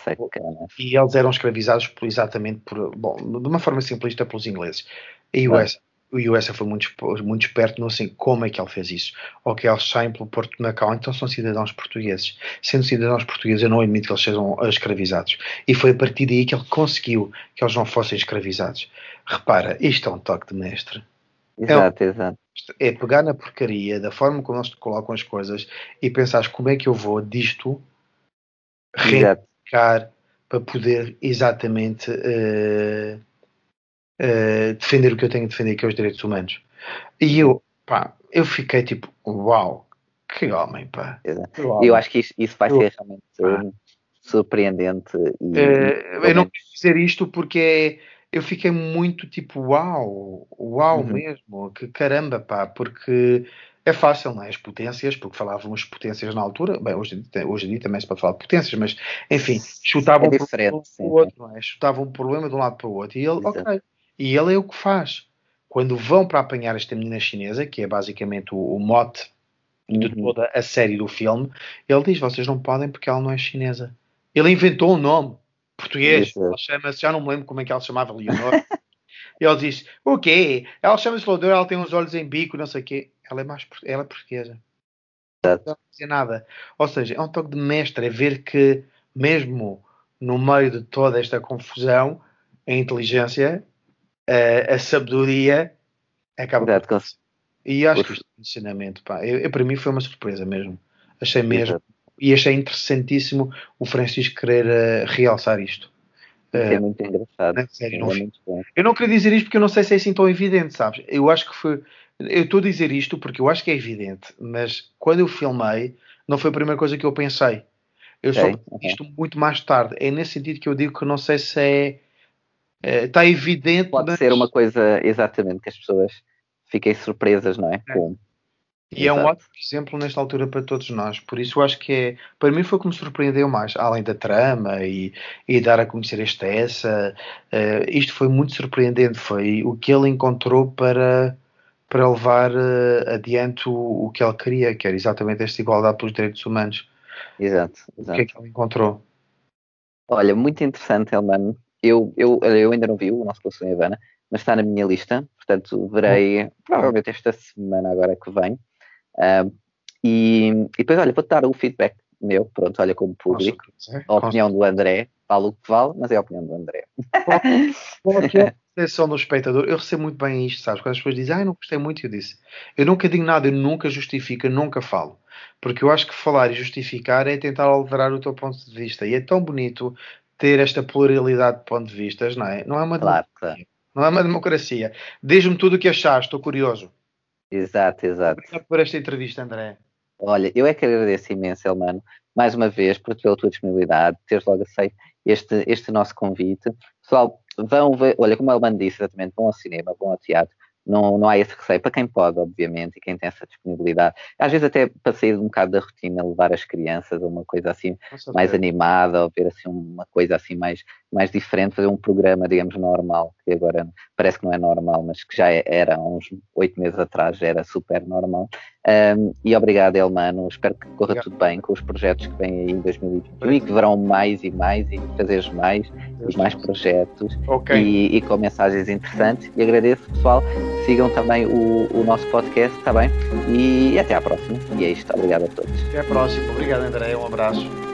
e eles eram escravizados por, exatamente por, bom, de uma forma simplista pelos ingleses. E o US, o US foi muito, muito esperto no assim, como é que ele fez isso. Ok, eles saem pelo Porto de Macau, então são cidadãos portugueses. Sendo cidadãos portugueses, eu não admito que eles sejam escravizados. E foi a partir daí que ele conseguiu que eles não fossem escravizados. Repara, isto é um toque de mestre. Exato, é, exato. É pegar na porcaria, da forma como eles colocam as coisas e pensar como é que eu vou disto reivindicar para poder exatamente uh, uh, defender o que eu tenho de defender, que é os direitos humanos. E eu, pá, eu fiquei tipo, uau, que homem, pá. E eu acho que isso, isso vai ser realmente pá. surpreendente. E, uh, eu não quis dizer isto porque eu fiquei muito tipo, uau, uau uhum. mesmo, que caramba, pá, porque é fácil, não é? As potências, porque falávamos potências na altura, bem, hoje, hoje em dia também se pode falar de potências, mas enfim, chutavam é um para o outro, é? Chutavam um problema de um lado para o outro. E ele, Exato. ok. E ele é o que faz. Quando vão para apanhar esta menina chinesa, que é basicamente o, o mote de uhum. toda a série do filme, ele diz: vocês não podem porque ela não é chinesa. Ele inventou um nome português, ela chama-se, já não me lembro como é que ela se chamava, Leonor. ele diz: o quê? Ela chama-se Leonor, ela tem uns olhos em bico, não sei o quê ela é mais ela é portuguesa. Não dizer nada. Ou seja, é um toque de mestre, é ver que mesmo no meio de toda esta confusão, a inteligência, a, a sabedoria acaba por... E acho que este ensinamento, pá, eu, eu, para mim foi uma surpresa mesmo. Achei mesmo. Exato. E achei interessantíssimo o Francisco querer uh, realçar isto. é muito engraçado. Sério, é não, muito eu não queria dizer isto porque eu não sei se é assim tão evidente, sabes? Eu acho que foi, eu estou a dizer isto porque eu acho que é evidente, mas quando eu filmei, não foi a primeira coisa que eu pensei. Eu okay. só isto muito mais tarde. É nesse sentido que eu digo que não sei se é. É está evidente. Pode mas... ser uma coisa, exatamente, que as pessoas fiquem surpresas, não é? é. Com... E Exato. é um ótimo exemplo nesta altura para todos nós. Por isso eu acho que é. Para mim foi o que me surpreendeu mais, além da trama e, e dar a conhecer esta essa. Uh, isto foi muito surpreendente. Foi o que ele encontrou para para levar uh, adiante o, o, que ele queria, que era exatamente esta igualdade pelos direitos humanos. Exato, exato. O que é que ele encontrou? Olha, muito interessante, Elmano. Eu, eu, eu ainda não vi o nosso curso em Havana, mas está na minha lista, portanto verei oh. provavelmente esta semana agora que vem. Uh, e, e depois, olha, vou-te dar o feedback meu, pronto, olha como público, a opinião do André, falo o que vale, mas é a opinião do André. Qual, é percepção do espectador, eu recebo muito bem isto, sabes? Quando as pessoas dizem, ah, não gostei muito, eu disse, eu nunca digo nada, eu nunca justifico, eu nunca falo. Porque eu acho que falar e justificar é tentar alterar o teu ponto de vista. E é tão bonito ter esta pluralidade de pontos de vista, não é? Não é uma claro, democracia. Não é uma democracia. Diz-me tudo o que achaste, estou curioso. Exato, exato. Obrigado por esta entrevista, André. Olha, eu é que agradeço imenso, Elmano, mais uma vez, por pela tua disponibilidade, teres logo aceito este, este nosso convite. Pessoal, vão ver, olha, como o Elmano disse exatamente, vão ao cinema, vão ao teatro, não, não há esse receio. Para quem pode, obviamente, e quem tem essa disponibilidade. Às vezes até para sair um bocado da rotina, levar as crianças a uma coisa assim mais animada, ou ver assim uma coisa assim mais, mais diferente, fazer um programa, digamos, normal, que agora parece que não é normal, mas que já é, era há uns oito meses atrás, já era super normal. Um, e obrigado, Elmano. Espero que corra obrigado. tudo bem com os projetos que vêm aí em 2021 e que verão mais e mais e fazeres mais e mais projetos okay. e, e, com mensagens interessantes. E agradeço, pessoal. Sigam também o, o nosso podcast, está bem? E até à próxima. E é isto. Obrigado a todos. Até à próxima. Obrigado, André. Um abraço.